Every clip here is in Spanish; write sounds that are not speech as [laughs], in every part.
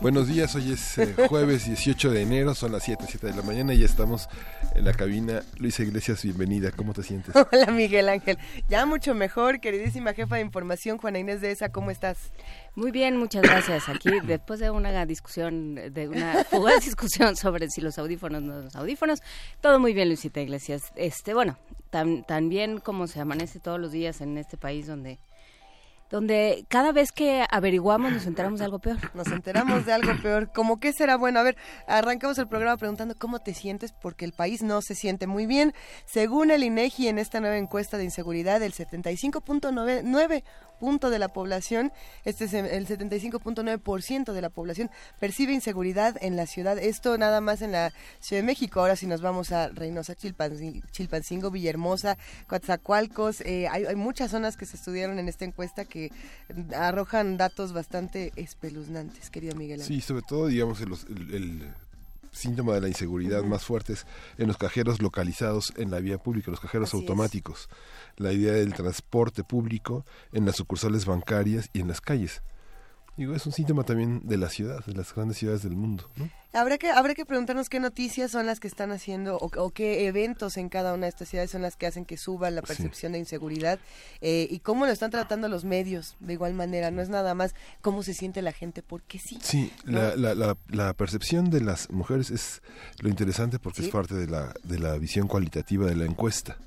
Buenos días, hoy es eh, jueves 18 de enero, son las 7, 7 de la mañana y ya estamos en la cabina. Luisa Iglesias, bienvenida, ¿cómo te sientes? [laughs] Hola Miguel Ángel, ya mucho mejor, queridísima jefa de información, Juana Inés de esa, ¿cómo estás? Muy bien, muchas gracias. Aquí, [coughs] después de una discusión, de una fugaz [laughs] discusión sobre si los audífonos no los audífonos, todo muy bien, Luisita Iglesias. Este, bueno, tan, tan bien como se amanece todos los días en este país donde donde cada vez que averiguamos nos enteramos de algo peor. [laughs] Nos enteramos de algo peor. ¿Cómo qué será bueno? A ver, arrancamos el programa preguntando cómo te sientes porque el país no se siente muy bien. Según el INEGI en esta nueva encuesta de inseguridad, el 75.9 punto de la población, este es el 75.9% de la población percibe inseguridad en la ciudad. Esto nada más en la Ciudad de México. Ahora si nos vamos a Reynosa, Chilpancingo, Villahermosa, Coatzacoalcos, eh, hay, muchas zonas que se estudiaron en esta encuesta que arrojan datos bastante espeluznantes, querido Miguel. Sí, sobre todo, digamos, el, síntoma de la inseguridad más fuertes en los cajeros localizados en la vía pública, los cajeros automáticos la idea del transporte público en las sucursales bancarias y en las calles. Digo, es un síntoma también de la ciudad, de las grandes ciudades del mundo. ¿no? Habrá que, habrá que preguntarnos qué noticias son las que están haciendo o, qué eventos en cada una de estas ciudades son las que hacen que suba la percepción de inseguridad eh, y cómo lo están tratando los medios de igual manera. No es nada más cómo se siente la gente, porque sí. Sí, la, la, la, percepción de las mujeres es lo interesante porque es parte de la, de la visión cualitativa de la encuesta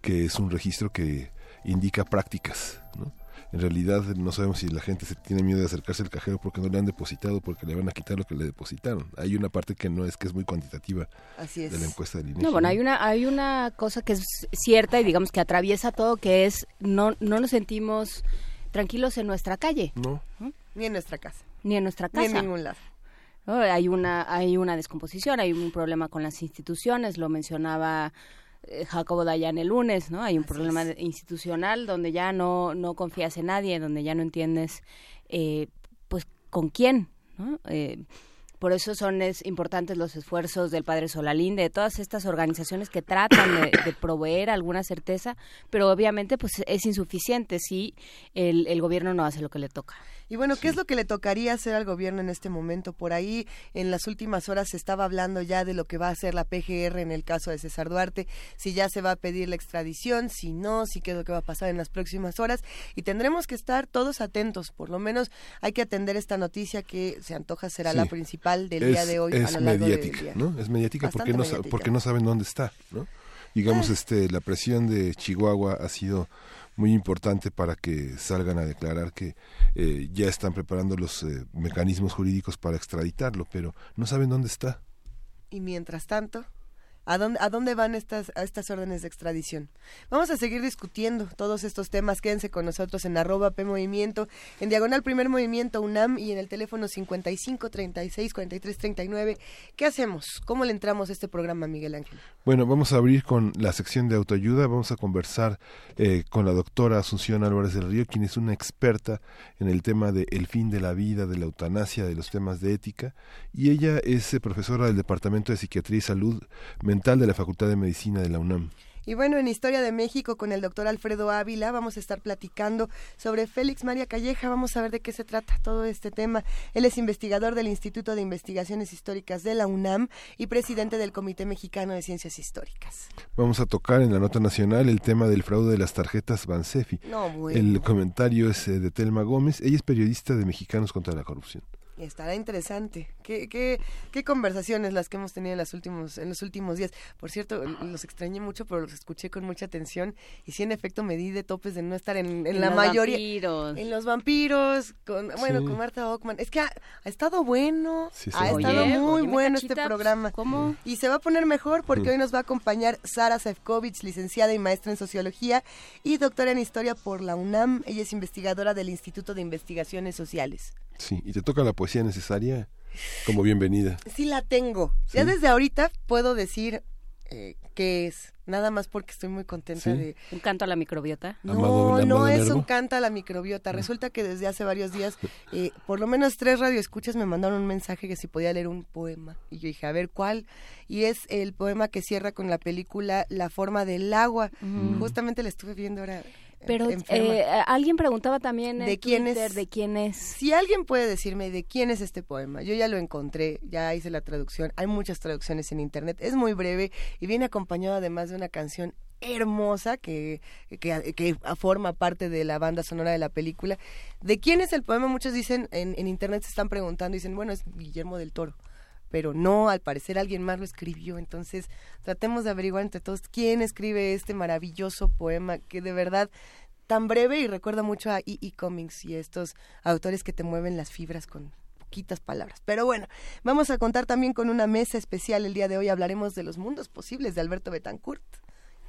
que es un registro que indica prácticas, ¿no? En realidad no sabemos si la gente se tiene miedo de acercarse al cajero porque no le han depositado, porque le van a quitar lo que le depositaron. Hay una parte que no es que es muy cuantitativa de la encuesta del INEGI. No, bueno, hay una hay una cosa que es cierta y digamos que atraviesa todo, que es no no nos sentimos tranquilos en nuestra calle. No. Ni en nuestra casa. Ni en nuestra casa. Ni en ningún lado. Hay una hay una descomposición, hay un problema con las instituciones, lo mencionaba Jacobo Dayan el lunes, ¿no? Hay un problema institucional donde ya no, no confías en nadie, donde ya no entiendes, eh, pues, con quién, ¿no? Eh, por eso son es, importantes los esfuerzos del padre Solalín, de todas estas organizaciones que tratan de, proveer alguna certeza, pero obviamente pues es insuficiente si el, el gobierno no hace lo que le toca. Y bueno, ¿qué es lo que le tocaría hacer al gobierno en este momento? Por ahí en las últimas horas se estaba hablando ya de lo que va a hacer la PGR en el caso de César Duarte, si ya se va a pedir la extradición, si no, si qué es lo que va a pasar en las próximas horas y tendremos que estar todos atentos, por lo menos hay que atender esta noticia que se antoja será la principal del día de hoy es mediática, ¿no? Es mediática porque no, porque no saben dónde está, ¿no? Digamos, ah. este, la presión de Chihuahua ha sido muy importante para que salgan a declarar que eh, ya están preparando los eh, mecanismos jurídicos para extraditarlo, pero no saben dónde está. Y mientras tanto, ¿A dónde, ¿A dónde van estas, estas órdenes de extradición? Vamos a seguir discutiendo todos estos temas. Quédense con nosotros en arroba P Movimiento, en Diagonal Primer Movimiento UNAM y en el teléfono 55 36 43 39. ¿Qué hacemos? ¿Cómo le entramos a este programa, Miguel Ángel? Bueno, vamos a abrir con la sección de autoayuda. Vamos a conversar eh, con la doctora Asunción Álvarez del Río, quien es una experta en el tema de el fin de la vida, de la eutanasia, de los temas de ética. Y ella es eh, profesora del Departamento de Psiquiatría y Salud de la Facultad de Medicina de la UNAM. Y bueno, en Historia de México con el doctor Alfredo Ávila vamos a estar platicando sobre Félix María Calleja. Vamos a ver de qué se trata todo este tema. Él es investigador del Instituto de Investigaciones Históricas de la UNAM y presidente del Comité Mexicano de Ciencias Históricas. Vamos a tocar en la nota nacional el tema del fraude de las tarjetas Bansefi. No, El comentario es eh, de Telma Gómez. Ella es periodista de Mexicanos contra la Corrupción. Estará interesante. ¿Qué, qué, qué conversaciones las que hemos tenido en, las últimos, en los últimos días. Por cierto, los extrañé mucho, pero los escuché con mucha atención. Y sí, en efecto, me di de topes de no estar en, en, la mayoría. Vampiros. En los vampiros. Con, bueno, Sí. con Marta Ockman. Es que ha, ha estado bueno. Sí, ha estado Oye, muy oye, bueno Cachita, este programa. ¿Cómo? Y se va a poner mejor porque Mm. hoy nos va a acompañar Sara Sefcovic, licenciada y maestra en sociología y doctora en historia por la UNAM. Ella es investigadora del Instituto de Investigaciones Sociales. Sí, y te toca la poesía necesaria como bienvenida. Sí la tengo. Ya desde ahorita puedo decir eh, qué es. Nada más porque estoy muy contenta Sí. de... Un canto a la microbiota. No, Amado- no es un canta a la microbiota. Resulta que desde hace varios días, eh, por lo menos tres radioescuchas me mandaron un mensaje que si podía leer un poema. Y yo dije, a ver, ¿cuál? Y es el poema que cierra con la película La forma del agua. Justamente la estuve viendo ahora. Pero eh, alguien preguntaba también en ¿De quién Twitter es? de quién es. Si alguien puede decirme de quién es este poema, yo ya lo encontré, ya hice la traducción, hay muchas traducciones en internet, es muy breve y viene acompañado además de una canción hermosa que, que, que forma parte de la banda sonora de la película. ¿De quién es el poema? Muchos dicen, en, en internet se están preguntando, dicen, bueno, es Guillermo del Toro. Pero no, al parecer alguien más lo escribió. Entonces, tratemos de averiguar entre todos quién escribe este maravilloso poema que de verdad tan breve y recuerda mucho a E. E. Cummings y estos autores que te mueven las fibras con poquitas palabras. Pero bueno, vamos a contar también con una mesa especial el día de hoy. Hablaremos de los mundos posibles de Alberto Betancourt.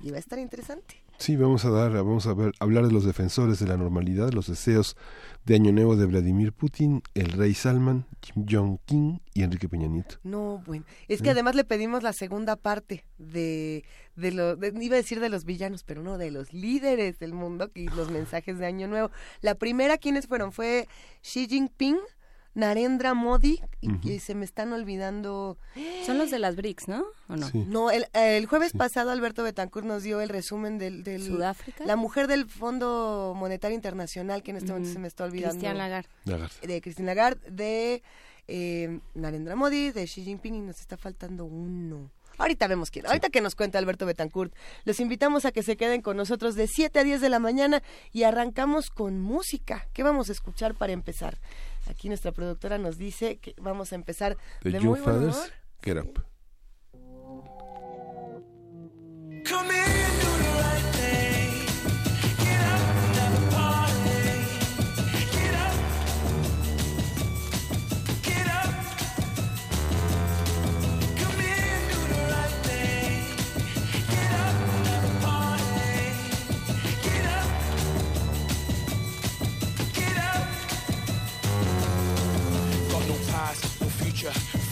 Y va a estar interesante. Sí, vamos a dar, vamos a ver, hablar de los defensores de la normalidad, los deseos de Año Nuevo de Vladimir Putin, el rey Salman, Kim Jong-un y Enrique Peña Nieto. No, bueno. Es que además le pedimos la segunda parte de, de lo, de- iba a decir de los villanos, pero no, de los líderes del mundo y los mensajes de Año Nuevo. La primera, ¿quiénes fueron? Fue Xi Jinping, Narendra Modi, y, se me están olvidando Son los de las BRICS, ¿no? ¿O no? Sí. No, el, el jueves Sí. pasado Alberto Betancourt nos dio el resumen del... del Sudáfrica. La mujer del Fondo Monetario Internacional, que en este momento se me está olvidando. Cristian Lagarde. Lagarde. De Christine Lagarde, de eh, Narendra Modi, de Xi Jinping, y nos está faltando uno. Ahorita vemos quién. Ahorita que nos cuenta Alberto Betancourt. Los invitamos a que se queden con nosotros de 7 a 10 de la mañana y arrancamos con música. ¿Qué vamos a escuchar para empezar? Aquí nuestra productora nos dice que vamos a empezar The de muy buen Fathers, humor. Get Up. Come in,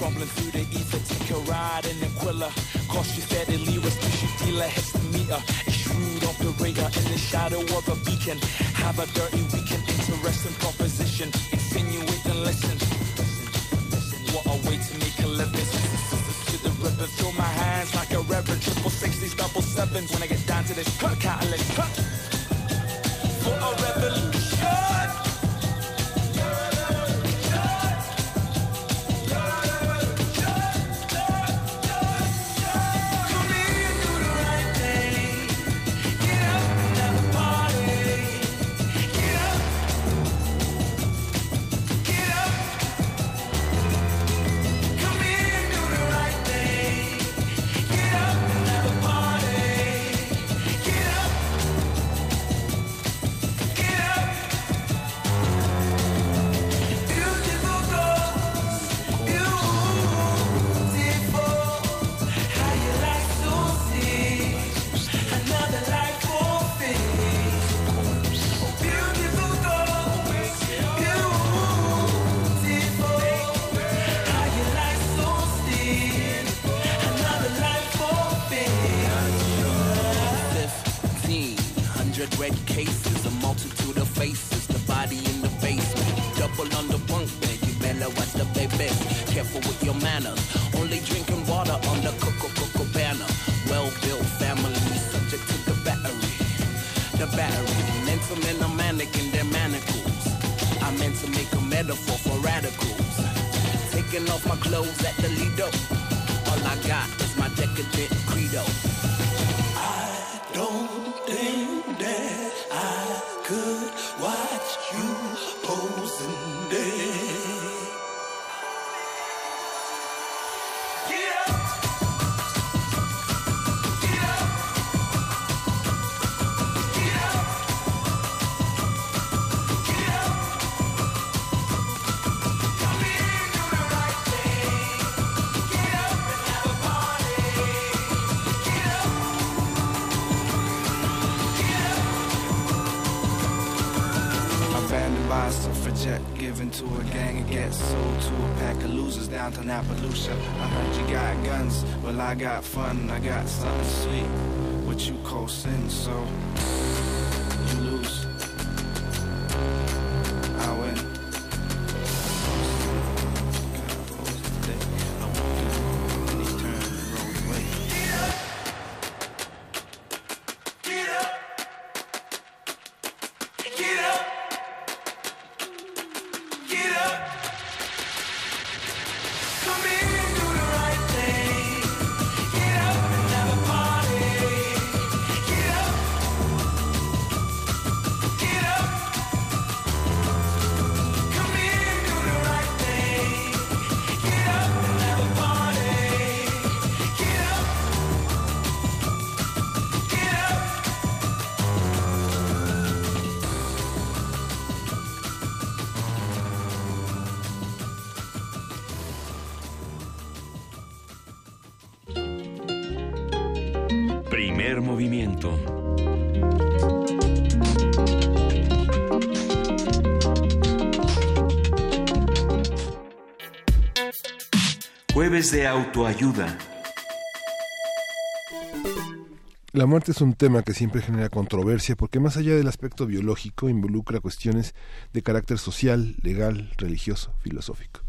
future. Fumbling through the ether, take a ride in Aquila. Cost you steadily, suspicious dealer, heads to meter. A shrewd operator in the shadow of a beacon. Have a dirty weekend, interesting proposition. Insinuate and listen. What a way to make a living. To the river, throw my hands like a reverend. Triple sixties, double sevens. When I get down to this, huh, catalyst. Huh. Your manners, only drinking water on the Coco Coco banner. Well built family, subject to the battery. The battery, mental men are mannequin, their manacles. I meant to make a metaphor for radicals. Taking off my clothes at the Lido. All I got is my decadent credo. Of losers down to Appaloosa. I heard you got guns, well I got fun, I got something sweet, what you call sin, so de autoayuda. La muerte es un tema que siempre genera controversia porque más allá del aspecto biológico involucra cuestiones de carácter social, legal, religioso, filosófico.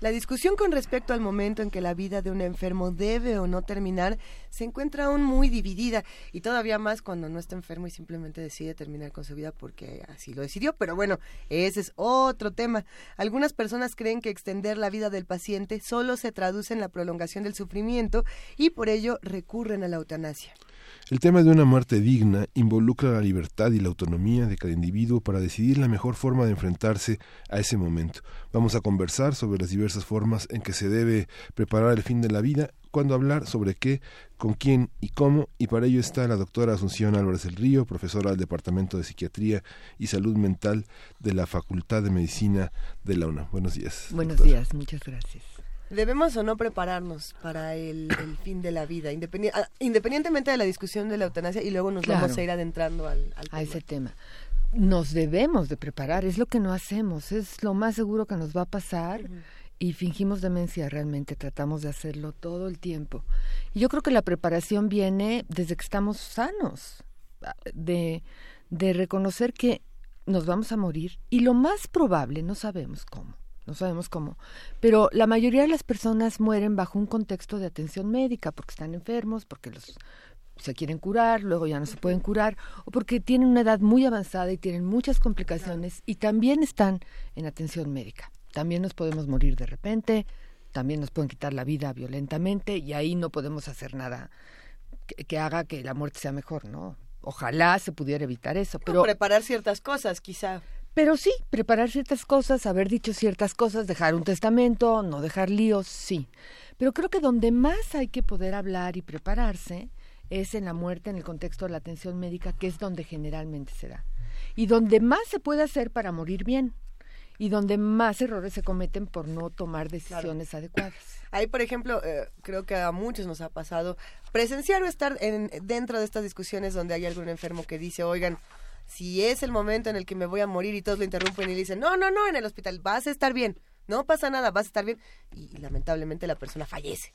La discusión con respecto al momento en que la vida de un enfermo debe o no terminar se encuentra aún muy dividida y todavía más cuando no está enfermo y simplemente decide terminar con su vida porque así lo decidió. Pero bueno, ese es otro tema. Algunas personas creen que extender la vida del paciente solo se traduce en la prolongación del sufrimiento y por ello recurren a la eutanasia. El tema de una muerte digna involucra la libertad y la autonomía de cada individuo para decidir la mejor forma de enfrentarse a ese momento. Vamos a conversar sobre las diversas formas en que se debe preparar el fin de la vida, cuando hablar sobre qué, con quién y cómo, y para ello está la doctora Asunción Álvarez del Río, profesora del Departamento de Psiquiatría y Salud Mental de la Facultad de Medicina de la UNA. Buenos días. Buenos días, muchas gracias. ¿Debemos o no prepararnos para el, fin de la vida, ah, independientemente de la discusión de la eutanasia y luego nos vamos a ir adentrando al, a ese tema? Nos debemos de preparar, es lo que no hacemos, es lo más seguro que nos va a pasar y fingimos demencia realmente, tratamos de hacerlo todo el tiempo. Y yo creo que la preparación viene desde que estamos sanos, ah, de, de reconocer que nos vamos a morir y lo más probable, no sabemos cómo, no sabemos cómo, pero la mayoría de las personas mueren bajo un contexto de atención médica, porque están enfermos, porque los se quieren curar, luego ya no se pueden curar, o porque tienen una edad muy avanzada y tienen muchas complicaciones y también están en atención médica. También nos podemos morir de repente, también nos pueden quitar la vida violentamente y ahí no podemos hacer nada que, que haga que la muerte sea mejor, ¿no? Ojalá se pudiera evitar eso, pero preparar ciertas cosas, quizá. Pero sí, preparar ciertas cosas, haber dicho ciertas cosas, dejar un testamento, no dejar líos, sí. Pero creo que donde más hay que poder hablar y prepararse es en la muerte, en el contexto de la atención médica, que es donde generalmente se da. Y donde más se puede hacer para morir bien. Y donde más errores se cometen por no tomar decisiones adecuadas. Ahí, por ejemplo, eh, creo que a muchos nos ha pasado presenciar o estar en, dentro de estas discusiones donde hay algún enfermo que dice, oigan, si es el momento en el que me voy a morir y todos lo interrumpen y le dicen, no, no, no, en el hospital vas a estar bien, no pasa nada, vas a estar bien. Y, lamentablemente la persona fallece.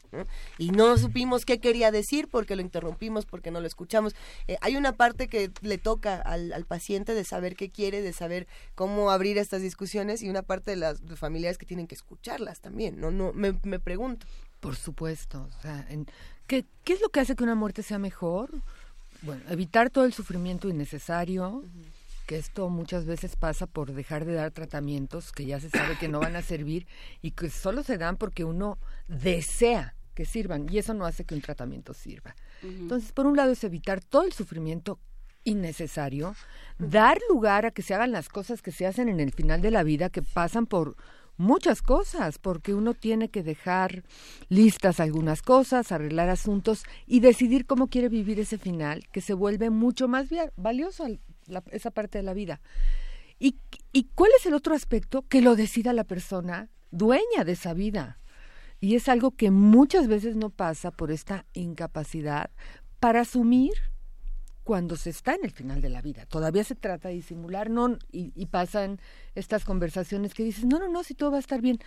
Y no supimos qué quería decir porque lo interrumpimos, porque no lo escuchamos. Eh, hay una parte que le toca al, paciente de saber qué quiere, de saber cómo abrir estas discusiones y una parte de las familiares que tienen que escucharlas también. No, no, me, me pregunto. Por supuesto. O sea, ¿qué, ¿Qué es lo que hace que una muerte sea mejor? Bueno, evitar todo el sufrimiento innecesario, que esto muchas veces pasa por dejar de dar tratamientos que ya se sabe que no van a servir y que solo se dan porque uno desea que sirvan y eso no hace que un tratamiento sirva. Entonces, por un lado es evitar todo el sufrimiento innecesario, dar lugar a que se hagan las cosas que se hacen en el final de la vida, que pasan por muchas cosas, porque uno tiene que dejar listas algunas cosas, arreglar asuntos y decidir cómo quiere vivir ese final, que se vuelve mucho más valioso esa parte de la vida. ¿Y, ¿Y cuál es el otro aspecto? Que lo decida la persona dueña de esa vida. Y es algo que muchas veces no pasa por esta incapacidad para asumir cuando se está en el final de la vida. Todavía se trata de disimular, no, y, y pasan estas conversaciones que dices, no, no, no, si todo va a estar bien.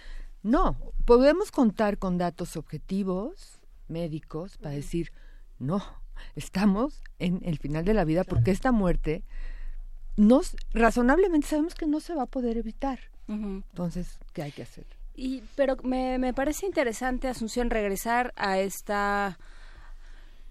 No, podemos contar con datos objetivos, médicos, para decir, no, estamos en el final de la vida porque esta muerte nos razonablemente sabemos que no se va a poder evitar. Entonces, ¿qué hay que hacer? Y, pero me, me parece interesante, Asunción, regresar a esta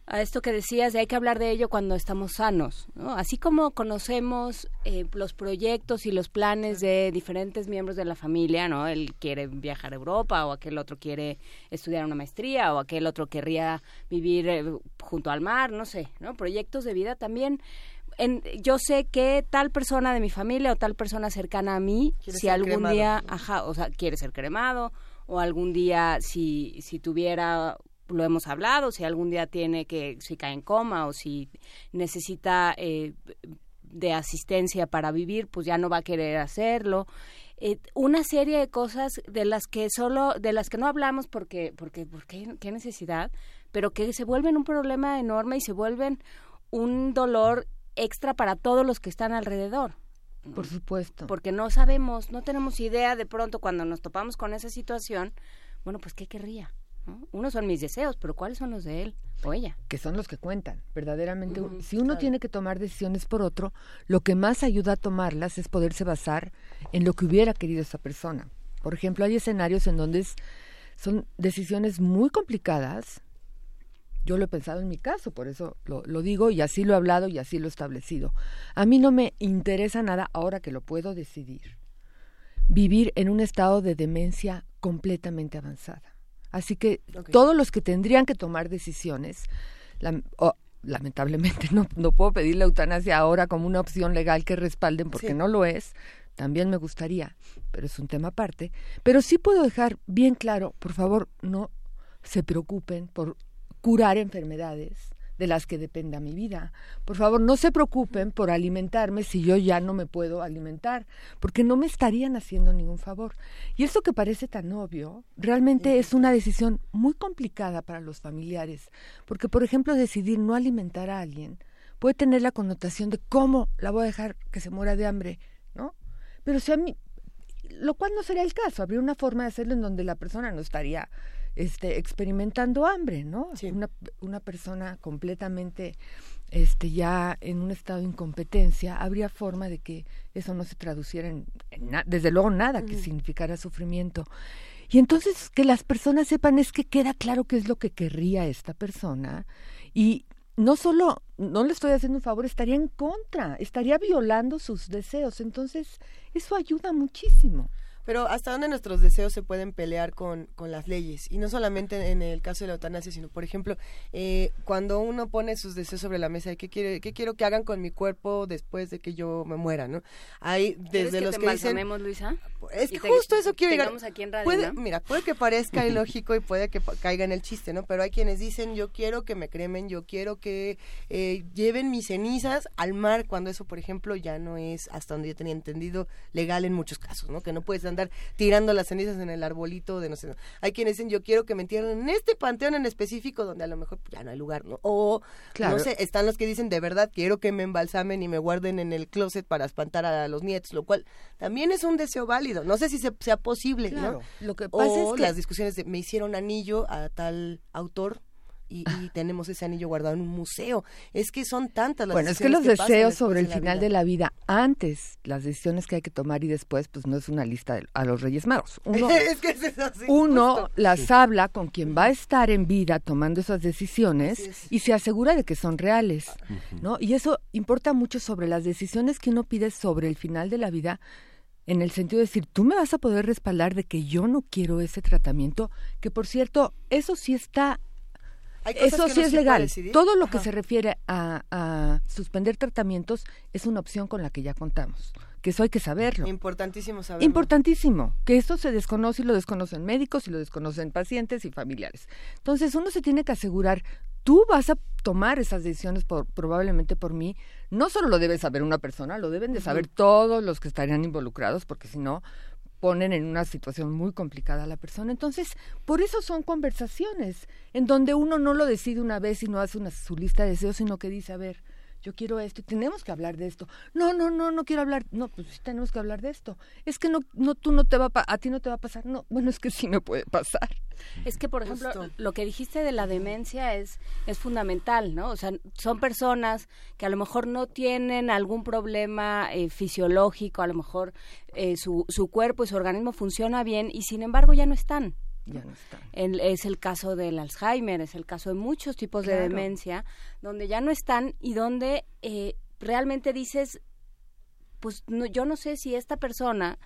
a esto que decías de hay que hablar de ello cuando estamos sanos, ¿no? Así como conocemos eh, los proyectos y los planes de diferentes miembros de la familia, ¿no? Él quiere viajar a Europa o aquel otro quiere estudiar una maestría o aquel otro querría vivir eh, junto al mar, no sé, ¿no? Proyectos de vida también. En, yo sé que tal persona de mi familia o tal persona cercana a mí, si algún día, ajá, o sea, quiere ser cremado o algún día si si tuviera lo hemos hablado, si algún día tiene que, si cae en coma o si necesita eh, de asistencia para vivir, pues ya no va a querer hacerlo. Eh, una serie de cosas de las que solo, de las que no hablamos porque, porque, porque qué necesidad, pero que se vuelven un problema enorme y se vuelven un dolor extra para todos los que están alrededor. Por supuesto. Porque no sabemos, no tenemos idea de pronto cuando nos topamos con esa situación, bueno, pues qué querría. Unos son mis deseos, pero ¿cuáles son los de él o ella? Que son los que cuentan, verdaderamente. si uno tiene que tomar decisiones por otro, lo que más ayuda a tomarlas es poderse basar en lo que hubiera querido esa persona. Por ejemplo, hay escenarios en donde son decisiones muy complicadas. Yo lo he pensado en mi caso, por eso lo, lo digo y así lo he hablado y así lo he establecido. A mí no me interesa nada, ahora que lo puedo decidir, vivir en un estado de demencia completamente avanzada Así que todos los que tendrían que tomar decisiones, lamentablemente [laughs] no, no puedo pedir la eutanasia ahora como una opción legal que respalden porque no lo es, también me gustaría, pero es un tema aparte. Pero sí puedo dejar bien claro, por favor, no se preocupen por curar enfermedades de las que dependa mi vida. Por favor, no se preocupen por alimentarme si yo ya no me puedo alimentar, porque no me estarían haciendo ningún favor. Y eso que parece tan obvio, realmente es una decisión muy complicada para los familiares, porque, por ejemplo, decidir no alimentar a alguien puede tener la connotación de cómo la voy a dejar que se muera de hambre, ¿no? Pero si a mí, lo cual no sería el caso, habría una forma de hacerlo en donde la persona no estaría este, experimentando hambre, ¿no? Una, una persona completamente este, ya en un estado de incompetencia, habría forma de que eso no se traduciera en, desde luego nada que significara sufrimiento. Y entonces que las personas sepan es que queda claro qué es lo que querría esta persona y no solo no le estoy haciendo un favor, estaría en contra, estaría violando sus deseos. Entonces, eso ayuda muchísimo. Pero hasta dónde nuestros deseos se pueden pelear con, con las leyes. Y no solamente en el caso de la eutanasia, sino, por ejemplo, eh, cuando uno pone sus deseos sobre la mesa, ¿qué, quiere, ¿qué quiero que hagan con mi cuerpo después de que yo me muera? ¿no? Hay desde que los te que dicen... Luisa? Es que justo eso quiero llegar. Aquí en radio, puede, ¿no? Mira, puede que parezca [laughs] ilógico y puede que caiga en el chiste, ¿no? Pero hay quienes dicen, yo quiero que me cremen, yo quiero que eh, lleven mis cenizas al mar, cuando eso, por ejemplo, ya no es, hasta donde yo tenía entendido, legal en muchos casos, ¿no? Que no puedes andar tirando las cenizas en el arbolito de no sé. Hay quienes dicen, yo quiero que me entierren en este panteón en específico donde a lo mejor ya no hay lugar, ¿no? O, Claro. no sé, están los que dicen, de verdad, quiero que me embalsamen y me guarden en el closet para espantar a los nietos, lo cual también es un deseo válido. No sé si se- sea posible, Claro. ¿no? Lo que pasa o es que- las discusiones de, me hicieron anillo a tal autor y, y tenemos ese anillo guardado en un museo. Es que son tantas las Bueno, es que los deseos sobre el de la final vida. de la vida, antes las decisiones que hay que tomar y después, pues no es una lista de- a los Reyes Magos. Uno, [laughs] es que es eso, sí, uno justo. las habla con quien va a estar en vida tomando esas decisiones Así es. y se asegura de que son reales, ¿no? Y eso importa mucho sobre las decisiones que uno pide sobre el final de la vida, en el sentido de decir, tú me vas a poder respaldar de que yo no quiero ese tratamiento, que por cierto, eso sí está eso que sí es legal. Todo lo que se refiere a, a suspender tratamientos es una opción con la que ya contamos. Que eso hay que saberlo. Importantísimo saberlo. Importantísimo, que esto se desconoce y lo desconocen médicos y lo desconocen pacientes y familiares. Entonces uno se tiene que asegurar, tú vas a tomar esas decisiones por, probablemente por mí, no solo lo debe saber una persona, lo deben de saber todos los que estarían involucrados, porque si no ponen en una situación muy complicada a la persona. Entonces, por eso son conversaciones en donde uno no lo decide una vez y no hace una, su lista de deseos, sino que dice, a ver, yo quiero esto, tenemos que hablar de esto. No, no, no, no quiero hablar. No, pues sí tenemos que hablar de esto. Es que no, no, tú no te va a, a ti no te va a pasar. No, bueno, es que sí me puede pasar. Es que, por ejemplo, lo que dijiste de la demencia es, es fundamental, ¿no? O sea, son personas que a lo mejor no tienen algún problema eh, fisiológico, a lo mejor eh, su, su cuerpo y su organismo funciona bien y sin embargo ya no están. Ya no están. El- es el caso del Alzheimer, es el caso de muchos tipos de demencia, donde ya no están y donde eh, realmente dices, pues no, yo no sé si esta persona,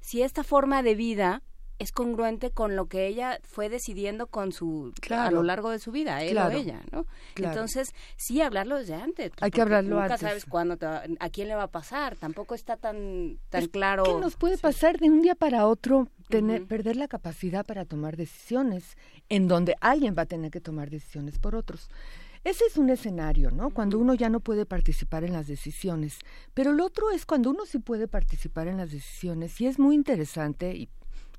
si esta forma de vida es congruente con lo que ella fue decidiendo con su a lo largo de su vida, él Claro. o ella, ¿no? Claro. Entonces, sí hablarlo desde antes. Hay que hablarlo nunca antes. sabes cuándo te va- a quién le va a pasar, tampoco está tan tan claro. ¿Qué nos puede pasar de un día para otro tener, perder la capacidad para tomar decisiones en donde alguien va a tener que tomar decisiones por otros? Ese es un escenario, ¿no? Cuando uno ya no puede participar en las decisiones. Pero el otro es cuando uno sí puede participar en las decisiones y es muy interesante y,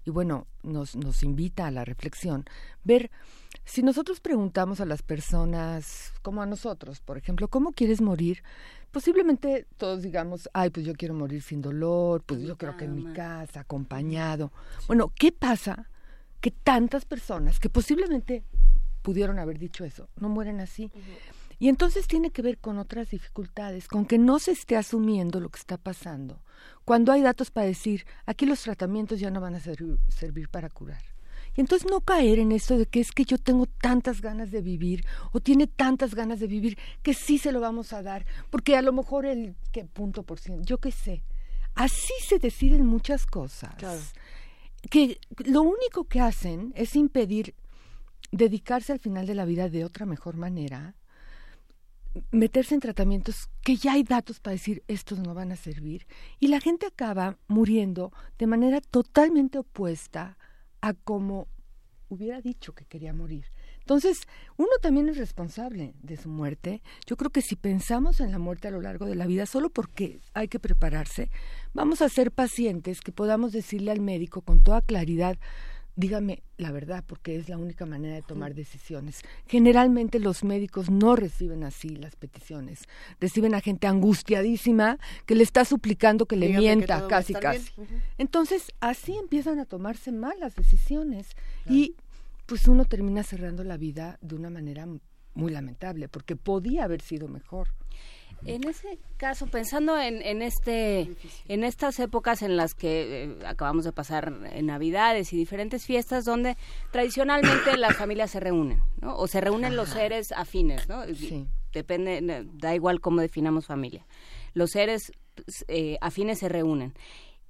y bueno, nos, nos invita a la reflexión, ver si nosotros preguntamos a las personas, como a nosotros, por ejemplo, ¿cómo quieres morir? Posiblemente todos digamos, ay, pues yo quiero morir sin dolor, pues yo creo que en mi casa, acompañado. Bueno, ¿qué pasa? Que tantas personas que posiblemente pudieron haber dicho eso, no mueren así. Y entonces tiene que ver con otras dificultades, con que no se esté asumiendo lo que está pasando. Cuando hay datos para decir, aquí los tratamientos ya no van a servir, servir para curar. Y entonces no caer en esto de que es que yo tengo tantas ganas de vivir o tiene tantas ganas de vivir que sí se lo vamos a dar, porque a lo mejor el ¿qué punto por ciento, yo qué sé. Así se deciden muchas cosas. Que lo único que hacen es impedir dedicarse al final de la vida de otra mejor manera, meterse en tratamientos que ya hay datos para decir estos no van a servir y la gente acaba muriendo de manera totalmente opuesta a como hubiera dicho que quería morir. Entonces, uno también es responsable de su muerte. Yo creo que si pensamos en la muerte a lo largo de la vida, solo porque hay que prepararse, vamos a ser pacientes que podamos decirle al médico con toda claridad, dígame la verdad, porque es la única manera de tomar decisiones. Generalmente los médicos no reciben así las peticiones, reciben a gente angustiadísima que le está suplicando que le Dígame mienta, casi, casi. Entonces, así empiezan a tomarse malas decisiones y pues uno termina cerrando la vida de una manera muy lamentable, porque podía haber sido mejor. En ese caso, pensando en, en este, en estas épocas en las que eh, acabamos de pasar en Navidades y diferentes fiestas, donde tradicionalmente las [coughs] familias se reúnen, ¿no? O se reúnen los seres afines, ¿no? Sí. Depende, eh, da igual cómo definamos familia. Los seres eh, afines se reúnen.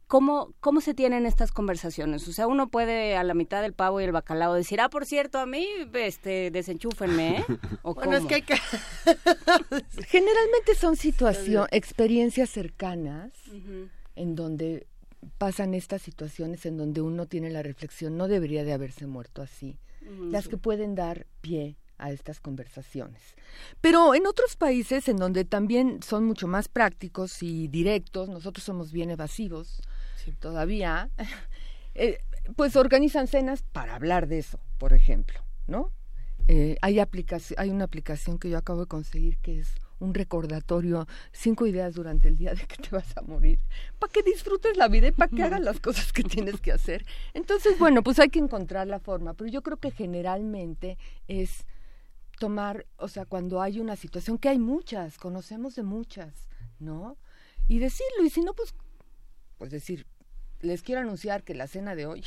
¿Cómo, ¿Cómo se tienen estas conversaciones? O sea, uno puede a la mitad del pavo y el bacalao decir, ah, por cierto, a mí, este, desenchúfenme, ¿eh? ¿O Bueno, es que hay que... [laughs] Generalmente son situaciones, experiencias cercanas en donde pasan estas situaciones en donde uno tiene la reflexión, no debería de haberse muerto así, las que pueden dar pie a estas conversaciones. Pero en otros países en donde también son mucho más prácticos y directos, nosotros somos bien evasivos todavía, [laughs] eh, pues organizan cenas para hablar de eso, por ejemplo, ¿no? Eh, hay, aplicaci- hay una aplicación que yo acabo de conseguir que es un recordatorio, cinco ideas durante el día de que te vas a morir, para que disfrutes la vida y para que hagas las cosas que tienes que hacer. Entonces, bueno, pues hay que encontrar la forma, pero yo creo que generalmente es tomar, o sea, cuando hay una situación, que hay muchas, conocemos de muchas, ¿no? Y decirlo, y si no, pues, pues decir, les quiero anunciar que la cena de hoy,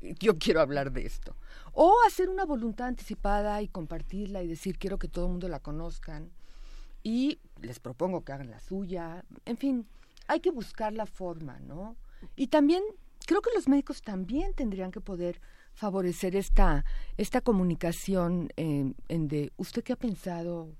[laughs] yo quiero hablar de esto. O hacer una voluntad anticipada y compartirla y decir, quiero que todo el mundo la conozcan. Y les propongo que hagan la suya. En fin, hay que buscar la forma, ¿no? Y también creo que los médicos también tendrían que poder favorecer esta, esta comunicación en, en de, ¿usted qué ha pensado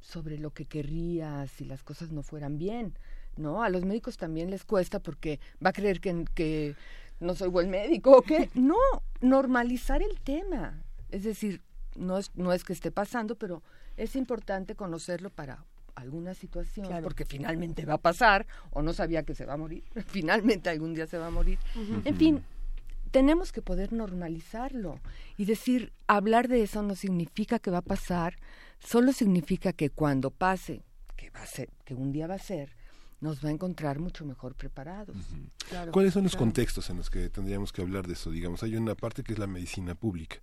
sobre lo que querría si las cosas no fueran bien? ¿No? A los médicos también les cuesta porque va a creer que, que no soy buen médico o que [laughs] no, normalizar el tema. Es decir, no es, no es que esté pasando, pero es importante conocerlo para alguna situación, Claro. porque finalmente va a pasar, o no sabía que se va a morir, [laughs] finalmente algún día se va a morir. En fin, tenemos que poder normalizarlo y decir, hablar de eso no significa que va a pasar, solo significa que cuando pase, que va a ser, que un día va a ser, nos va a encontrar mucho mejor preparados. ¿Cuáles son los contextos en los que tendríamos que hablar de eso? Digamos, hay una parte que es la medicina pública,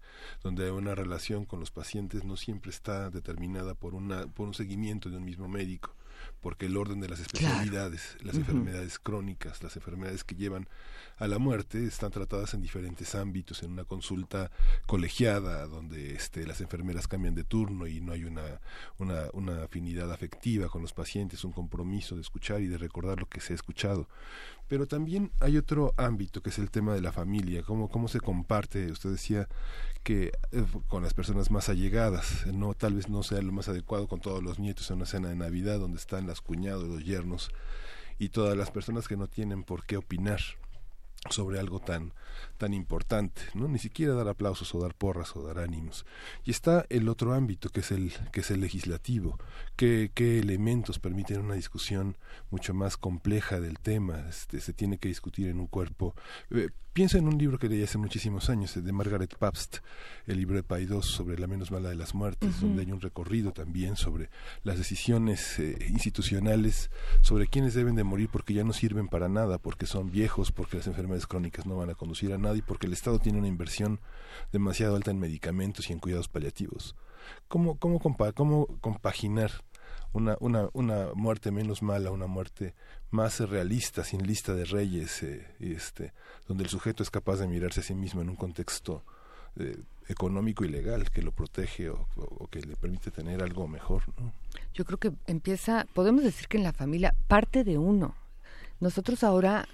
donde una relación con los pacientes no siempre está determinada por una por un seguimiento de un mismo médico, porque el orden de las especialidades, las enfermedades crónicas, las enfermedades que llevan a la muerte están tratadas en diferentes ámbitos, en una consulta colegiada donde este, las enfermeras cambian de turno y no hay una, una, afinidad afectiva con los pacientes, un compromiso de escuchar y de recordar lo que se ha escuchado. Pero también hay otro ámbito que es el tema de la familia, cómo, cómo se comparte, usted decía que eh, con las personas más allegadas, no tal vez no sea lo más adecuado con todos los nietos en una cena de Navidad donde están las cuñados, los yernos y todas las personas que no tienen por qué opinar sobre algo tan tan importante, ¿no? Ni siquiera dar aplausos o dar porras o dar ánimos. Y está el otro ámbito que es el que es el legislativo, qué, qué elementos permiten una discusión mucho más compleja del tema, este, se tiene que discutir en un cuerpo. Eh, piensa en un libro que leí hace muchísimos años, de Margaret Pabst, el libro de Paidós sobre la menos mala de las muertes, donde hay un recorrido también sobre las decisiones eh, institucionales, sobre quiénes deben de morir porque ya no sirven para nada, porque son viejos, porque las enfermedades crónicas no van a conducir a nadie, porque el Estado tiene una inversión demasiado alta en medicamentos y en cuidados paliativos. ¿Cómo, cómo, cómo compaginar una, una, una muerte menos mala, una muerte más realista, sin lista de reyes, eh, este, donde el sujeto es capaz de mirarse a sí mismo en un contexto eh, económico y legal que lo protege o, que le permite tener algo mejor. Yo creo que empieza, podemos decir que en la familia parte de uno. Nosotros ahora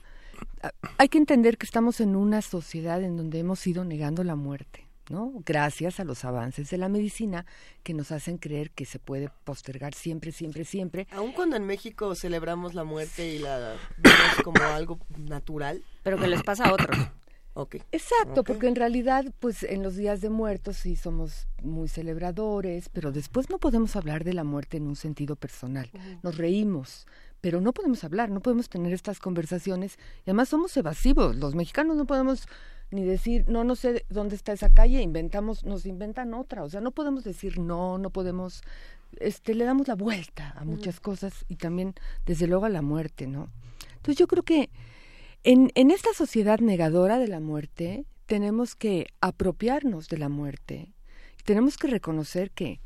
hay que entender que estamos en una sociedad en donde hemos ido negando la muerte. ¿No? Gracias a los avances de la medicina que nos hacen creer que se puede postergar siempre, siempre, siempre. Aun cuando en México celebramos la muerte y la vemos como algo natural. Pero que les pasa a otros. [coughs] Okay. Exacto, porque en realidad, pues en los días de muertos sí somos muy celebradores, pero después no podemos hablar de la muerte en un sentido personal. Nos reímos, pero no podemos hablar, no podemos tener estas conversaciones. Y además somos evasivos. Los mexicanos no podemos ni decir, no, no sé dónde está esa calle, inventamos, nos inventan otra. O sea, no podemos decir no, no podemos, este, le damos la vuelta a muchas cosas y también, desde luego, a la muerte, ¿no? Entonces yo creo que en, en esta sociedad negadora de la muerte, tenemos que apropiarnos de la muerte. Tenemos que reconocer que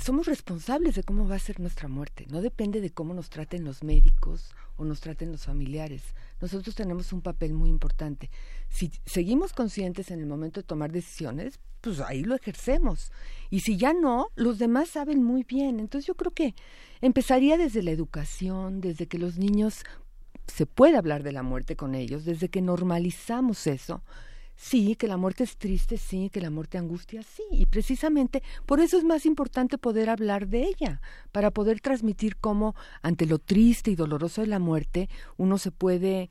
somos responsables de cómo va a ser nuestra muerte. No depende de cómo nos traten los médicos o nos traten los familiares. Nosotros tenemos un papel muy importante. Si seguimos conscientes en el momento de tomar decisiones, pues ahí lo ejercemos. Y si ya no, los demás saben muy bien. Entonces yo creo que empezaría desde la educación, desde que los niños se puede hablar de la muerte con ellos, desde que normalizamos eso Sí, que la muerte es triste, sí, que la muerte angustia, sí, y precisamente por eso es más importante poder hablar de ella, para poder transmitir cómo ante lo triste y doloroso de la muerte uno se puede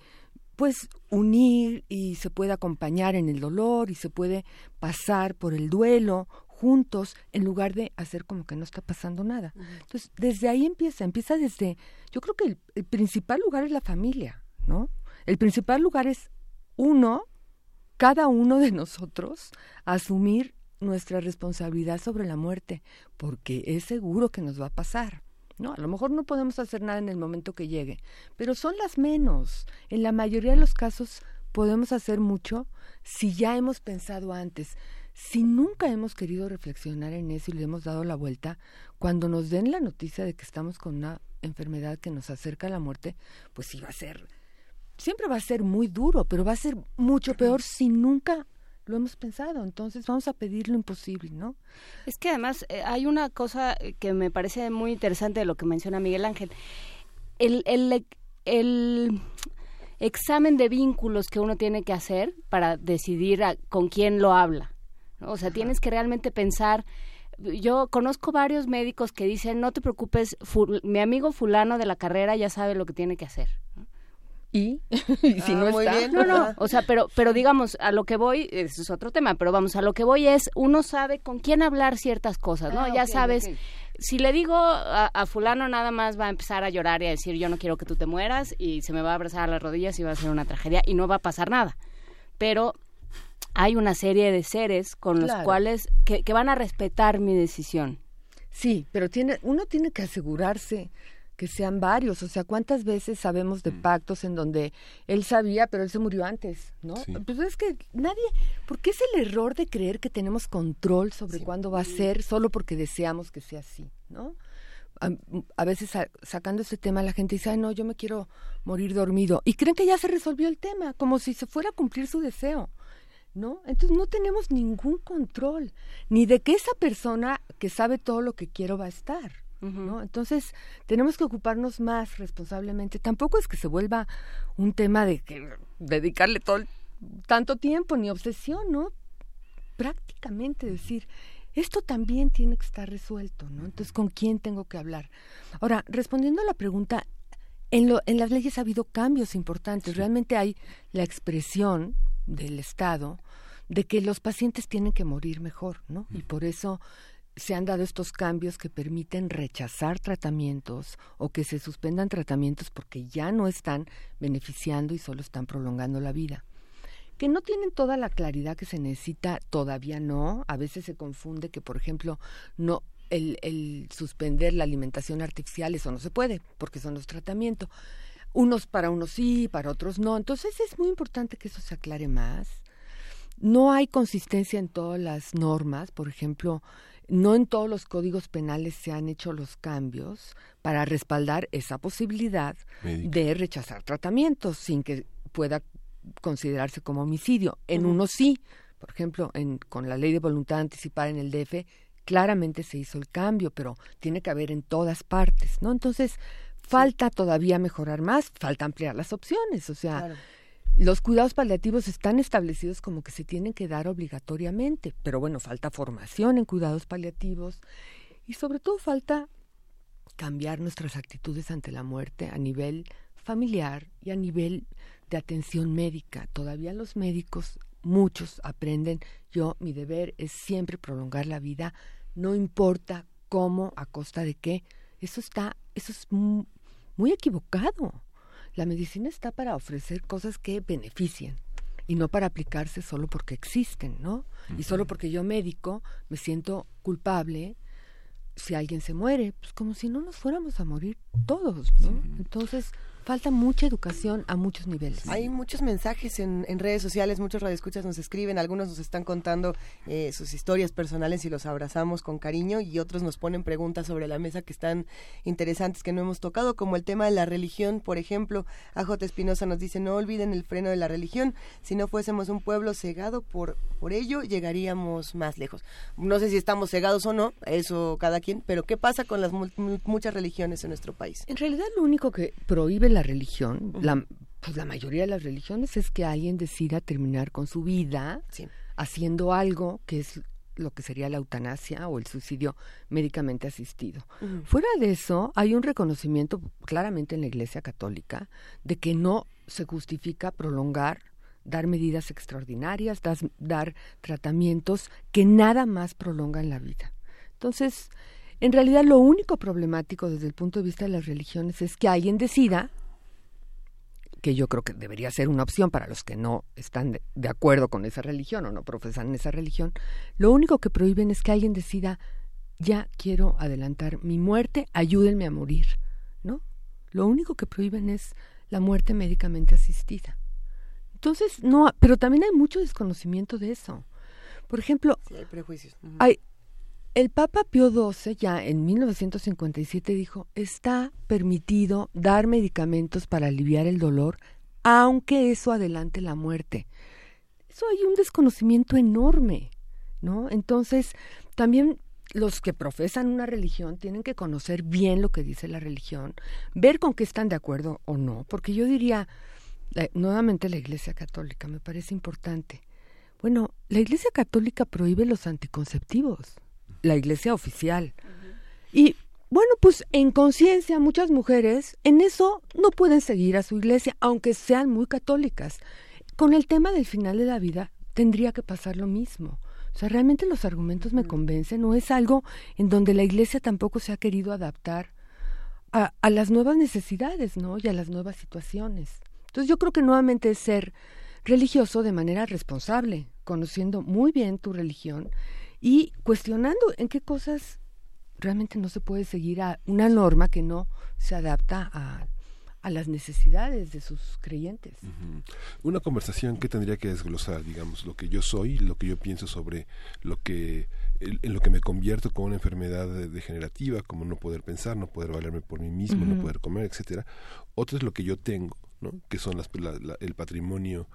pues unir y se puede acompañar en el dolor y se puede pasar por el duelo juntos en lugar de hacer como que no está pasando nada. Entonces, desde ahí empieza, empieza desde, yo creo que el principal lugar es la familia, ¿no? El principal lugar es uno cada uno de nosotros asumir nuestra responsabilidad sobre la muerte, porque es seguro que nos va a pasar. No, a lo mejor no podemos hacer nada en el momento que llegue, pero son las menos. En la mayoría de los casos podemos hacer mucho si ya hemos pensado antes. Si nunca hemos querido reflexionar en eso y le hemos dado la vuelta, cuando nos den la noticia de que estamos con una enfermedad que nos acerca a la muerte, pues sí va a ser siempre va a ser muy duro, pero va a ser mucho peor si nunca lo hemos pensado. Entonces vamos a pedir lo imposible, ¿no? Es que además eh, hay una cosa que me parece muy interesante de lo que menciona Miguel Ángel. El, el, el examen de vínculos que uno tiene que hacer para decidir con quién lo habla. O sea, tienes que realmente pensar yo conozco varios médicos que dicen, no te preocupes, mi amigo fulano de la carrera ya sabe lo que tiene que hacer [laughs] y, si no ah, está. no no o sea pero pero digamos a lo que voy eso es otro tema pero vamos a lo que voy es uno sabe con quién hablar ciertas cosas no ah, ya sabes si le digo a, fulano nada más va a empezar a llorar y a decir yo no quiero que tú te mueras y se me va a abrazar a las rodillas y va a ser una tragedia y no va a pasar nada. Pero hay una serie de seres con los cuales que, que van a respetar mi decisión. Sí, pero tiene, uno tiene que asegurarse que sean varios. O sea, ¿cuántas veces sabemos de pactos en donde él sabía, pero él se murió antes, ¿no? Pues es que nadie, ¿por qué es el error de creer que tenemos control sobre cuándo va a ser solo porque deseamos que sea así, ¿no? A, veces sacando ese tema la gente dice, Ay, no, yo me quiero morir dormido. Y creen que ya se resolvió el tema, como si se fuera a cumplir su deseo. ¿No? Entonces no tenemos ningún control, ni de que esa persona que sabe todo lo que quiero va a estar. ¿No? Entonces, tenemos que ocuparnos más responsablemente. Tampoco es que se vuelva un tema de que dedicarle todo tanto tiempo ni obsesión, ¿no? Prácticamente decir, esto también tiene que estar resuelto, ¿no? Entonces, ¿con quién tengo que hablar? Ahora, respondiendo a la pregunta, en, lo, en las leyes ha habido cambios importantes. Realmente hay la expresión del Estado de que los pacientes tienen que morir mejor, ¿no? Y por eso se han dado estos cambios que permiten rechazar tratamientos o que se suspendan tratamientos porque ya no están beneficiando y solo están prolongando la vida. Que no tienen toda la claridad que se necesita, todavía no. A veces se confunde que, por ejemplo, no el, el suspender la alimentación artificial, eso no se puede, porque son los tratamientos. Unos para unos sí, para otros no. Entonces es muy importante que eso se aclare más. No hay consistencia en todas las normas, por ejemplo, no en todos los códigos penales se han hecho los cambios para respaldar esa posibilidad de rechazar tratamientos sin que pueda considerarse como homicidio. En uno sí, por ejemplo, en, con la ley de voluntad anticipada en el DF, claramente se hizo el cambio, pero tiene que haber en todas partes, ¿no? Entonces, falta todavía mejorar más, falta ampliar las opciones, o sea, los cuidados paliativos están establecidos como que se tienen que dar obligatoriamente, pero bueno, falta formación en cuidados paliativos y sobre todo falta cambiar nuestras actitudes ante la muerte a nivel familiar y a nivel de atención médica. Todavía los médicos, muchos aprenden, yo mi deber es siempre prolongar la vida, no importa cómo, a costa de qué. Eso está, eso es muy equivocado. La medicina está para ofrecer cosas que beneficien y no para aplicarse solo porque existen, ¿no? Y solo porque yo médico me siento culpable si alguien se muere, pues como si no nos fuéramos a morir todos, ¿no? Entonces, falta mucha educación a muchos niveles. Hay muchos mensajes en, redes sociales, muchos radioescuchas nos escriben, algunos nos están contando eh, sus historias personales y los abrazamos con cariño y otros nos ponen preguntas sobre la mesa que están interesantes que no hemos tocado, como el tema de la religión, por ejemplo. AJ Espinosa nos dice, no olviden el freno de la religión, si no fuésemos un pueblo cegado por, por ello, llegaríamos más lejos. No sé si estamos cegados o no, eso cada quien, pero ¿qué pasa con las muchas religiones en nuestro país? En realidad lo único que prohíbe la religión, la, pues la mayoría de las religiones es que alguien decida terminar con su vida haciendo algo que es lo que sería la eutanasia o el suicidio médicamente asistido. Fuera de eso, hay un reconocimiento claramente en la Iglesia Católica de que no se justifica prolongar, dar medidas extraordinarias, dar tratamientos que nada más prolongan la vida. Entonces, en realidad lo único problemático desde el punto de vista de las religiones es que alguien decida que yo creo que debería ser una opción para los que no están de, acuerdo con esa religión o no profesan esa religión, lo único que prohíben es que alguien decida, ya quiero adelantar mi muerte, ayúdenme a morir, ¿no? Lo único que prohíben es la muerte médicamente asistida. Entonces, no, pero también hay mucho desconocimiento de eso. Por ejemplo, hay prejuicios. hay, el Papa Pío XII ya en 1957 dijo, está permitido dar medicamentos para aliviar el dolor, aunque eso adelante la muerte. Eso hay un desconocimiento enorme, ¿no? Entonces, también los que profesan una religión tienen que conocer bien lo que dice la religión, ver con qué están de acuerdo o no, porque yo diría, eh, nuevamente la Iglesia Católica me parece importante. Bueno, la Iglesia Católica prohíbe los anticonceptivos la iglesia oficial. Y bueno, pues en conciencia muchas mujeres en eso no pueden seguir a su iglesia, aunque sean muy católicas. Con el tema del final de la vida tendría que pasar lo mismo. O sea, realmente los argumentos me convencen, no es algo en donde la iglesia tampoco se ha querido adaptar a, a las nuevas necesidades, ¿no? Y a las nuevas situaciones. Entonces yo creo que nuevamente es ser religioso de manera responsable, conociendo muy bien tu religión y cuestionando en qué cosas realmente no se puede seguir a una norma que no se adapta a, a las necesidades de sus creyentes. Una conversación que tendría que desglosar, digamos, lo que yo soy, lo que yo pienso sobre lo que en lo que me convierto con una enfermedad degenerativa, como no poder pensar, no poder valerme por mí mismo, no poder comer, etcétera. Otro es lo que yo tengo, que son las, el patrimonio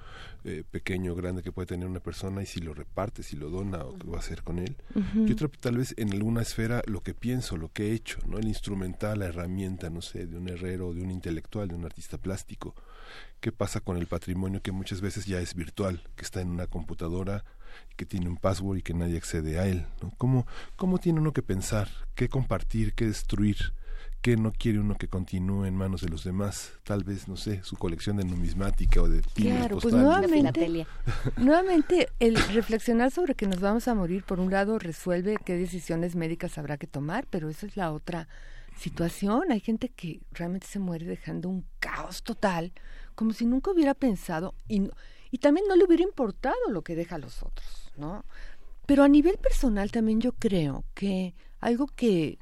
eh, pequeño, grande que puede tener una persona y si lo reparte, si lo dona o qué va a hacer con él. Y otro tal vez en alguna esfera lo que pienso, lo que he hecho, ¿no? el instrumental, la herramienta, no sé, de un herrero, de un intelectual, de un artista plástico. ¿Qué pasa con el patrimonio que muchas veces ya es virtual, que está en una computadora, que tiene un password y que nadie accede a él? ¿no? ¿Cómo, ¿Cómo tiene uno que pensar, qué compartir, qué destruir? Qué no quiere uno que continúe en manos de los demás? Tal vez, no sé, su colección de numismática o de Claro, pues nuevamente, nuevamente el reflexionar sobre que nos vamos a morir, por un lado, resuelve qué decisiones médicas habrá que tomar, pero esa es la otra situación. Hay gente que realmente se muere dejando un caos total, como si nunca hubiera pensado y, y también no le hubiera importado lo que deja a los otros, ¿no? Pero a nivel personal también yo creo que algo que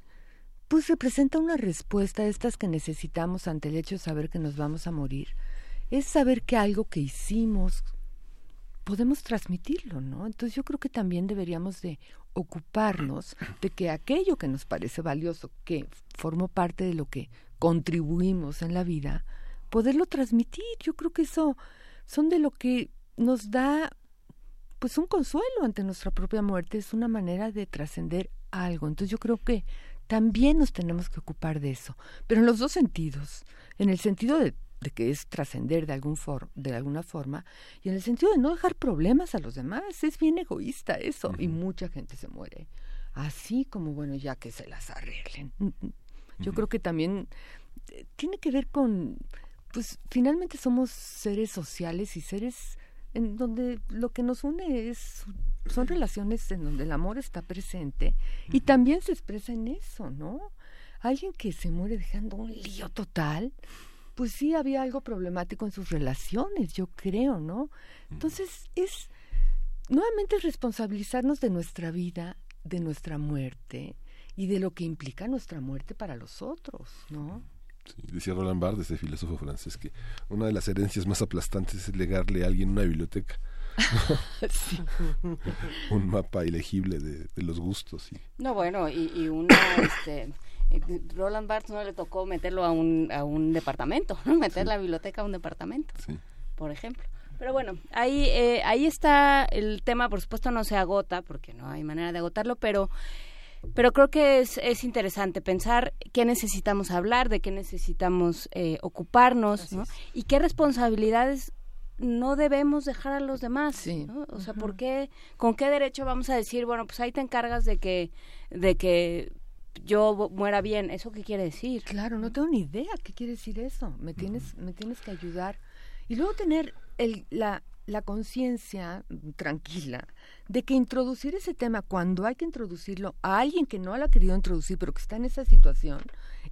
pues representa una respuesta a estas que necesitamos ante el hecho de saber que nos vamos a morir. Es saber que algo que hicimos podemos transmitirlo, ¿no? Entonces yo creo que también deberíamos de ocuparnos de que aquello que nos parece valioso, que formó parte de lo que contribuimos en la vida, poderlo transmitir. Yo creo que eso son de lo que nos da pues un consuelo ante nuestra propia muerte, es una manera de trascender algo. Entonces yo creo que también nos tenemos que ocupar de eso, pero en los dos sentidos, en el sentido de, que es trascender de, algún de alguna forma y en el sentido de no dejar problemas a los demás, es bien egoísta eso y mucha gente se muere, así como bueno, ya que se las arreglen. Mm, mm. Yo creo que también eh, tiene que ver con, pues finalmente somos seres sociales y seres en donde lo que nos une es son relaciones en donde el amor está presente y también se expresa en eso, ¿no? Alguien que se muere dejando un lío total, pues sí había algo problemático en sus relaciones, yo creo, ¿no? Entonces es nuevamente responsabilizarnos de nuestra vida, de nuestra muerte y de lo que implica nuestra muerte para los otros, ¿no? decía Roland Barthes, ese filósofo francés, que una de las herencias más aplastantes es legarle a alguien una biblioteca. Un mapa ilegible de, los gustos. Y... No, bueno, y, y una, este, eh, Roland Barthes no le tocó meterlo a un, a un departamento, meter la biblioteca a un departamento, por ejemplo. Pero bueno, ahí, eh, ahí está el tema, por supuesto no se agota, porque no hay manera de agotarlo, pero pero creo que es, es interesante pensar qué necesitamos hablar, de qué necesitamos eh, ocuparnos, ¿no? Y qué responsabilidades no debemos dejar a los demás, ¿no? O sea, ¿por qué, con qué derecho vamos a decir, bueno, pues ahí te encargas de que, de que yo muera bien? ¿Eso qué quiere decir? Claro, no tengo ni idea qué quiere decir eso. Me tienes, me tienes que ayudar. Y luego tener el, la, la conciencia tranquila de que introducir ese tema cuando hay que introducirlo a alguien que no lo ha querido introducir, pero que está en esa situación,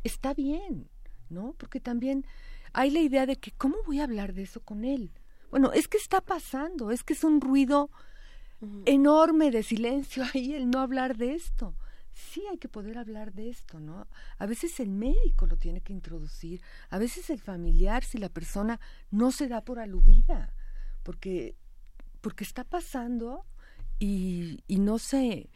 está bien, ¿no? Porque también hay la idea de que, ¿cómo voy a hablar de eso con él? Bueno, es que está pasando, es que es un ruido enorme de silencio [laughs] ahí el no hablar de esto. Sí hay que poder hablar de esto, ¿no? A veces el médico lo tiene que introducir, a veces el familiar si la persona no se da por aludida porque, porque está pasando y, y no se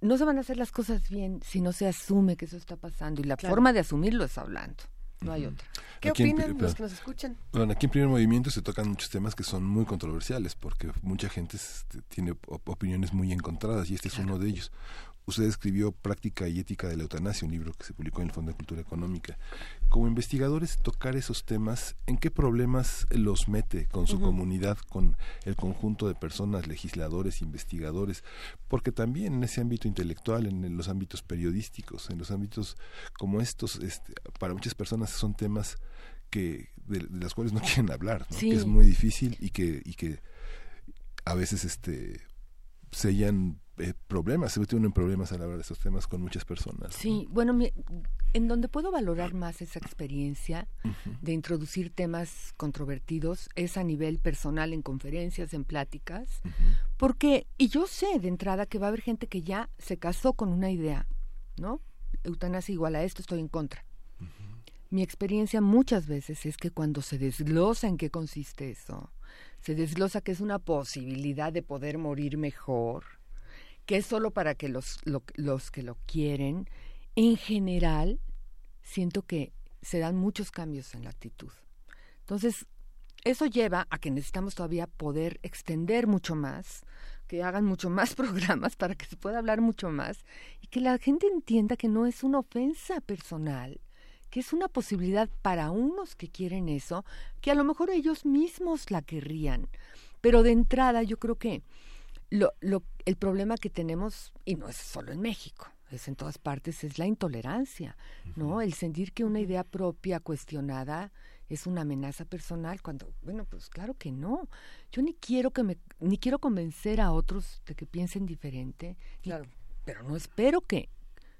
no se van a hacer las cosas bien si no se asume que eso está pasando y la forma de asumirlo es hablando. No hay otra. ¿Qué opinan los que nos escuchan? Bueno, aquí en Primer Movimiento se tocan muchos temas que son muy controversiales porque mucha gente este, tiene opiniones muy encontradas y este es uno de ellos. Usted escribió Práctica y Ética de la Eutanasia, un libro que se publicó en el Fondo de Cultura Económica. Como investigadores, tocar esos temas, ¿en qué problemas los mete con su comunidad, con el conjunto de personas, legisladores, investigadores? Porque también en ese ámbito intelectual, en, los ámbitos periodísticos, en los ámbitos como estos, este, para muchas personas son temas que de, las cuales no [laughs] quieren hablar, que es muy difícil y que, y que a veces este, sellan eh, problemas, se tienen problemas al hablar de estos temas con muchas personas. Sí, bueno, en donde puedo valorar más esa experiencia de introducir temas controvertidos es a nivel personal en conferencias, en pláticas, porque, y yo sé de entrada que va a haber gente que ya se casó con una idea, ¿no? eutanasia igual a esto, estoy en contra. Mi experiencia muchas veces es que cuando se desglosa en qué consiste eso, se desglosa que es una posibilidad de poder morir mejor, que es solo para que los, los que lo quieren, en general, siento que se dan muchos cambios en la actitud. Entonces, eso lleva a que necesitamos todavía poder extender mucho más, que hagan mucho más [laughs] programas para que se pueda hablar mucho más y que la gente entienda que no es una ofensa personal, que es una posibilidad para unos que quieren eso, que a lo mejor ellos mismos la querrían. Pero de entrada yo creo que lo, lo, el problema que tenemos, y no es solo en México, es en todas partes, es la intolerancia, ¿no? El sentir que una idea propia cuestionada es una amenaza personal cuando bueno pues claro que no yo ni quiero que me ni quiero convencer a otros de que piensen diferente claro. pero no espero que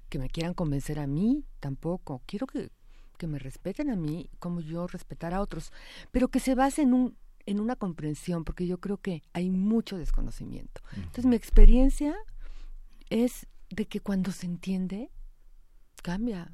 que me quieran convencer a mí tampoco quiero que que me respeten a mí como yo respetar a otros pero que se base en un en una comprensión porque yo creo que hay mucho desconocimiento. Entonces mi experiencia es de que cuando se entiende cambia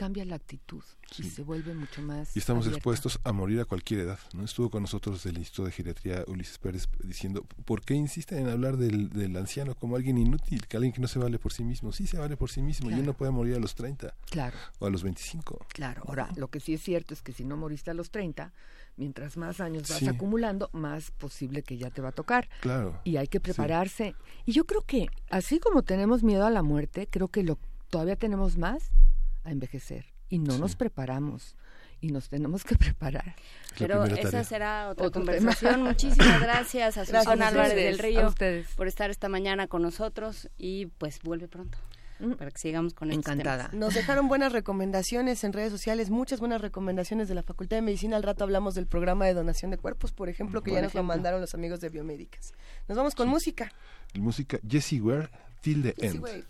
cambia la actitud y se vuelve mucho más. Y estamos expuestos a morir a cualquier edad. ¿no? Estuvo con nosotros del Instituto de Geriatría Ulises Pérez diciendo, ¿por qué insisten en hablar del, del anciano como alguien inútil, que alguien que no se vale por sí mismo? Sí se vale por sí mismo y uno puede morir a los 30 claro. o a los 25. Claro, ahora, lo que sí es cierto es que si no moriste a los 30, mientras más años vas acumulando, más posible que ya te va a tocar. Claro. Y hay que prepararse. Y yo creo que, así como tenemos miedo a la muerte, creo que lo todavía tenemos más a envejecer y no nos preparamos y nos tenemos que [laughs] preparar. Pero esa será otra conversación. Muchísimas gracias a Susana Álvarez del Río por estar esta mañana con nosotros y pues vuelve pronto mm. para que sigamos con Encantada. Nos dejaron buenas recomendaciones en redes sociales, muchas buenas recomendaciones de la Facultad de Medicina. Al rato hablamos del programa de donación de cuerpos, por ejemplo, que ya nos lo mandaron los amigos de Biomédicas. Nos vamos con música. Música Jessie Ware, Till the End.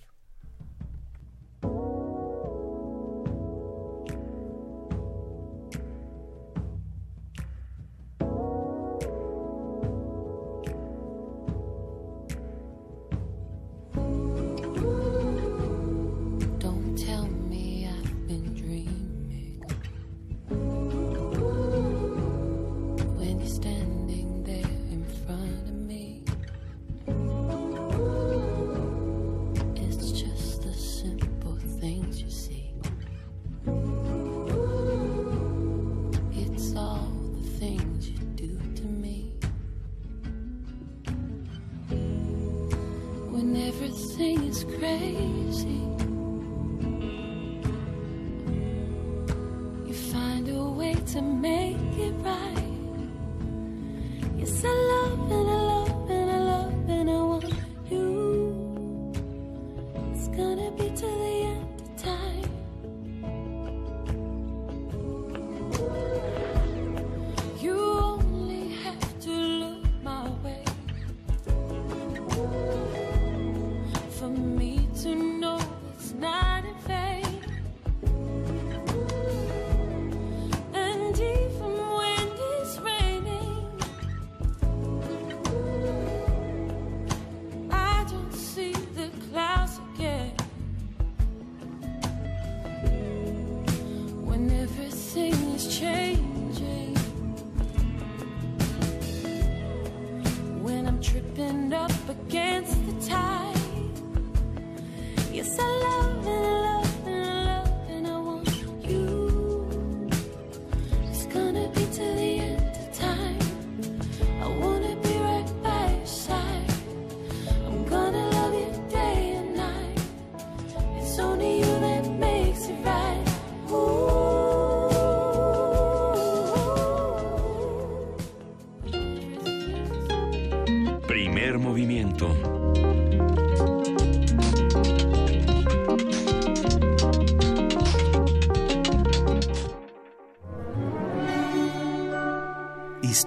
me.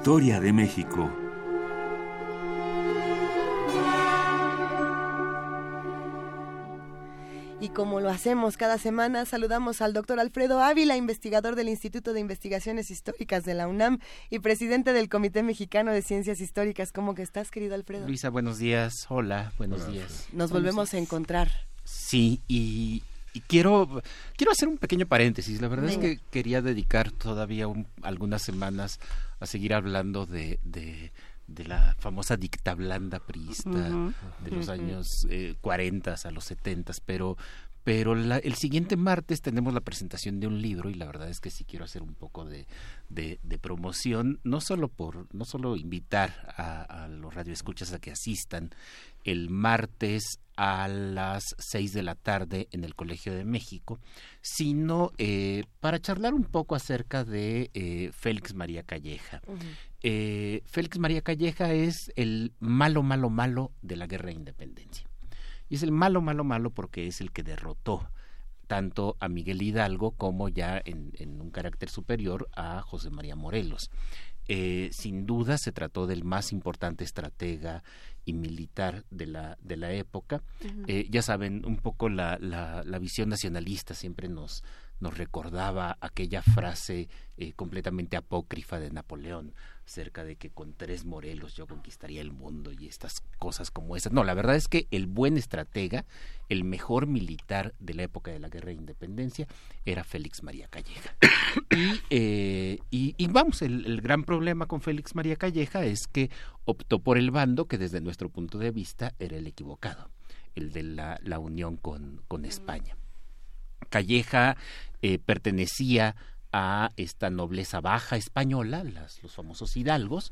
Historia de México. Y como lo hacemos cada semana, saludamos al doctor Alfredo Ávila, investigador del Instituto de Investigaciones Históricas de la UNAM y presidente del Comité Mexicano de Ciencias Históricas. ¿Cómo que estás, querido Alfredo? Luisa, buenos días. Hola, buenos días. Nos volvemos a encontrar. Sí, y y quiero, quiero hacer un pequeño paréntesis. La verdad es que quería dedicar todavía algunas semanas a seguir hablando de, de, la famosa dicta blanda priista de los años eh, 40 a los 70, pero pero el siguiente martes tenemos la presentación de un libro y la verdad es que sí quiero hacer un poco de, de, promoción, no solo por, no solo invitar a, a, los radioescuchas a que asistan el martes a las seis de la tarde en el Colegio de México, sino eh, para charlar un poco acerca de eh, Félix María Calleja. Eh, Félix María Calleja es el malo, malo, malo de la guerra de independencia. Y es el malo, malo, malo porque es el que derrotó tanto a Miguel Hidalgo como ya en, un carácter superior a José María Morelos. Sin duda se trató del más importante estratega y militar de la, de la época. Eh, ya saben, un poco la, la, la, visión nacionalista siempre nos, nos recordaba aquella frase eh, completamente apócrifa de Napoleón cerca de que con tres Morelos yo conquistaría el mundo y estas cosas como esas. No, la verdad es que el buen estratega, el mejor militar de la época de la Guerra de Independencia era Félix María Calleja. Eh, y, y, vamos, el, gran problema con Félix María Calleja es que optó por el bando que desde nuestro punto de vista era el equivocado, el de la, la unión con, con España. Calleja eh, pertenecía a esta nobleza baja española, las, los famosos hidalgos,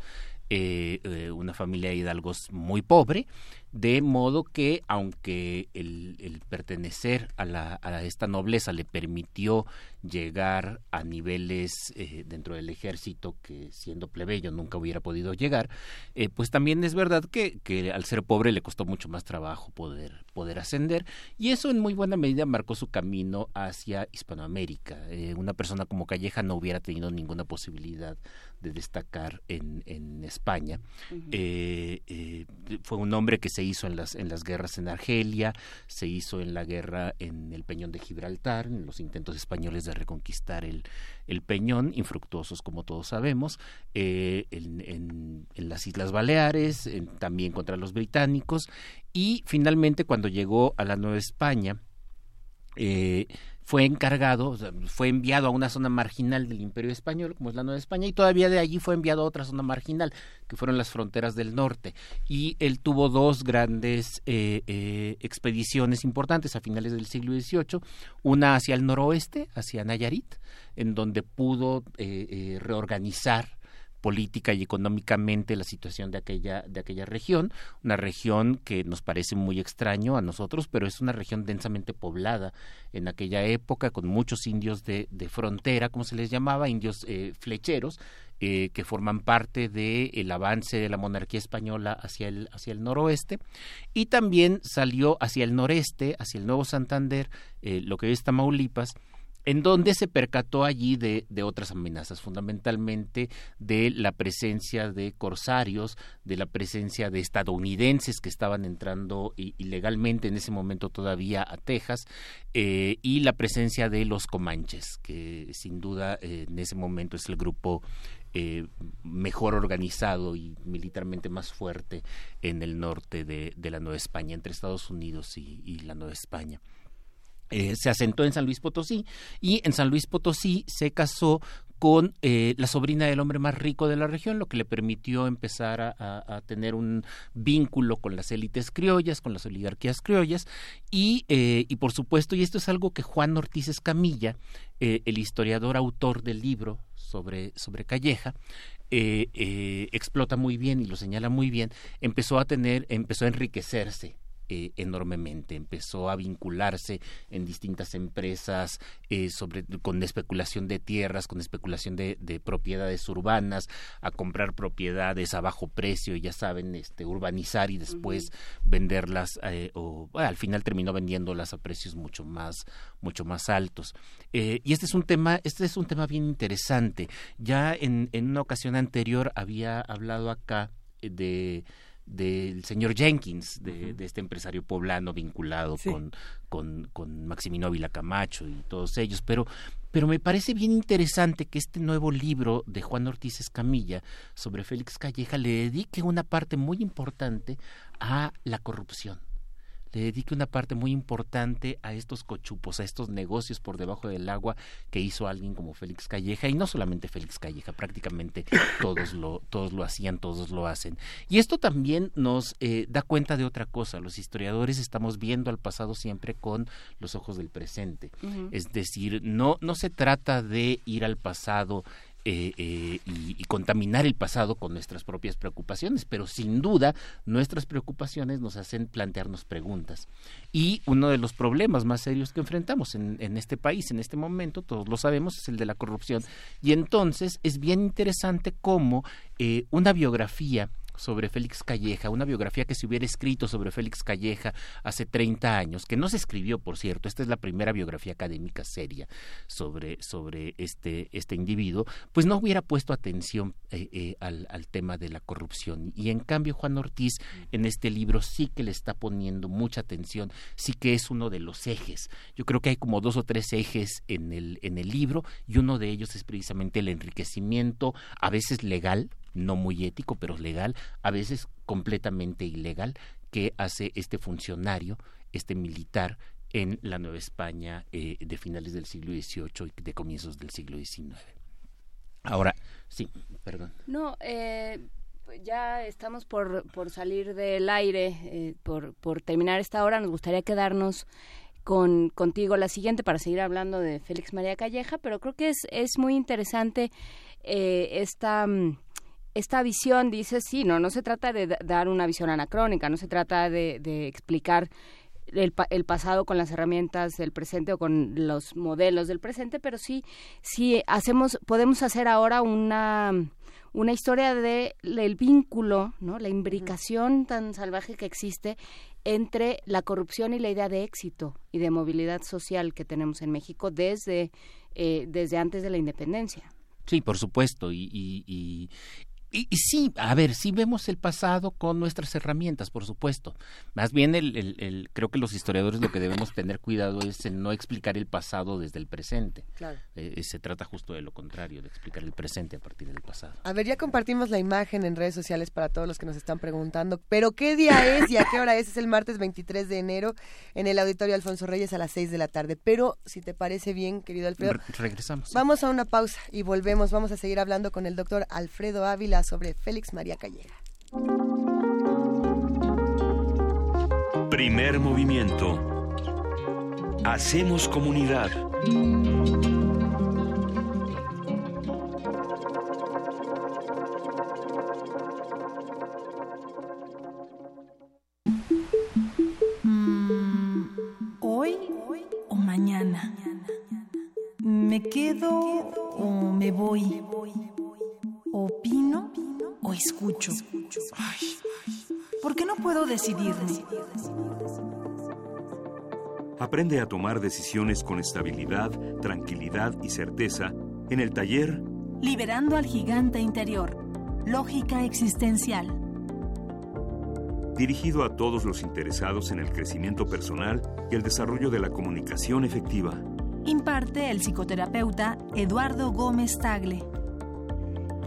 eh, eh, una familia de hidalgos muy pobre, de modo que aunque el, pertenecer a, la, a, esta nobleza le permitió llegar a niveles eh, dentro del ejército que siendo plebeyo nunca hubiera podido llegar, eh, pues también es verdad que, que, al ser pobre le costó mucho más trabajo poder, poder ascender y eso en muy buena medida marcó su camino hacia Hispanoamérica. Eh, una persona como Calleja no hubiera tenido ninguna posibilidad de destacar en, en España. fue un hombre que se se hizo en las, en las guerras en Argelia, se hizo en la guerra en el Peñón de Gibraltar, en los intentos españoles de reconquistar el, el Peñón, infructuosos como todos sabemos, eh, en, en, las Islas Baleares, también contra los británicos, y finalmente cuando llegó a la Nueva España, eh, fue encargado, fue enviado a una zona marginal del Imperio Español, como es la Nueva España, y todavía de allí fue enviado a otra zona marginal, que fueron las fronteras del norte. Y él tuvo dos grandes eh, eh, expediciones importantes a finales del siglo XVIII, una hacia el noroeste, hacia Nayarit, en donde pudo eh, reorganizar política y económicamente la situación de aquella, de aquella región, una región que nos parece muy extraño a nosotros, pero es una región densamente poblada en aquella época, con muchos indios de, de frontera, como se les llamaba, indios eh, flecheros, eh, que forman parte del el avance de la monarquía española hacia el, hacia el noroeste, y también salió hacia el noreste, hacia el Nuevo Santander, eh, lo que es Tamaulipas, en donde se percató allí de, otras amenazas, fundamentalmente de la presencia de corsarios, de la presencia de estadounidenses que estaban entrando ilegalmente en ese momento todavía a Texas, eh, y la presencia de los comanches, que sin duda eh, en ese momento es el grupo eh, mejor organizado y militarmente más fuerte en el norte de, la Nueva España, entre Estados Unidos y la Nueva España. Eh, se asentó en San Luis Potosí y en San Luis Potosí se casó con eh, la sobrina del hombre más rico de la región, lo que le permitió empezar a, tener un vínculo con las élites criollas, con las oligarquías criollas, y, eh, y por supuesto, y esto es algo que Juan Ortiz Escamilla, el historiador autor del libro sobre, sobre Calleja, explota muy bien y lo señala muy bien, empezó a tener, empezó a enriquecerse eh, enormemente. Empezó a vincularse en distintas empresas eh, sobre, con especulación de tierras, con especulación de, propiedades urbanas, a comprar propiedades a bajo precio, ya saben, este, urbanizar y después venderlas, eh, o al final terminó vendiéndolas a precios mucho más, mucho más altos. y este es un tema, este es un tema bien interesante. Ya en, en una ocasión anterior había hablado acá de del señor Jenkins, de, este empresario poblano vinculado con, con, con, Maximino Ávila Camacho y todos ellos, pero, pero me parece bien interesante que este nuevo libro de Juan Ortiz Escamilla sobre Félix Calleja le dedique una parte muy importante a la corrupción le dedique una parte muy importante a estos cochupos, a estos negocios por debajo del agua que hizo alguien como Félix Calleja, y no solamente Félix Calleja, prácticamente todos lo, todos lo hacían, todos lo hacen. Y esto también nos eh, da cuenta de otra cosa, los historiadores estamos viendo al pasado siempre con los ojos del presente, es decir, no, no se trata de ir al pasado eh, eh, y, contaminar el pasado con nuestras propias preocupaciones, pero sin duda nuestras preocupaciones nos hacen plantearnos preguntas. Y uno de los problemas más serios que enfrentamos en, en este país, en este momento, todos lo sabemos, es el de la corrupción. Y entonces es bien interesante cómo eh, una biografía sobre Félix Calleja, una biografía que se hubiera escrito sobre Félix Calleja hace 30 años, que no se escribió, por cierto, esta es la primera biografía académica seria sobre, sobre este, este individuo, pues no hubiera puesto atención eh, eh, al, al tema de la corrupción. Y en cambio Juan Ortiz en este libro sí que le está poniendo mucha atención, sí que es uno de los ejes. Yo creo que hay como dos o tres ejes en el, en el libro y uno de ellos es precisamente el enriquecimiento, a veces legal, no muy ético, pero legal, a veces completamente ilegal, que hace este funcionario, este militar, en la Nueva España eh, de finales del siglo XVIII y de comienzos del siglo XIX. Ahora, sí, perdón. No, eh, ya estamos por, por salir del aire, eh, por, por terminar esta hora. Nos gustaría quedarnos con, contigo la siguiente para seguir hablando de Félix María Calleja, pero creo que es, es muy interesante esta... Mm, esta visión dice, sí, no, no se trata de dar una visión anacrónica, no se trata de, explicar el, el, pasado con las herramientas del presente o con los modelos del presente, pero sí, sí hacemos, podemos hacer ahora una, una historia de el vínculo, ¿no? la imbricación tan salvaje que existe entre la corrupción y la idea de éxito y de movilidad social que tenemos en México desde, eh, desde antes de la independencia. Sí, por supuesto, y, y, y, sí, a ver, sí vemos el pasado con nuestras herramientas, por supuesto. Más bien, el, el, creo que los historiadores lo que debemos tener cuidado es en no explicar el pasado desde el presente. Claro. Eh, eh, se trata justo de lo contrario, de explicar el presente a partir del pasado. A ver, ya compartimos la imagen en redes sociales para todos los que nos están preguntando, pero ¿qué día es y a qué hora es? Es el martes 23 de enero en el Auditorio Alfonso Reyes a las 6 de la tarde. Pero, si te parece bien, querido Alfredo, regresamos. Vamos a una pausa y volvemos. Vamos a seguir hablando con el doctor Alfredo Ávila sobre Félix María Calleja. Primer movimiento. Hacemos comunidad. Mm, ¿Hoy o mañana? ¿Me quedo o me voy? ¿Opino o escucho? ¿Por qué no puedo decidirme? Aprende a tomar decisiones con estabilidad, tranquilidad y certeza en el taller Liberando al gigante interior. Lógica existencial. dirigido a todos los interesados en el crecimiento personal y el desarrollo de la comunicación efectiva. Imparte el psicoterapeuta Eduardo Gómez Tagle.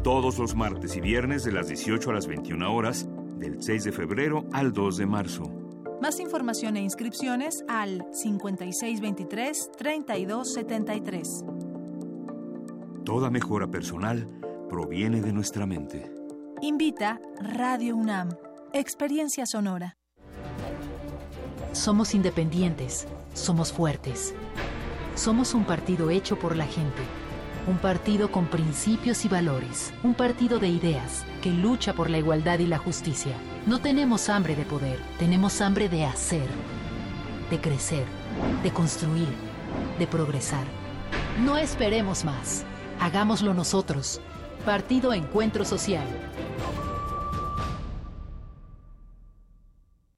Todos los martes y viernes de las 18 a las 21 horas, del 6 de febrero al 2 de marzo. Más información e inscripciones al 5623-3273. Toda mejora personal proviene de nuestra mente. Invita Radio UNAM. Experiencia sonora. Somos independientes, somos fuertes. Somos un partido hecho por la gente. Un partido con principios y valores. Un partido de ideas que lucha por la igualdad y la justicia. No tenemos hambre de poder, tenemos hambre de hacer, de crecer, de construir, de progresar. No esperemos más. Hagámoslo nosotros. Partido Encuentro Social.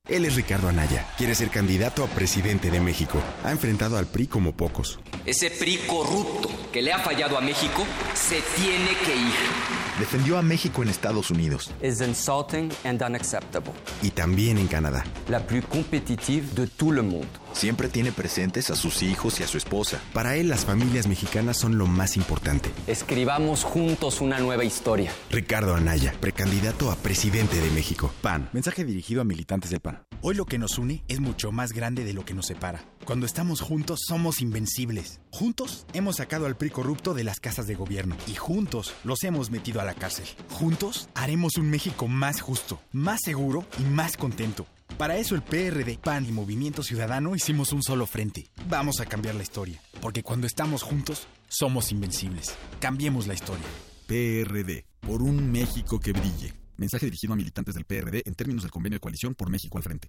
Él es Ricardo Anaya. Quiere ser candidato a presidente de México. Ha enfrentado al PRI como pocos. Ese PRI corrupto que le ha fallado a México se tiene que ir. Defendió a México en Estados Unidos. Es insulting and unacceptable. Y también en Canadá. La plus competitive de tout le monde. Siempre tiene presentes a sus hijos y a su esposa. Para él las familias mexicanas son lo más importante. Escribamos juntos una nueva historia. Ricardo Anaya, precandidato a presidente de México. PAN. Mensaje dirigido a militantes del PAN. Hoy lo que nos une es mucho más grande de lo que nos separa. Cuando estamos juntos somos invencibles. Juntos hemos sacado al Corrupto de las casas de gobierno y juntos los hemos metido a la cárcel. Juntos haremos un México más justo, más seguro y más contento. Para eso el PRD, PAN y Movimiento Ciudadano hicimos un solo frente. Vamos a cambiar la historia, porque cuando estamos juntos somos invencibles. Cambiemos la historia. PRD, por un México que brille. Mensaje dirigido a militantes del PRD en términos del convenio de coalición por México al frente.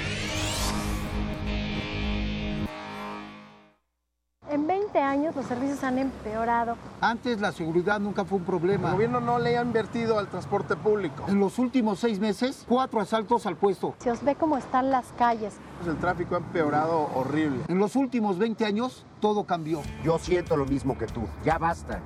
En 20 años los servicios han empeorado. Antes la seguridad nunca fue un problema. El gobierno no le ha invertido al transporte público. En los últimos seis meses, cuatro asaltos al puesto. Se os ve cómo están las calles. El tráfico ha empeorado horrible. En los últimos 20 años, todo cambió. Yo siento lo mismo que tú. Ya basta.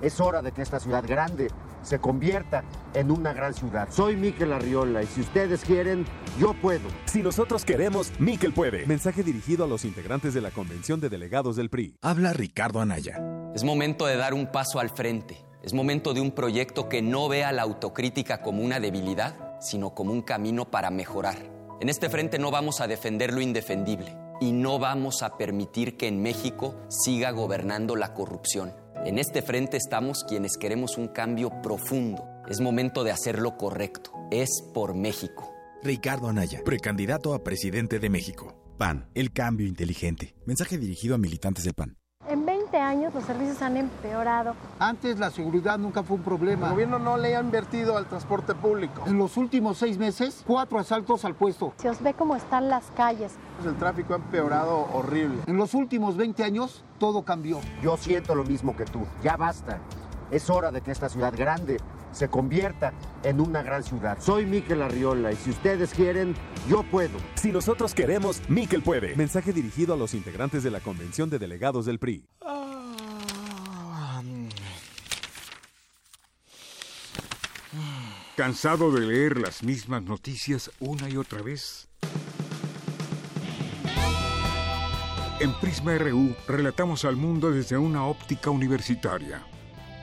Es hora de que esta ciudad grande se convierta en una gran ciudad. Soy Miquel Arriola y si ustedes quieren, yo puedo. Si nosotros queremos, Miquel puede. Mensaje dirigido a los integrantes de la Convención de Delegados del PRI. Habla Ricardo Anaya. Es momento de dar un paso al frente. Es momento de un proyecto que no vea la autocrítica como una debilidad, sino como un camino para mejorar. En este frente no vamos a defender lo indefendible y no vamos a permitir que en México siga gobernando la corrupción. En este frente estamos quienes queremos un cambio profundo. Es momento de hacer lo correcto. Es por México. Ricardo Anaya, precandidato a presidente de México. PAN, el cambio inteligente. Mensaje dirigido a militantes del PAN. En 20 años los servicios han empeorado. Antes la seguridad nunca fue un problema. El gobierno no le ha invertido al transporte público. En los últimos seis meses, cuatro asaltos al puesto. Se os ve cómo están las calles. El tráfico ha empeorado horrible. En los últimos 20 años, todo cambió. Yo siento lo mismo que tú. Ya basta. Es hora de que esta ciudad grande se convierta en una gran ciudad. Soy Miquel Arriola y si ustedes quieren, yo puedo. Si nosotros queremos, Miquel puede. Mensaje dirigido a los integrantes de la Convención de Delegados del PRI. ¿Cansado de leer las mismas noticias una y otra vez? En Prisma RU relatamos al mundo desde una óptica universitaria.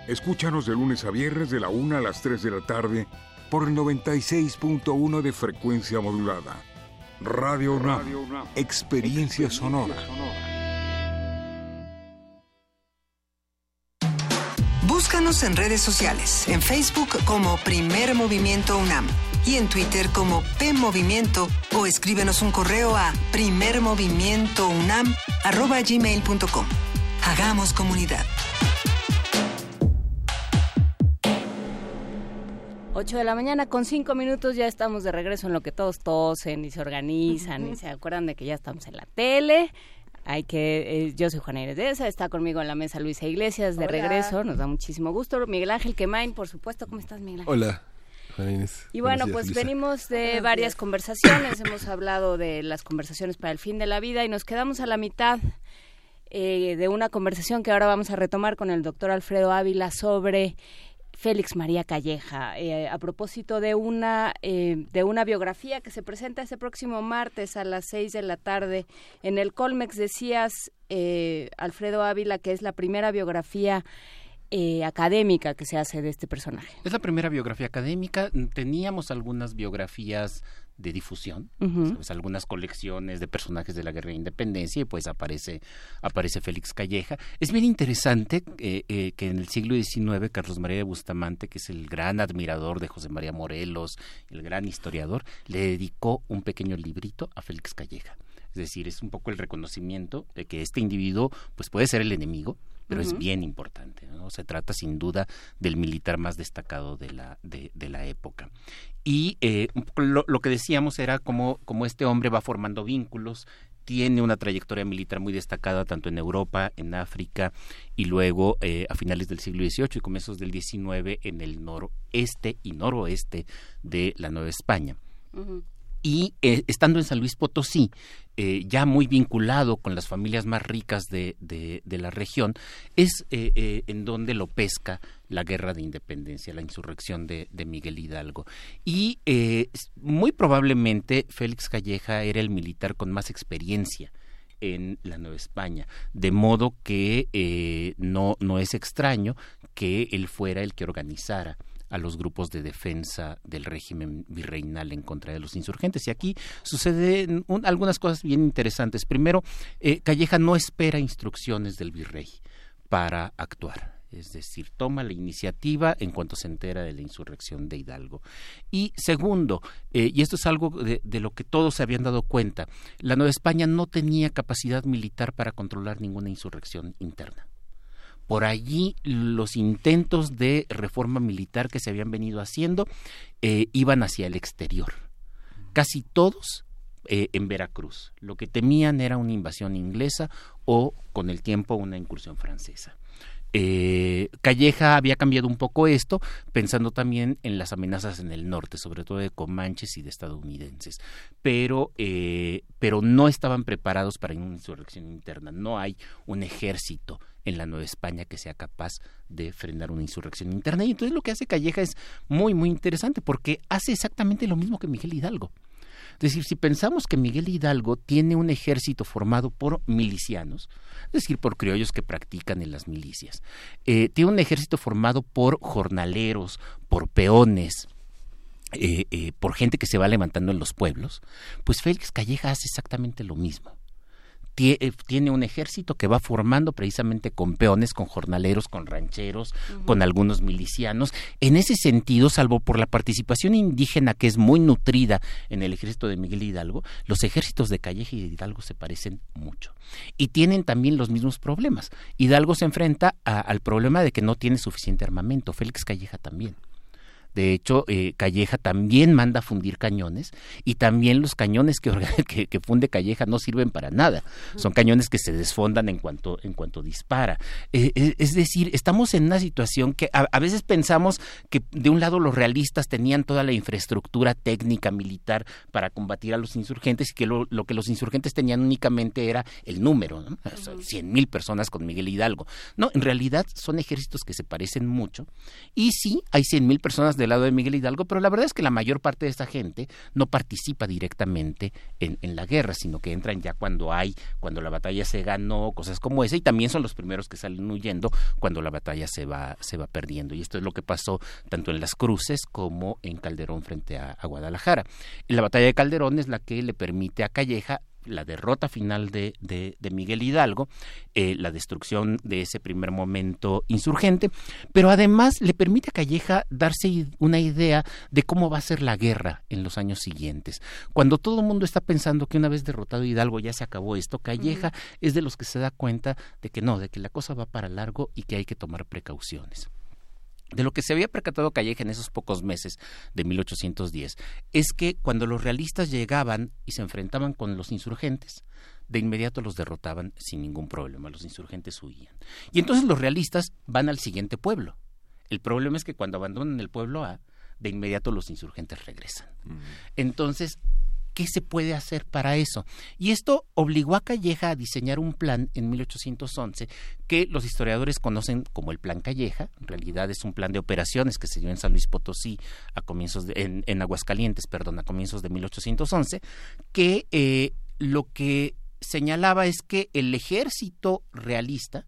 Escúchanos de lunes a viernes de la 1 a las 3 de la tarde por el 96.1 de frecuencia modulada. Radio UNAM, experiencia sonora. Búscanos en redes sociales, en Facebook como Primer Movimiento UNAM y en Twitter como P Movimiento o escríbenos un correo a primermovimientounam@gmail.com. Hagamos comunidad. 8 de la mañana con 5 minutos ya estamos de regreso en lo que todos tosen y se organizan y se acuerdan de que ya estamos en la tele. Hay que, eh, yo soy Juana Inés de esa, está conmigo en la mesa Luisa Iglesias de Hola. regreso, nos da muchísimo gusto. Miguel Ángel Quemain, por supuesto, ¿cómo estás Miguel Ángel? Hola. Juana Inés. Y bueno, Buenos días, pues Luisa. venimos de Buenos varias días. conversaciones, hemos hablado de las conversaciones para el fin de la vida y nos quedamos a la mitad eh, de una conversación que ahora vamos a retomar con el doctor Alfredo Ávila sobre Félix María Calleja, eh, a propósito de una, eh, de una biografía que se presenta este próximo martes a las seis de la tarde en el Colmex. Decías, eh, Alfredo Ávila, que es la primera biografía eh, académica que se hace de este personaje. Es la primera biografía académica. Teníamos algunas biografías de difusión. ¿sabes? algunas colecciones de personajes de la guerra de independencia y pues aparece aparece Félix Calleja. Es bien interesante eh, eh, que en el siglo XIX Carlos María de Bustamante, que es el gran admirador de José María Morelos, el gran historiador, le dedicó un pequeño librito a Félix Calleja. Es decir, es un poco el reconocimiento de que este individuo pues puede ser el enemigo, pero es bien importante. ¿no? Se trata sin duda del militar más destacado de la, de, de la época. Y eh, lo, que decíamos era como, como este hombre va formando vínculos, tiene una trayectoria militar muy destacada tanto en Europa, en África y luego eh, a finales del siglo XVIII y comienzos del XIX en el noroeste y noroeste de la Nueva España. Y eh, estando en San Luis Potosí, eh, ya muy vinculado con las familias más ricas de, de, la región, es eh, en donde lo pesca la guerra de independencia, la insurrección de, de Miguel Hidalgo. Y muy probablemente Félix Calleja era el militar con más experiencia en la Nueva España, de modo que no, no es extraño que él fuera el que organizara a los grupos de defensa del régimen virreinal en contra de los insurgentes. Y aquí suceden algunas cosas bien interesantes. Primero, eh, Calleja no espera instrucciones del virrey para actuar. Es decir, toma la iniciativa en cuanto se entera de la insurrección de Hidalgo. Y segundo, eh, y esto es algo de, de, lo que todos se habían dado cuenta, la Nueva España no tenía capacidad militar para controlar ninguna insurrección interna por allí los intentos de reforma militar que se habían venido haciendo eh, iban hacia el exterior. Casi todos eh, en Veracruz. Lo que temían era una invasión inglesa o, con el tiempo, una incursión francesa. Eh, Calleja había cambiado un poco esto, pensando también en las amenazas en el norte, sobre todo de comanches y de estadounidenses, pero, pero no estaban preparados para una insurrección interna. No hay un ejército en la Nueva España que sea capaz de frenar una insurrección interna. Y entonces lo que hace Calleja es muy, muy interesante porque hace exactamente lo mismo que Miguel Hidalgo. Es decir, si pensamos que Miguel Hidalgo tiene un ejército formado por milicianos, es decir, por criollos que practican en las milicias, eh, tiene un ejército formado por jornaleros, por peones, eh, eh, por gente que se va levantando en los pueblos, pues Félix Calleja hace exactamente lo mismo. Eh, tiene un ejército que va formando precisamente con peones, con jornaleros, con rancheros, con algunos milicianos. En ese sentido, salvo por la participación indígena que es muy nutrida en el ejército de Miguel Hidalgo, los ejércitos de Calleja y de Hidalgo se parecen mucho. Y tienen también los mismos problemas. Hidalgo se enfrenta al problema de que no tiene suficiente armamento, Félix Calleja también. De hecho, eh, Calleja también manda fundir cañones y también los cañones [laughs] que, que, funde Calleja no sirven para nada. Son cañones que se desfondan en cuanto, en cuanto dispara. Eh, eh, es decir, estamos en una situación que a, veces pensamos que de un lado los realistas tenían toda la infraestructura técnica militar para combatir a los insurgentes y que lo, que los insurgentes tenían únicamente era el número, ¿no? cien mil personas con Miguel Hidalgo. No, en realidad son ejércitos que se parecen mucho y sí hay cien mil personas de lado de Miguel Hidalgo, pero la verdad es que la mayor parte de esta gente no participa directamente en, la guerra, sino que entran ya cuando hay, cuando la batalla se ganó, cosas como esa, y también son los primeros que salen huyendo cuando la batalla se va, se va perdiendo. Y esto es lo que pasó tanto en las cruces como en Calderón frente a, a Guadalajara. la batalla de Calderón es la que le permite a Calleja la derrota final de, de, Miguel Hidalgo, eh, la destrucción de ese primer momento insurgente, pero además le permite a Calleja darse una idea de cómo va a ser la guerra en los años siguientes. Cuando todo el mundo está pensando que una vez derrotado Hidalgo ya se acabó esto, Calleja es de los que se da cuenta de que no, de que la cosa va para largo y que hay que tomar precauciones. De lo que se había percatado Calleja en esos pocos meses de 1810 es que cuando los realistas llegaban y se enfrentaban con los insurgentes, de inmediato los derrotaban sin ningún problema, los insurgentes huían. Y entonces los realistas van al siguiente pueblo. El problema es que cuando abandonan el pueblo A, de inmediato los insurgentes regresan. Entonces, ¿Qué se puede hacer para eso? Y esto obligó a Calleja a diseñar un plan en 1811 que los historiadores conocen como el Plan Calleja. En realidad es un plan de operaciones que se dio en San Luis Potosí a comienzos de, en, Aguascalientes, perdón, a comienzos de 1811, que eh, lo que señalaba es que el ejército realista,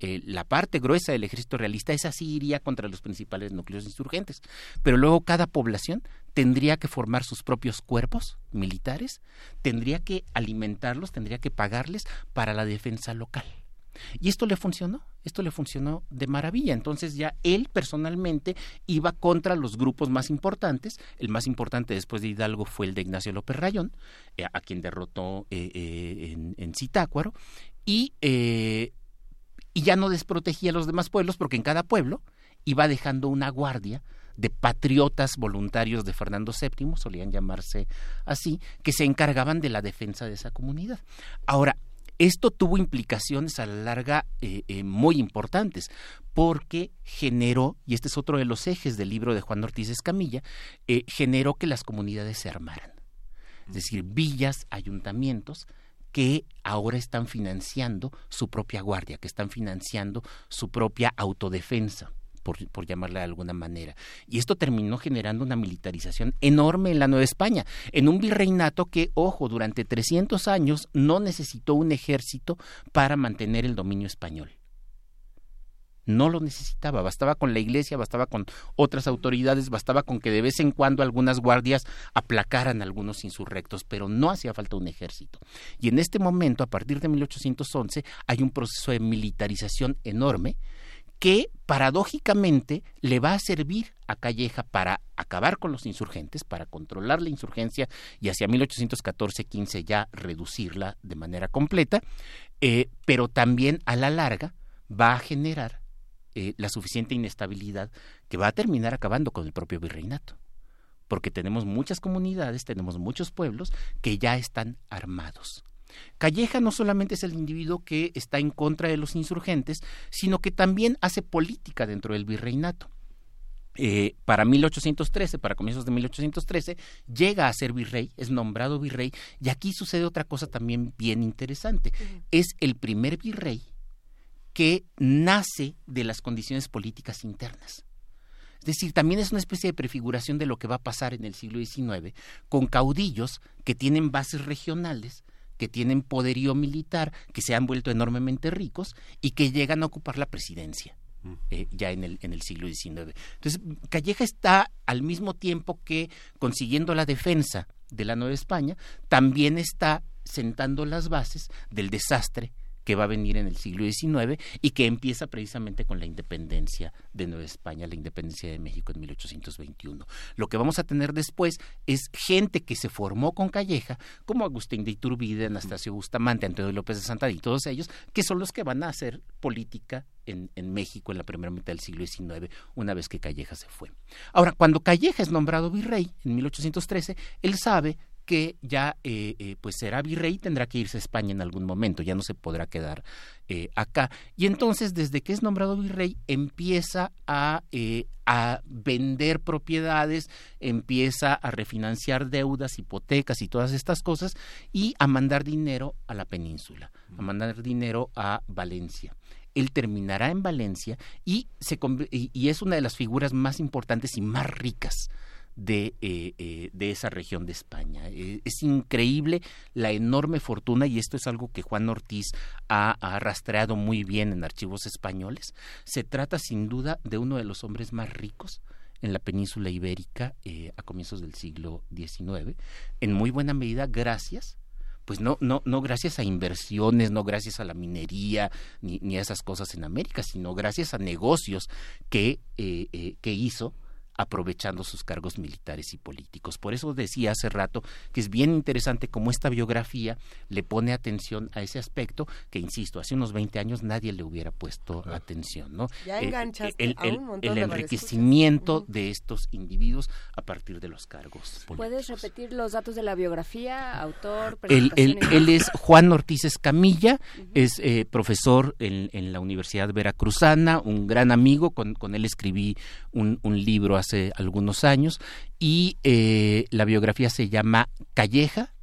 eh, la parte gruesa del ejército realista, esa sí iría contra los principales núcleos insurgentes. Pero luego cada población tendría que formar sus propios cuerpos militares, tendría que alimentarlos, tendría que pagarles para la defensa local. Y esto le funcionó, esto le funcionó de maravilla. Entonces ya él personalmente iba contra los grupos más importantes. El más importante después de Hidalgo fue el de Ignacio López Rayón, eh, a quien derrotó eh, en, en. Y y ya no desprotegía a los demás pueblos porque en cada pueblo iba dejando una guardia de patriotas voluntarios de Fernando VII, solían llamarse así, que se encargaban de la defensa de esa comunidad. Ahora, esto tuvo implicaciones a la larga eh, eh, muy importantes, porque generó, y este es otro de los ejes del libro de Juan Ortiz Escamilla, eh, generó que las comunidades se armaran. es decir, villas, ayuntamientos que ahora están financiando su propia guardia, que están financiando su propia autodefensa. Por, por, llamarla de alguna manera. Y esto terminó generando una militarización enorme en la Nueva España, en un virreinato que, ojo, durante 300 años no necesitó un ejército para mantener el dominio español no lo necesitaba, bastaba con la iglesia, bastaba con otras autoridades, bastaba con que de vez en cuando algunas guardias aplacaran a algunos insurrectos, pero no hacía falta un ejército. Y en este momento, a partir de 1811, hay un proceso de militarización enorme que paradójicamente le va a servir a Calleja para acabar con los insurgentes, para controlar la insurgencia y hacia 1814-15 ya reducirla de manera completa, eh, pero también a la larga va a generar eh, la suficiente inestabilidad que va a terminar acabando con el propio virreinato. Porque tenemos muchas comunidades, tenemos muchos pueblos que ya están armados. Calleja no solamente es el individuo que está en contra de los insurgentes, sino que también hace política dentro del virreinato. Eh, para 1813, para comienzos de 1813, llega a ser virrey, es nombrado virrey, y aquí sucede otra cosa también bien interesante. Es el primer virrey que nace de las condiciones políticas internas. Es decir, también es una especie de prefiguración de lo que va a pasar en el siglo XIX con caudillos que tienen bases regionales, que tienen poderío militar, que se han vuelto enormemente ricos y que llegan a ocupar la presidencia. Eh, ya en el, en el siglo XIX. Entonces, Calleja está al mismo tiempo que consiguiendo la defensa de la Nueva España, también está sentando las bases del desastre que va a venir en el siglo XIX y que empieza precisamente con la independencia de Nueva España, la independencia de México en 1821. Lo que vamos a tener después es gente que se formó con Calleja, como Agustín de Iturbide, Anastasio Bustamante, Antonio López de Santa y todos ellos, que son los que van a hacer política en, en, México en la primera mitad del siglo XIX, una vez que Calleja se fue. Ahora, cuando Calleja es nombrado virrey en 1813, él sabe que ya eh, eh, pues será virrey tendrá que irse a España en algún momento, ya no se podrá quedar eh, acá. Y entonces, desde que es nombrado virrey, empieza a, a vender propiedades, empieza a refinanciar deudas, hipotecas y todas estas cosas, y a mandar dinero a la península, a mandar dinero a Valencia él terminará en Valencia y, se, y es una de las figuras más importantes y más ricas de, eh, eh, de esa región de España. Eh, es increíble la enorme fortuna, y esto es algo que Juan Ortiz ha, ha, rastreado muy bien en archivos españoles. Se trata sin duda de uno de los hombres más ricos en la península ibérica a comienzos del siglo XIX, en muy buena medida gracias pues no, no, no gracias a inversiones, no gracias a la minería, ni, ni a esas cosas en América, sino gracias a negocios que, que hizo aprovechando sus cargos militares y políticos. Por eso decía hace rato que es bien interesante cómo esta biografía le pone atención a ese aspecto que, insisto, hace unos 20 años nadie le hubiera puesto atención. ¿no? Ya eh, el, el, enriquecimiento de estos individuos a partir de los cargos políticos. ¿Puedes repetir los datos de la biografía, autor? Él, él, es Juan Ortiz Escamilla, es eh, profesor en, la Universidad Veracruzana, un gran amigo, con, con él escribí un, un libro hace algunos años y eh, la biografía se llama Calleja,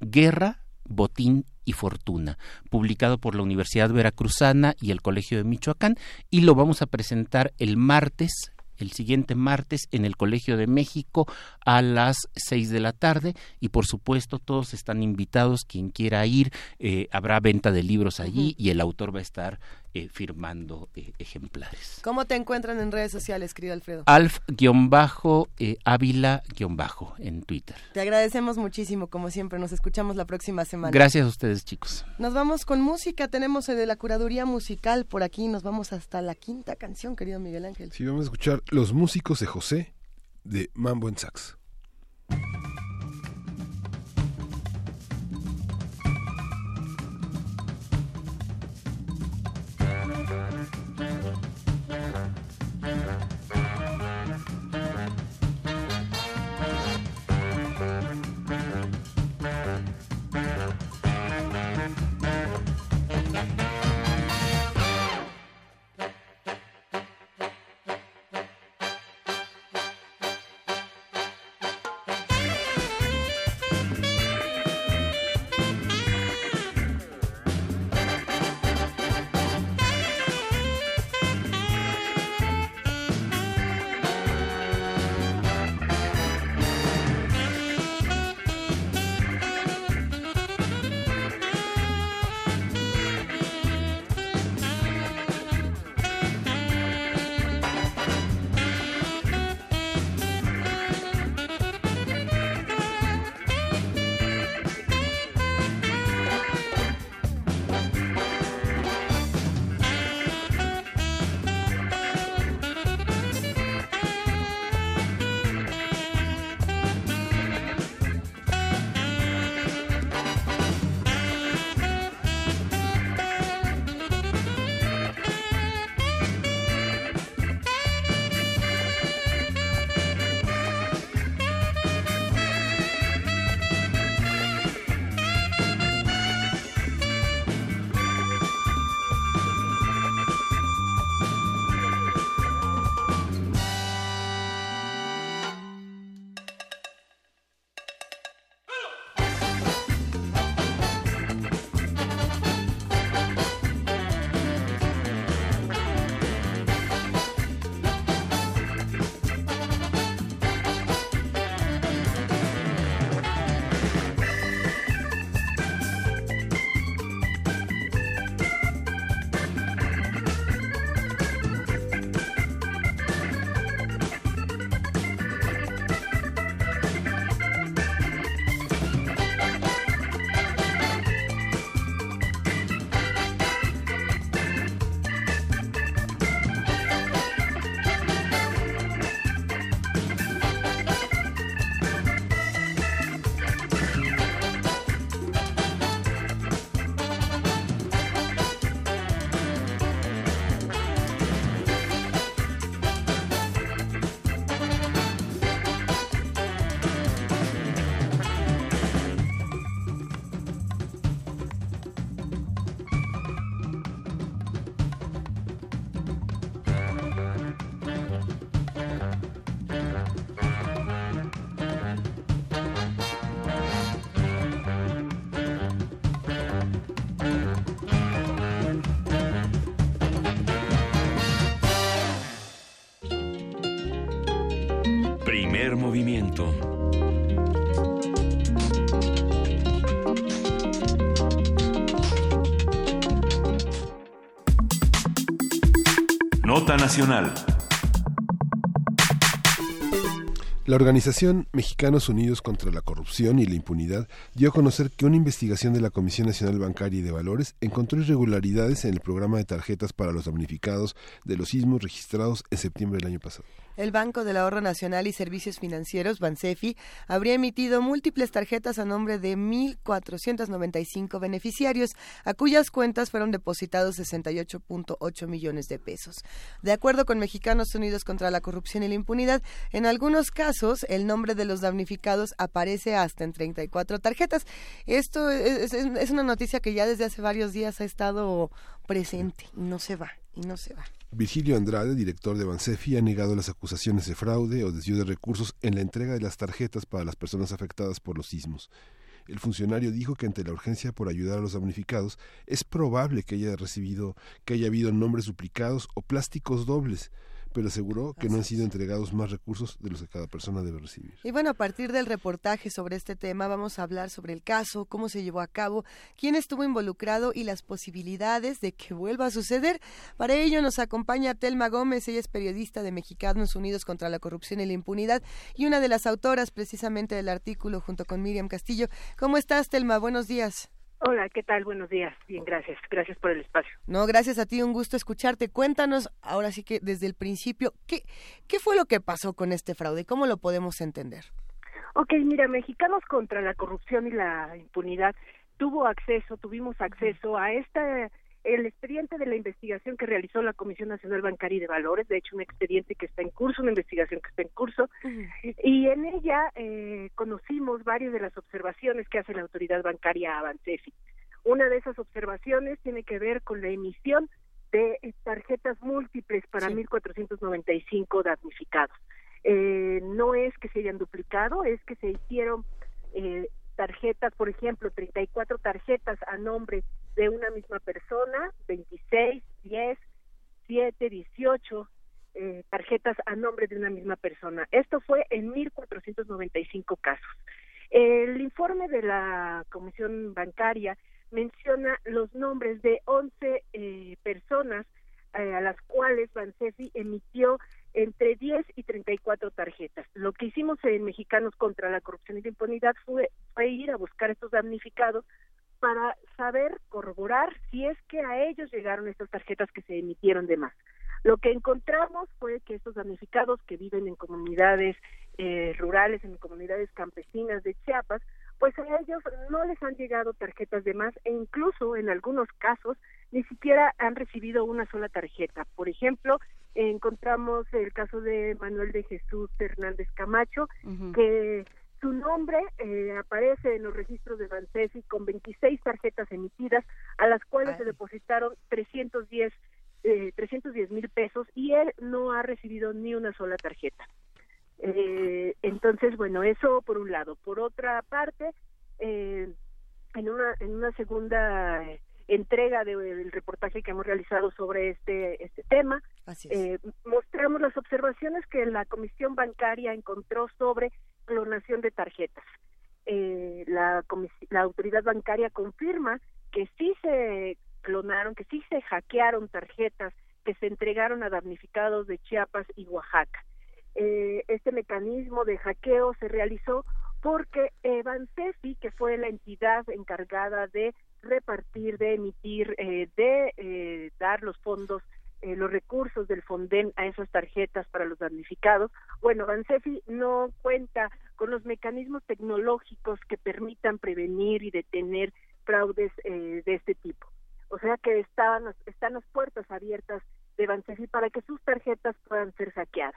Guerra, Botín y Fortuna, publicado por la Universidad Veracruzana y el Colegio de Michoacán y lo vamos a presentar el martes el siguiente martes en el Colegio de México a las seis de la tarde y por supuesto todos están invitados, quien quiera ir, eh, habrá venta de libros allí y el autor va a estar eh, firmando eh, ejemplares. ¿Cómo te encuentran en redes sociales, querido Alfredo? Alf-Ávila-en Twitter. Te agradecemos muchísimo, como siempre. Nos escuchamos la próxima semana. Gracias a ustedes, chicos. Nos vamos con música. Tenemos de la curaduría musical por aquí. Nos vamos hasta la quinta canción, querido Miguel Ángel. Sí, vamos a escuchar Los músicos de José de Mambo en Sax. Nota Nacional. La organización Mexicanos Unidos contra la Corrupción y la Impunidad dio a conocer que una investigación de la Comisión Nacional Bancaria y de Valores encontró irregularidades en el programa de tarjetas para los damnificados de los sismos registrados en septiembre del año pasado. El Banco del Ahorro Nacional y Servicios Financieros, Bansefi, habría emitido múltiples tarjetas a nombre de 1.495 beneficiarios, a cuyas cuentas fueron depositados 68.8 millones de pesos. De acuerdo con Mexicanos Unidos contra la Corrupción y la Impunidad, en algunos casos el nombre de los damnificados aparece hasta en 34 tarjetas. Esto es, una noticia que ya desde hace varios días ha estado presente y no se va, y no se va. Virgilio Andrade, director de Bansefi, ha negado las acusaciones de fraude o desvío de recursos en la entrega de las tarjetas para las personas afectadas por los sismos. El funcionario dijo que ante la urgencia por ayudar a los damnificados es probable que haya recibido que haya habido nombres duplicados o plásticos dobles pero aseguró que no han sido entregados más recursos de los que cada persona debe recibir. Y bueno, a partir del reportaje sobre este tema vamos a hablar sobre el caso, cómo se llevó a cabo, quién estuvo involucrado y las posibilidades de que vuelva a suceder. Para ello nos acompaña Telma Gómez, ella es periodista de Mexicanos Unidos contra la Corrupción y la Impunidad y una de las autoras precisamente del artículo junto con Miriam Castillo. ¿Cómo estás, Telma? Buenos días. Hola, ¿qué tal? Buenos días. Bien, gracias. Gracias por el espacio. No, gracias a ti, un gusto escucharte. Cuéntanos, ahora sí que desde el principio, ¿qué, qué fue lo que pasó con este fraude? ¿Cómo lo podemos entender? Ok, mira, Mexicanos contra la corrupción y la impunidad tuvo acceso, tuvimos acceso a esta el expediente de la investigación que realizó la Comisión Nacional Bancaria y de Valores, de hecho un expediente que está en curso, una investigación que está en curso, y en ella eh, conocimos varias de las observaciones que hace la autoridad bancaria Avancefi. Una de esas observaciones tiene que ver con la emisión de tarjetas múltiples para sí. 1.495 damnificados. Eh, no es que se hayan duplicado, es que se hicieron eh, tarjetas, por ejemplo, 34 tarjetas a nombre de una misma persona, 26, 10, 7, 18 eh, tarjetas a nombre de una misma persona. Esto fue en 1.495 casos. El informe de la Comisión Bancaria menciona los nombres de 11 eh, personas eh, a las cuales Bansefi emitió entre 10 y 34 tarjetas. Lo que hicimos en Mexicanos contra la Corrupción y la Impunidad fue ir a buscar estos damnificados para saber, corroborar si es que a ellos llegaron estas tarjetas que se emitieron de más. Lo que encontramos fue que estos damnificados que viven en comunidades eh, rurales, en comunidades campesinas de Chiapas, pues a ellos no les han llegado tarjetas de más e incluso en algunos casos ni siquiera han recibido una sola tarjeta. Por ejemplo, encontramos el caso de Manuel de Jesús Hernández Camacho, uh -huh. que su nombre eh, aparece en los registros de Bansefi con 26 tarjetas emitidas, a las cuales Ay. se depositaron 310 eh, 310 mil pesos y él no ha recibido ni una sola tarjeta. Eh, entonces, bueno, eso por un lado. Por otra parte, eh, en una en una segunda entrega del de, reportaje que hemos realizado sobre este este tema, eh, mostramos las observaciones que la Comisión Bancaria encontró sobre clonación de tarjetas. Eh, la, la autoridad bancaria confirma que sí se clonaron, que sí se hackearon tarjetas que se entregaron a damnificados de Chiapas y Oaxaca. Eh, este mecanismo de hackeo se realizó porque Bansefi, que fue la entidad encargada de repartir, de emitir, eh, de eh, dar los fondos, eh, los recursos del Fonden a esas tarjetas para los damnificados. Bueno, Bansefi no cuenta con los mecanismos tecnológicos que permitan prevenir y detener fraudes eh, de este tipo. O sea que están, están las puertas abiertas de Bansefi para que sus tarjetas puedan ser saqueadas.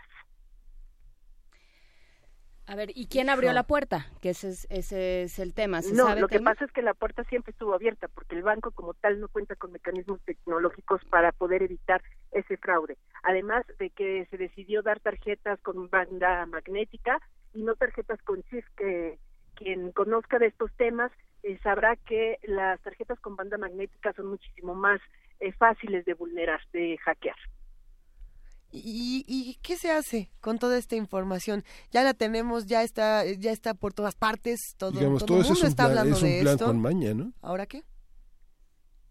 A ver, ¿y quién abrió la puerta? Que ese es, ese es el tema. ¿Se no, sabe lo que pasa es que la puerta siempre estuvo abierta porque el banco como tal no cuenta con mecanismos tecnológicos para poder evitar ese fraude. Además de que se decidió dar tarjetas con banda magnética y no tarjetas con chip, que quien conozca de estos temas eh, sabrá que las tarjetas con banda magnética son muchísimo más eh, fáciles de vulnerar, de hackear. ¿Y, ¿Y, qué se hace con toda esta información? Ya la tenemos, ya está, ya está por todas partes, todo, Digamos, todo, el mundo eso es un está plan, hablando es un de plan esto. con maña, ¿no? ¿Ahora qué?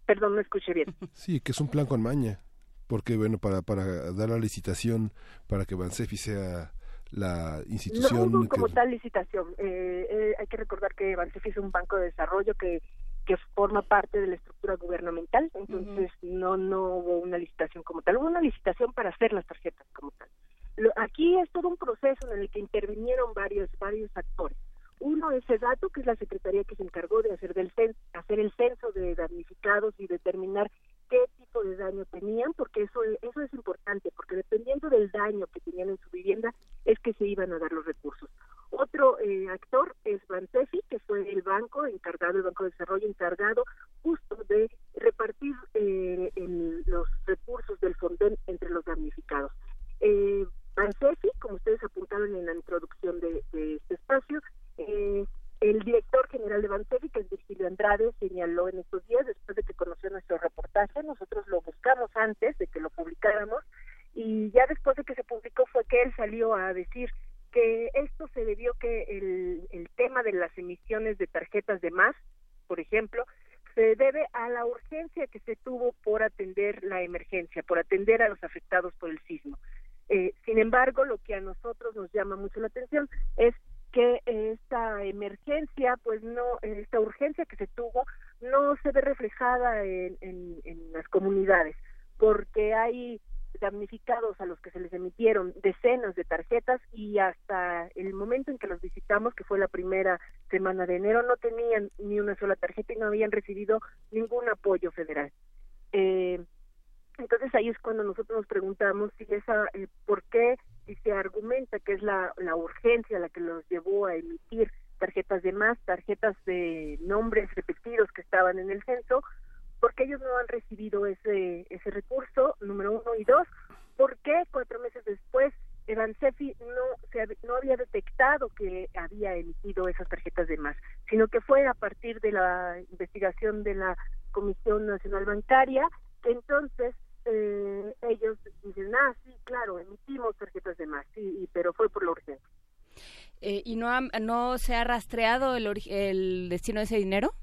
Perdón, no escuché bien. [laughs] Sí, que es un plan con maña, porque bueno, para, para dar la licitación, para que Bansefi sea la institución... No hubo como que- tal licitación. Eh, eh, hay que recordar que Bansefi es un banco de desarrollo que, que forma parte de la estructura gubernamental, entonces no no hubo una licitación como tal. Hubo una licitación para hacer las tarjetas como tal. Lo- aquí es todo un proceso en el que intervinieron varios varios actores. Uno es dato que es la secretaría que se encargó de hacer del cen- hacer el censo de damnificados y determinar qué tipo de daño tenían, porque eso eso es importante, porque dependiendo del daño que tenían en su vivienda es que se iban a dar los recursos. Otro eh, actor es Bansefi, que fue el banco encargado, el Banco de Desarrollo encargado justo de repartir eh, el- los recursos del Fonden entre los damnificados. Eh, Bansefi, como ustedes apuntaron en la introducción de, de este espacio, eh, el director general de Bansefi, que es Virgilio Andrade, señaló en estos días, después de que conoció nuestro reportaje, nosotros lo buscamos antes de que lo publicáramos, y ya después de que se publicó fue que él salió a decir que esto se debió que el, el tema de las emisiones de tarjetas de más, por ejemplo, se debe a la urgencia que se tuvo por atender la emergencia, por atender a los afectados por el sismo. Eh, sin embargo, lo que a nosotros nos llama mucho la atención es que esta emergencia, pues no, esta urgencia que se tuvo, no se ve reflejada en, en- en las comunidades, porque hay damnificados a los que se les emitieron decenas de tarjetas y hasta el momento en que los visitamos, que fue la primera semana de enero, no tenían ni una sola tarjeta y no habían recibido ningún apoyo federal. Eh, entonces ahí es cuando nosotros nos preguntamos si esa, eh, por qué si se argumenta que es la, la urgencia la que los llevó a emitir tarjetas de más, tarjetas de nombres repetidos que estaban en el censo, porque ellos no han recibido ese ese recurso, número uno y dos, ¿por qué cuatro meses después Evansefi no se no había detectado que había emitido esas tarjetas de más, sino que fue a partir de la investigación de la Comisión Nacional Bancaria que entonces eh, ellos dicen, ah, sí, claro, emitimos tarjetas de más, sí, pero fue por la urgencia. Eh, ¿Y no, ha- no se ha rastreado el, el destino de ese dinero?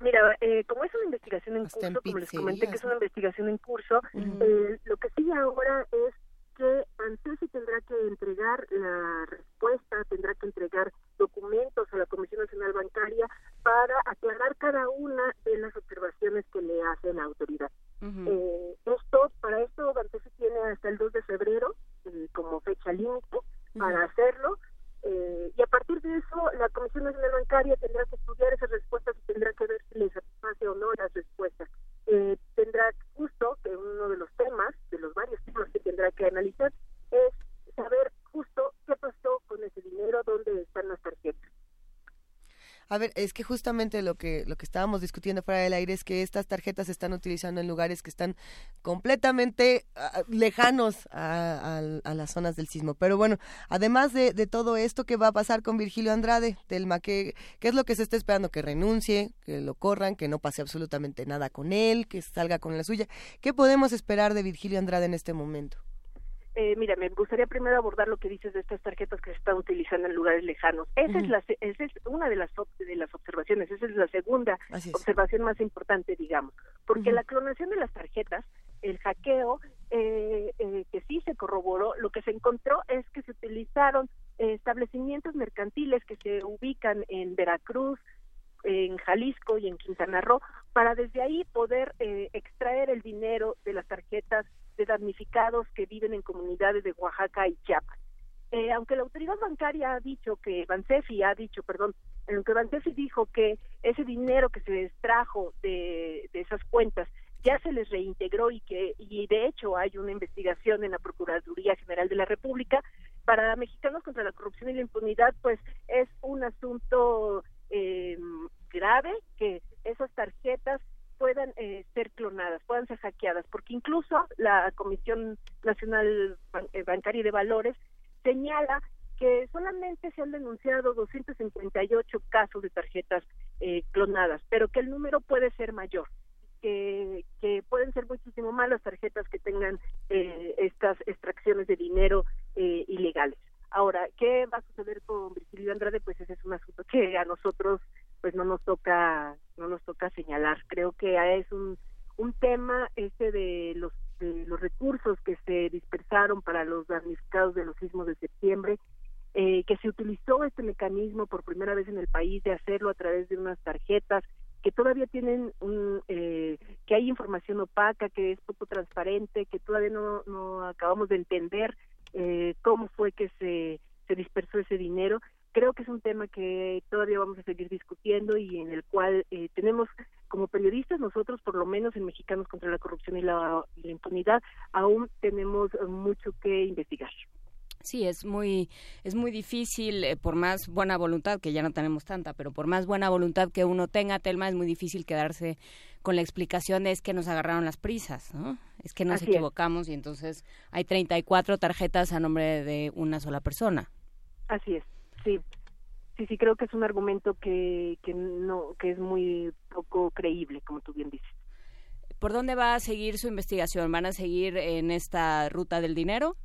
Mira, eh, como es una investigación en Hasta en curso, como les comenté que es una investigación en curso, eh, lo que sigue ahora es que ANSESI tendrá que entregar la respuesta, tendrá que entregar documentos a la Comisión Nacional Bancaria para aclarar cada una de las observaciones que le hace la autoridad. Eh, esto, para esto, Bansefi tiene hasta el 2 de febrero eh, como fecha límite para hacerlo. Eh, y a partir de eso, la Comisión Nacional Bancaria tendrá que estudiar esas respuestas y tendrá que ver si le satisface o no las respuestas. Eh, tendrá justo que uno de los temas, de los varios temas que tendrá que analizar, es saber justo qué pasó con ese dinero, dónde están las tarjetas. A ver, es que justamente lo que lo que estábamos discutiendo fuera del aire es que estas tarjetas se están utilizando en lugares que están completamente ah, lejanos a, las zonas del sismo. Pero bueno, además de, de todo esto, ¿qué va a pasar con Virgilio Andrade, Telma? ¿Qué, ¿Qué es lo que se está esperando? Que renuncie, que lo corran, que no pase absolutamente nada con él, que salga con la suya. ¿Qué podemos esperar de Virgilio Andrade en este momento? Eh, mira, me gustaría primero abordar lo que dices de estas tarjetas que se están utilizando en lugares lejanos. Esa es la esa es una de las de las observaciones, esa es la segunda es. observación más importante, digamos, porque la clonación de las tarjetas, el hackeo, eh, eh, que sí se corroboró, lo que se encontró es que se utilizaron eh, establecimientos mercantiles que se ubican en Veracruz, en Jalisco y en Quintana Roo para desde ahí poder eh, extraer el dinero de las tarjetas de damnificados que viven en comunidades de Oaxaca y Chiapas. Eh, aunque la autoridad bancaria ha dicho que Bansefi ha dicho, perdón, aunque Bansefi dijo que ese dinero que se extrajo de, de esas cuentas ya se les reintegró y que y de hecho hay una investigación en la Procuraduría General de la República para Mexicanos contra la corrupción y la impunidad, pues es un asunto eh, grave que esas tarjetas puedan eh, ser clonadas, puedan ser hackeadas, porque incluso la Comisión Nacional eh, Bancaria y de Valores señala que solamente se han denunciado 258 casos de tarjetas eh, clonadas, pero que el número puede ser mayor, que, que pueden ser muchísimo más las tarjetas que tengan eh, estas extracciones de dinero eh, ilegales. Ahora, ¿qué va a suceder con Virgilio Andrade? Pues ese es un asunto que a nosotros pues no nos toca no nos toca señalar. Creo que es un un tema ese de los de los recursos que se dispersaron para los damnificados de los sismos de septiembre, eh, que se utilizó este mecanismo por primera vez en el país de hacerlo a través de unas tarjetas que todavía tienen un, eh, que hay información opaca, que es poco transparente, que todavía no, no acabamos de entender eh, cómo fue que se, se dispersó ese dinero. Creo que es un tema que todavía vamos a seguir discutiendo y en el cual eh, tenemos como periodistas nosotros, por lo menos en Mexicanos contra la Corrupción y la, y la Impunidad, aún tenemos mucho que investigar. Sí, es muy, es muy difícil, eh, por más buena voluntad, que ya no tenemos tanta, pero por más buena voluntad que uno tenga, Telma, es muy difícil quedarse con la explicación de es que nos agarraron las prisas, ¿no? Es que nos Así es. equivocamos y entonces hay 34 tarjetas a nombre de una sola persona. Así es, sí. Sí, sí, creo que es un argumento que, que no que es muy poco creíble, como tú bien dices. ¿Por dónde va a seguir su investigación? ¿Van a seguir en esta ruta del dinero?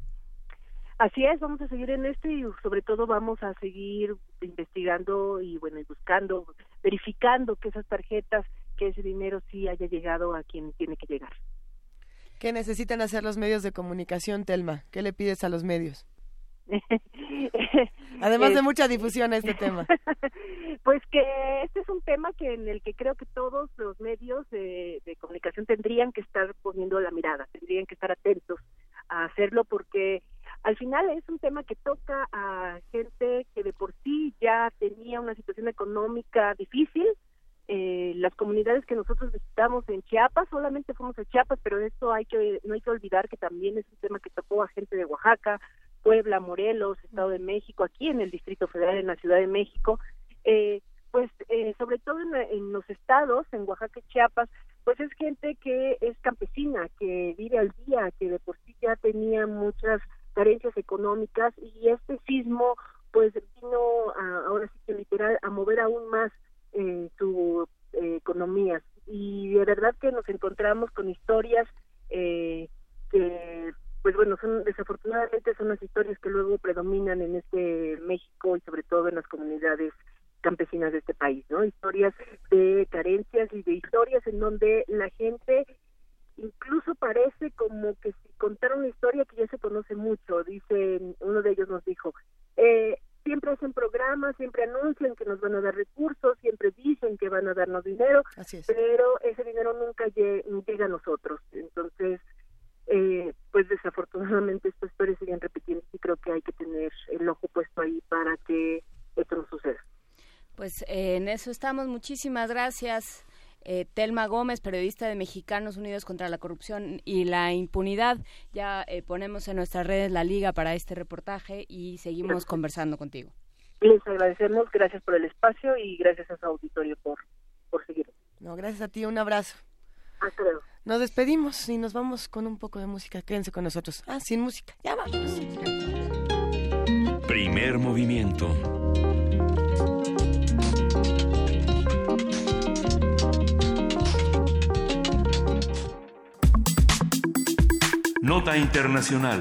Así es, vamos a seguir en esto y sobre todo vamos a seguir investigando y bueno, y buscando, verificando que esas tarjetas, que ese dinero sí haya llegado a quien tiene que llegar. ¿Qué necesitan hacer los medios de comunicación, Telma? ¿Qué le pides a los medios? [laughs] Además de Es- mucha difusión a este tema. [laughs] Pues que este es un tema que en el que creo que todos los medios de, de comunicación tendrían que estar poniendo la mirada, tendrían que estar atentos a hacerlo porque al final es un tema que toca a gente que de por sí ya tenía una situación económica difícil. Eh, las comunidades que nosotros visitamos en Chiapas, solamente fuimos a Chiapas, pero esto hay que no hay que olvidar que también es un tema que tocó a gente de Oaxaca, Puebla, Morelos, Estado de México, aquí en el Distrito Federal, en la Ciudad de México, eh, pues eh, sobre todo en, en los estados, en Oaxaca y Chiapas, pues es gente que es campesina, que vive al día, que de por sí ya tenía muchas carencias económicas y este sismo pues vino a- ahora sí que literal a mover aún más eh, su eh, economía. Y de verdad que nos encontramos con historias eh, que pues bueno son desafortunadamente son las historias que luego predominan en este México y sobre todo en las comunidades campesinas de este país, ¿no? Historias de carencias y de historias en donde la gente incluso parece como que si contara una historia que ya se conoce mucho, dicen, uno de ellos nos dijo, eh, siempre hacen programas, siempre anuncian que nos van a dar recursos, siempre dicen que van a darnos dinero, pero ese dinero nunca lle- llega a nosotros. Entonces, eh, pues desafortunadamente estas historias siguen repitiendo y creo que hay que tener el ojo puesto ahí para que esto no suceda. Pues eh, en eso estamos. Muchísimas gracias. Eh, Telma Gómez, periodista de Mexicanos Unidos contra la Corrupción y la Impunidad. Ya eh, ponemos en nuestras redes la liga para este reportaje y seguimos conversando contigo. Les agradecemos, gracias por el espacio y gracias a su auditorio por, por seguir. No, gracias a ti, un abrazo. Hasta luego. Nos despedimos y nos vamos con un poco de música. Quédense con nosotros. Ah, sin música. Ya vamos. Primer movimiento. Nota Internacional.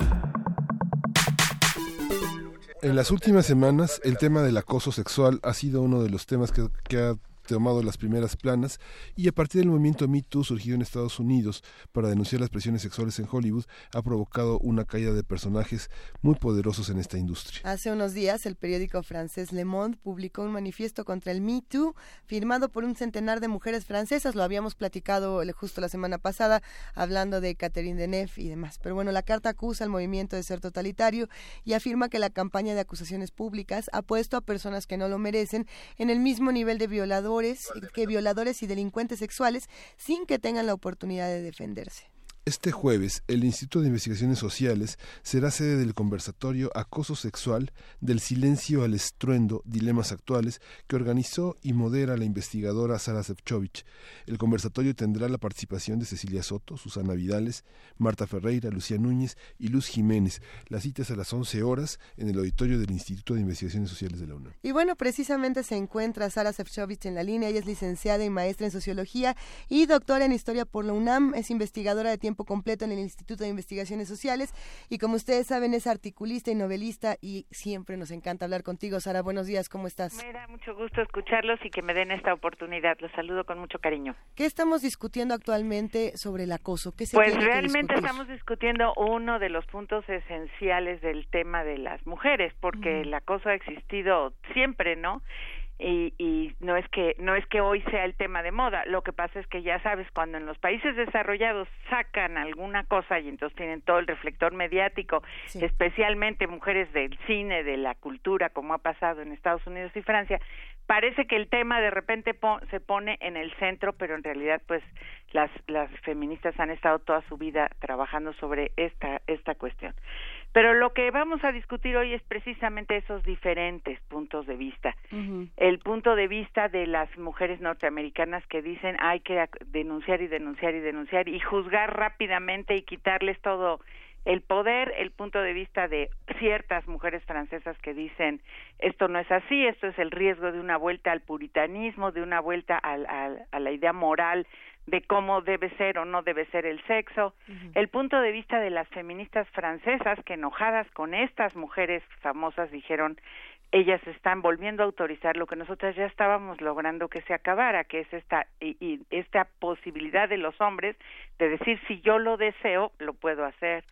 En las últimas semanas, el tema del acoso sexual ha sido uno de los temas que, que ha tomado las primeras planas y a partir del movimiento Me Too surgido en Estados Unidos para denunciar las presiones sexuales en Hollywood ha provocado una caída de personajes muy poderosos en esta industria. Hace unos días, el periódico francés Le Monde publicó un manifiesto contra el Me Too, firmado por un centenar de mujeres francesas. Lo habíamos platicado eh, justo la semana pasada, hablando de Catherine Deneuve y demás. Pero bueno, la carta acusa al movimiento de ser totalitario y afirma que la campaña de acusaciones públicas ha puesto a personas que no lo merecen en el mismo nivel de violadores que violadores y delincuentes sexuales sin que tengan la oportunidad de defenderse. Este jueves, el Instituto de Investigaciones Sociales será sede del conversatorio Acoso Sexual del Silencio al Estruendo, Dilemas Actuales, que organizó y modera la investigadora Sara Sefcovic. El conversatorio tendrá la participación de Cecilia Soto, Susana Vidales, Marta Ferreira, Lucía Núñez y Luz Jiménez. La cita es a las 11 horas en el auditorio del Instituto de Investigaciones Sociales de la UNAM. Y bueno, precisamente se encuentra Sara Sefcovic en la línea. Ella es licenciada y maestra en Sociología y doctora en Historia por la UNAM. Es investigadora de tiempo completo en el Instituto de Investigaciones Sociales y como ustedes saben es articulista y novelista y siempre nos encanta hablar contigo. Sara, buenos días, ¿cómo estás? Me da mucho gusto escucharlos y que me den esta oportunidad. Los saludo con mucho cariño. ¿Qué estamos discutiendo actualmente sobre el acoso? ¿Qué se pues que realmente estamos discutiendo uno de los puntos esenciales del tema de las mujeres, porque el acoso ha existido siempre, ¿no? Y, y no es que no es que hoy sea el tema de moda. Lo que pasa es que ya sabes cuando en los países desarrollados sacan alguna cosa y entonces tienen todo el reflector mediático especialmente mujeres del cine de la cultura como ha pasado en Estados Unidos y Francia parece que el tema de repente po- se pone en el centro pero en realidad pues las las feministas han estado toda su vida trabajando sobre esta esta cuestión pero lo que vamos a discutir hoy es precisamente esos diferentes puntos de vista. El punto de vista de las mujeres norteamericanas que dicen hay que denunciar y denunciar y denunciar y juzgar rápidamente y quitarles todo el poder, el punto de vista de ciertas mujeres francesas que dicen esto no es así, esto es el riesgo de una vuelta al puritanismo, de una vuelta al, al- a la idea moral de cómo debe ser o no debe ser el sexo, el punto de vista de las feministas francesas que enojadas con estas mujeres famosas dijeron ellas están volviendo a autorizar lo que nosotras ya estábamos logrando que se acabara, que es esta y, y esta posibilidad de los hombres de decir si yo lo deseo, lo puedo hacer.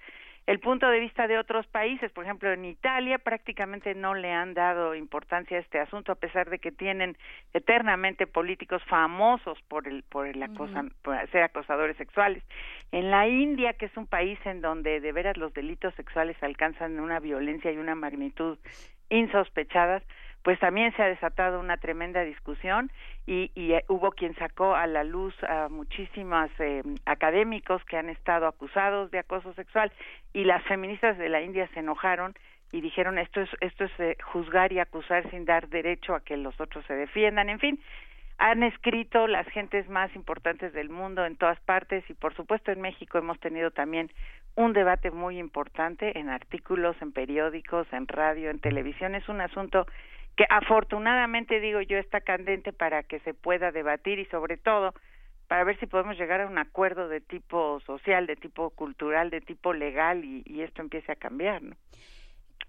El punto de vista de otros países, por ejemplo, en Italia prácticamente no le han dado importancia a este asunto a pesar de que tienen eternamente políticos famosos por el por el acosa, por ser acosadores sexuales. En la India, que es un país en donde de veras los delitos sexuales alcanzan una violencia y una magnitud insospechadas, pues también se ha desatado una tremenda discusión y, y, eh, hubo quien sacó a la luz a muchísimos eh, académicos que han estado acusados de acoso sexual y las feministas de la India se enojaron y dijeron esto es esto es eh, juzgar y acusar sin dar derecho a que los otros se defiendan en fin han escrito las gentes más importantes del mundo en todas partes y por supuesto en México hemos tenido también un debate muy importante en artículos, en periódicos, en radio, en televisión. Es un asunto que afortunadamente digo yo está candente para que se pueda debatir y sobre todo para ver si podemos llegar a un acuerdo de tipo social, de tipo cultural, de tipo legal y, esto empiece a cambiar, ¿no?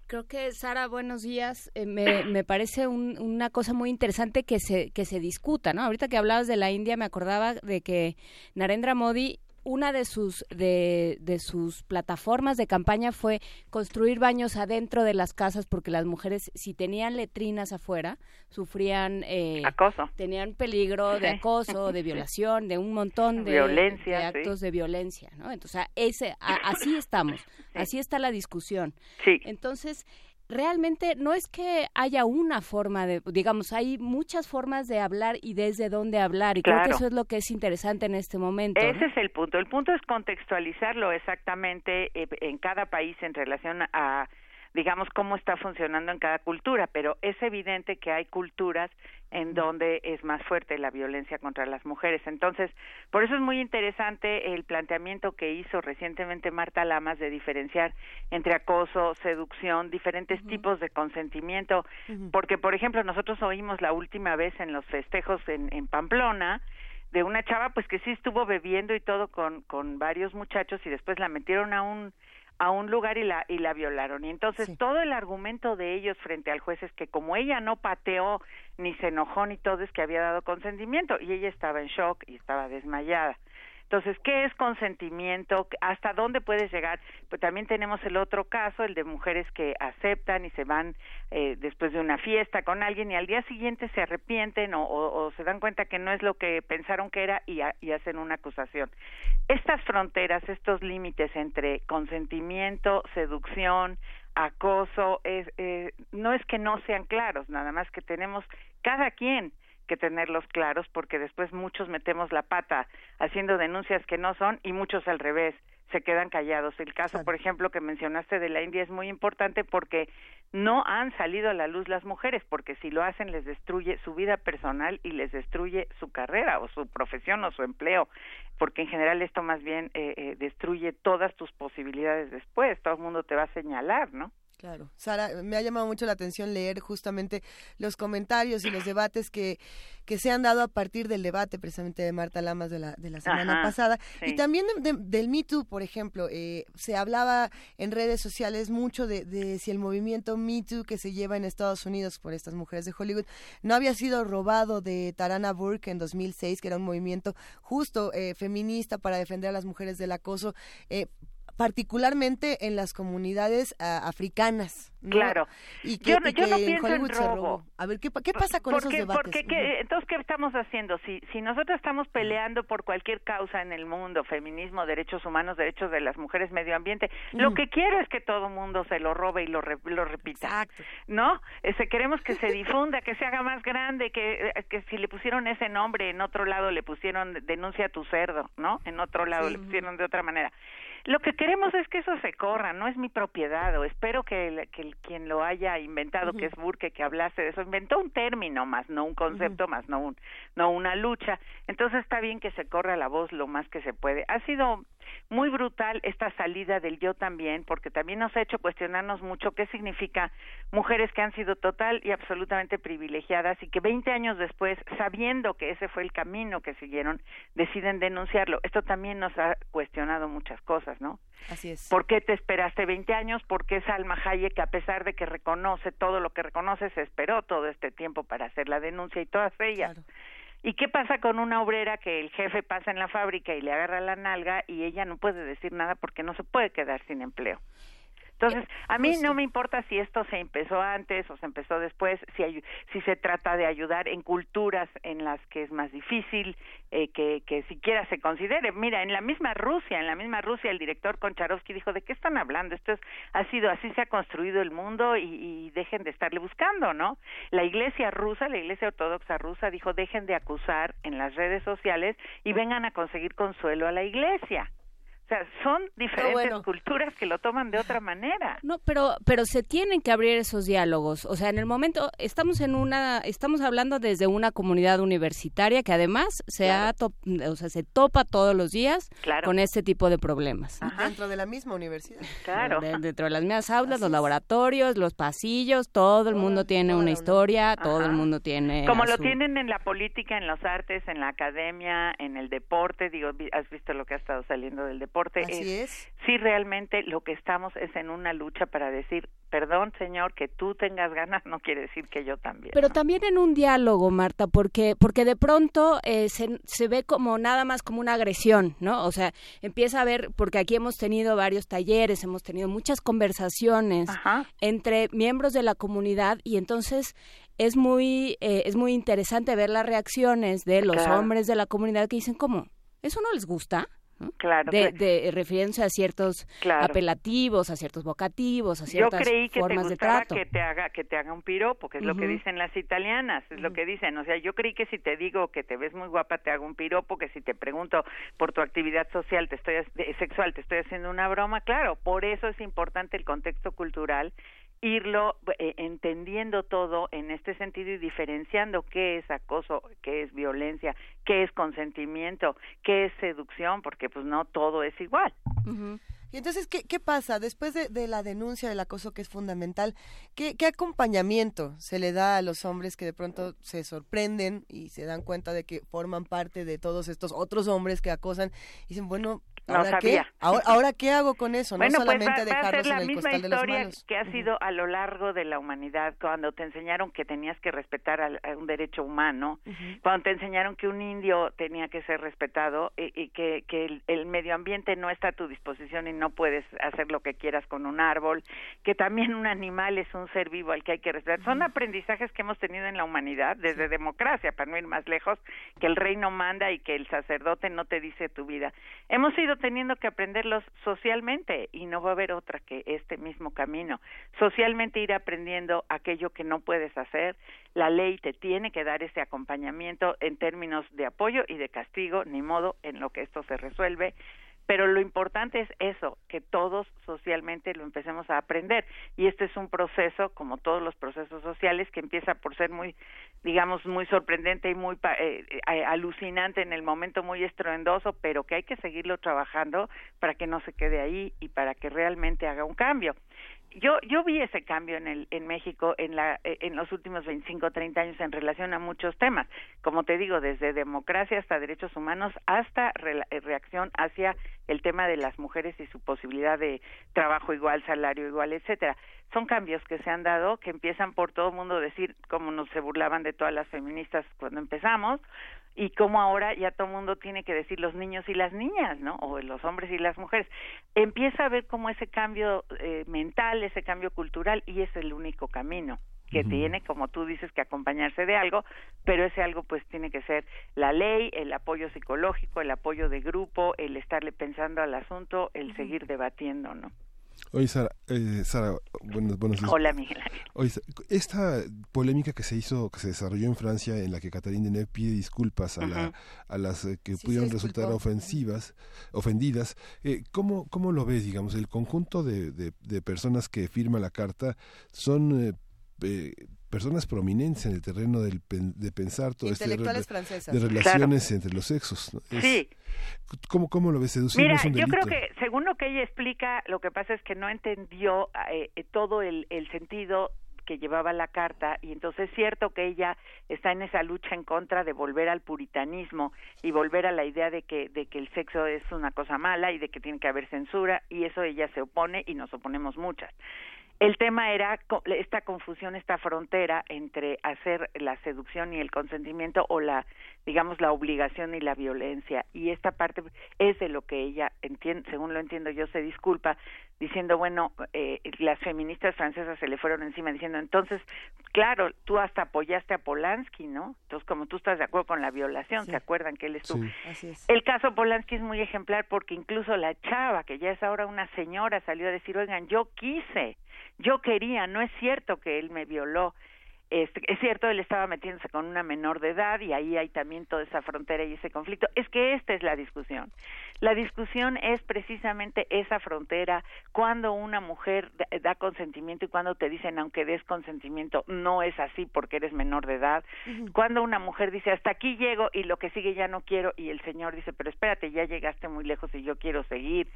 Creo que, Sara, buenos días. Eh, me, me parece un- una cosa muy interesante que se, que se discuta, ¿no? Ahorita que hablabas de la India, me acordaba de que Narendra Modi, una de sus, de, de sus plataformas de campaña fue construir baños adentro de las casas porque las mujeres, si tenían letrinas afuera, sufrían... eh, Acoso. Tenían peligro de acoso, de [laughs] violación, de un montón de, Violencia, de sí. actos de violencia, ¿no? Entonces, a- ese, a- así estamos, así está la discusión. Sí. Entonces, realmente no es que haya una forma de, digamos, hay muchas formas de hablar y desde dónde hablar, y creo que eso es lo que es interesante en este momento. Ese ¿no? es el punto. El punto es contextualizarlo exactamente eh, en cada país en relación a, digamos, cómo está funcionando en cada cultura, pero es evidente que hay culturas en donde es más fuerte la violencia contra las mujeres. Entonces, por eso es muy interesante el planteamiento que hizo recientemente Marta Lamas de diferenciar entre acoso, seducción, diferentes tipos de consentimiento, porque, por ejemplo, nosotros oímos la última vez en los festejos en, en Pamplona, de una chava pues que sí estuvo bebiendo y todo con con varios muchachos y después la metieron a un a un lugar y la y la violaron. Y entonces todo el argumento de ellos frente al juez es que como ella no pateó ni se enojó ni todo es que había dado consentimiento. Y ella estaba en shock y estaba desmayada entonces, ¿qué es consentimiento? ¿Hasta dónde puedes llegar? Pues también tenemos el otro caso, el de mujeres que aceptan y se van eh, después de una fiesta con alguien y al día siguiente se arrepienten o, se dan cuenta que no es lo que pensaron que era y, y hacen una acusación. Estas fronteras, estos límites entre consentimiento, seducción, acoso, es, eh, no es que no sean claros, nada más que tenemos cada quien que tenerlos claros porque después muchos metemos la pata haciendo denuncias que no son y muchos al revés se quedan callados. El caso, por ejemplo, que mencionaste de la India es muy importante porque no han salido a la luz las mujeres, porque si lo hacen les destruye su vida personal y les destruye su carrera o su profesión o su empleo, porque en general esto más bien eh, eh, destruye todas tus posibilidades después, todo el mundo te va a señalar, ¿no? Claro. Sara, me ha llamado mucho la atención leer justamente los comentarios y los debates que, que se han dado a partir del debate precisamente de Marta Lamas de la, de la semana pasada. Y también del Me Too, por ejemplo. Eh, se hablaba en redes sociales mucho de, de, si el movimiento Me Too que se lleva en Estados Unidos por estas mujeres de Hollywood no había sido robado de Tarana Burke en 2006, que era un movimiento justo eh, feminista para defender a las mujeres del acoso. Eh, particularmente en las comunidades uh, africanas. ¿no? Claro. Y que, yo, no, y que yo no en pienso en robo. A ver, ¿qué, qué pasa con porque, esos debates? Porque, ¿qué- entonces, ¿qué estamos haciendo? Si, si nosotros estamos peleando por cualquier causa en el mundo, feminismo, derechos humanos, derechos de las mujeres, medio ambiente, lo que quiero es que todo mundo se lo robe y lo, re- lo repita. ¿No? Ese, queremos que se difunda, que se haga más grande, que, eh, que si le pusieron ese nombre, en otro lado le pusieron denuncia a tu cerdo, ¿no? En otro lado Sí. le pusieron de otra manera. Lo que queremos es que eso se corra, no es mi propiedad, o espero que, el- que el- quien lo haya inventado, que es Burke, que hablase de eso, inventó un término más, no un concepto más, no un, no una lucha. Entonces está bien que se corra la voz lo más que se puede. Ha sido muy brutal esta salida del yo también, porque también nos ha hecho cuestionarnos mucho qué significa mujeres que han sido total y absolutamente privilegiadas y que 20 años después, sabiendo que ese fue el camino que siguieron, deciden denunciarlo. Esto también nos ha cuestionado muchas cosas, ¿no? Así es. ¿Por qué te esperaste 20 años? ¿Por qué Salma Hayek, a pesar de que reconoce todo lo que reconoce, se esperó todo este tiempo para hacer la denuncia y todas ellas? ¿Y qué pasa con una obrera que el jefe pasa en la fábrica y le agarra la nalga y ella no puede decir nada porque no se puede quedar sin empleo? Entonces, a mí no me importa si esto se empezó antes o se empezó después, si hay, si se trata de ayudar en culturas en las que es más difícil eh, que, que siquiera se considere. Mira, en la misma Rusia, en la misma Rusia, el director Koncharovsky dijo, ¿de qué están hablando? Esto es, ha sido así, se ha construido el mundo y, y dejen de estarle buscando, ¿no? La iglesia rusa, la iglesia ortodoxa rusa, dijo, dejen de acusar en las redes sociales y vengan a conseguir consuelo a la iglesia. O sea, son diferentes bueno. culturas que lo toman de otra manera. No, pero pero se tienen que abrir esos diálogos. O sea, en el momento estamos en una estamos hablando desde una comunidad universitaria que además se ha to- o sea, se topa todos los días Claro. con este tipo de problemas. Dentro de la misma universidad. Claro. De- dentro de las mismas aulas, los laboratorios, los pasillos, todo el mundo tiene una historia, todo el mundo tiene Como a lo su- tienen en la política, en los artes, en la academia, en el deporte, digo, vi- has visto lo que ha estado saliendo del deporte. Así es. Sí, realmente lo que estamos es en una lucha para decir, perdón, señor, que tú tengas ganas [laughs] no quiere decir que yo también. Pero también en un diálogo, Marta, porque porque de pronto eh, se, se ve como nada más como una agresión, ¿no? O sea, empieza a ver, porque aquí hemos tenido varios talleres, hemos tenido muchas conversaciones entre miembros de la comunidad y entonces es muy eh, es muy interesante ver las reacciones de los Claro. hombres de la comunidad que dicen, ¿cómo? ¿Eso no les gusta? ¿No? Claro. De, pues, de refiriéndose a ciertos Claro. apelativos, a ciertos vocativos, a yo ciertas creí que te formas de gustaba trato. que te haga que te haga un piropo, que es lo que dicen las italianas, es lo que dicen, o sea, yo creí que si te digo que te ves muy guapa te hago un piropo, que si te pregunto por tu actividad social, te estoy de- sexual, te estoy haciendo una broma, claro, por eso es importante el contexto cultural irlo eh, entendiendo todo en este sentido y diferenciando qué es acoso, qué es violencia, qué es consentimiento, qué es seducción, porque pues no todo es igual. Y entonces, ¿qué, qué pasa después de, de la denuncia del acoso que es fundamental? ¿qué, ¿Qué acompañamiento se le da a los hombres que de pronto se sorprenden y se dan cuenta de que forman parte de todos estos otros hombres que acosan? Y dicen, bueno, No ¿ahora qué? sabía. ¿Ahora, [laughs] ahora qué hago con eso? Bueno, no pues solamente va, va a ser la en el misma costal de los historia que ha sido a lo largo de la humanidad, cuando te enseñaron que tenías que respetar al- a un derecho humano, cuando te enseñaron que un indio tenía que ser respetado y, y que, que el, el medio ambiente no está a tu disposición y no puedes hacer lo que quieras con un árbol, que también un animal es un ser vivo al que hay que respetar. Son aprendizajes que hemos tenido en la humanidad desde democracia, para no ir más lejos, que el rey no manda y que el sacerdote no te dice tu vida. Hemos sido teniendo que aprenderlos socialmente y no va a haber otra que este mismo camino. Socialmente ir aprendiendo aquello que no puedes hacer. La ley te tiene que dar ese acompañamiento en términos de apoyo y de castigo, ni modo en lo que esto se resuelve pero lo importante es eso, que todos socialmente lo empecemos a aprender. Y este es un proceso, como todos los procesos sociales, que empieza por ser muy, digamos, muy sorprendente y muy eh, eh, alucinante en el momento, muy estruendoso, pero que hay que seguirlo trabajando para que no se quede ahí y para que realmente haga un cambio yo yo vi ese cambio en el en México en la eh, en los últimos 25 30 años en relación a muchos temas. Como te digo desde democracia hasta derechos humanos hasta eh, reacción hacia el tema de las mujeres y su posibilidad de trabajo igual salario igual etcétera. Son cambios que se han dado que empiezan por todo el mundo decir como nos se burlaban de todas las feministas cuando empezamos y cómo ahora ya todo el mundo tiene que decir los niños y las niñas, ¿no? O los hombres y las mujeres. Empieza a ver como ese cambio eh, mental, ese cambio cultural y es el único camino que tiene, como tú dices, que acompañarse de algo, pero ese algo pues tiene que ser la ley, el apoyo psicológico, el apoyo de grupo, el estarle pensando al asunto, el seguir debatiendo, ¿no? Oye, Sara, eh, Sara buenos, buenos días. Hola, Miguel. Oye, esta polémica que se hizo, que se desarrolló en Francia, en la que Catherine Deneuve pide disculpas a, la, a las eh, que pudieron resultar ofensivas, ofendidas, eh, ¿cómo, ¿cómo lo ves, digamos? El conjunto de, de, de personas que firma la carta son... Eh, eh personas prominentes en el terreno del, de pensar todo este de, de relaciones entre los sexos. sí. ¿cómo, ¿Cómo lo ves? Mira, yo creo que según lo que ella explica, lo que pasa es que no entendió eh, eh, todo el, el sentido que llevaba la carta y entonces es cierto que ella está en esa lucha en contra de volver al puritanismo y volver a la idea de que de que el sexo es una cosa mala y de que tiene que haber censura y eso ella se opone y nos oponemos muchas el tema era esta confusión, esta frontera entre hacer la seducción y el consentimiento o la, digamos, la obligación y la violencia. Y esta parte es de lo que ella, entiende, según lo entiendo yo, se disculpa diciendo, bueno, eh, las feministas francesas se le fueron encima diciendo, entonces, claro, tú hasta apoyaste a Polanski, ¿no? Entonces, como tú estás de acuerdo con la violación, ¿se acuerdan que él estuvo? Sí. El caso Polanski es muy ejemplar porque incluso la chava, que ya es ahora una señora, salió a decir, oigan, yo quise yo quería, no es cierto que él me violó, este, es cierto, él estaba metiéndose con una menor de edad y ahí hay también toda esa frontera y ese conflicto. Es que esta es la discusión. La discusión es precisamente esa frontera, cuando una mujer da consentimiento y cuando te dicen, aunque des consentimiento, no es así porque eres menor de edad. Cuando una mujer dice, hasta aquí llego y lo que sigue ya no quiero, y el Señor dice, pero espérate, ya llegaste muy lejos y yo quiero seguir.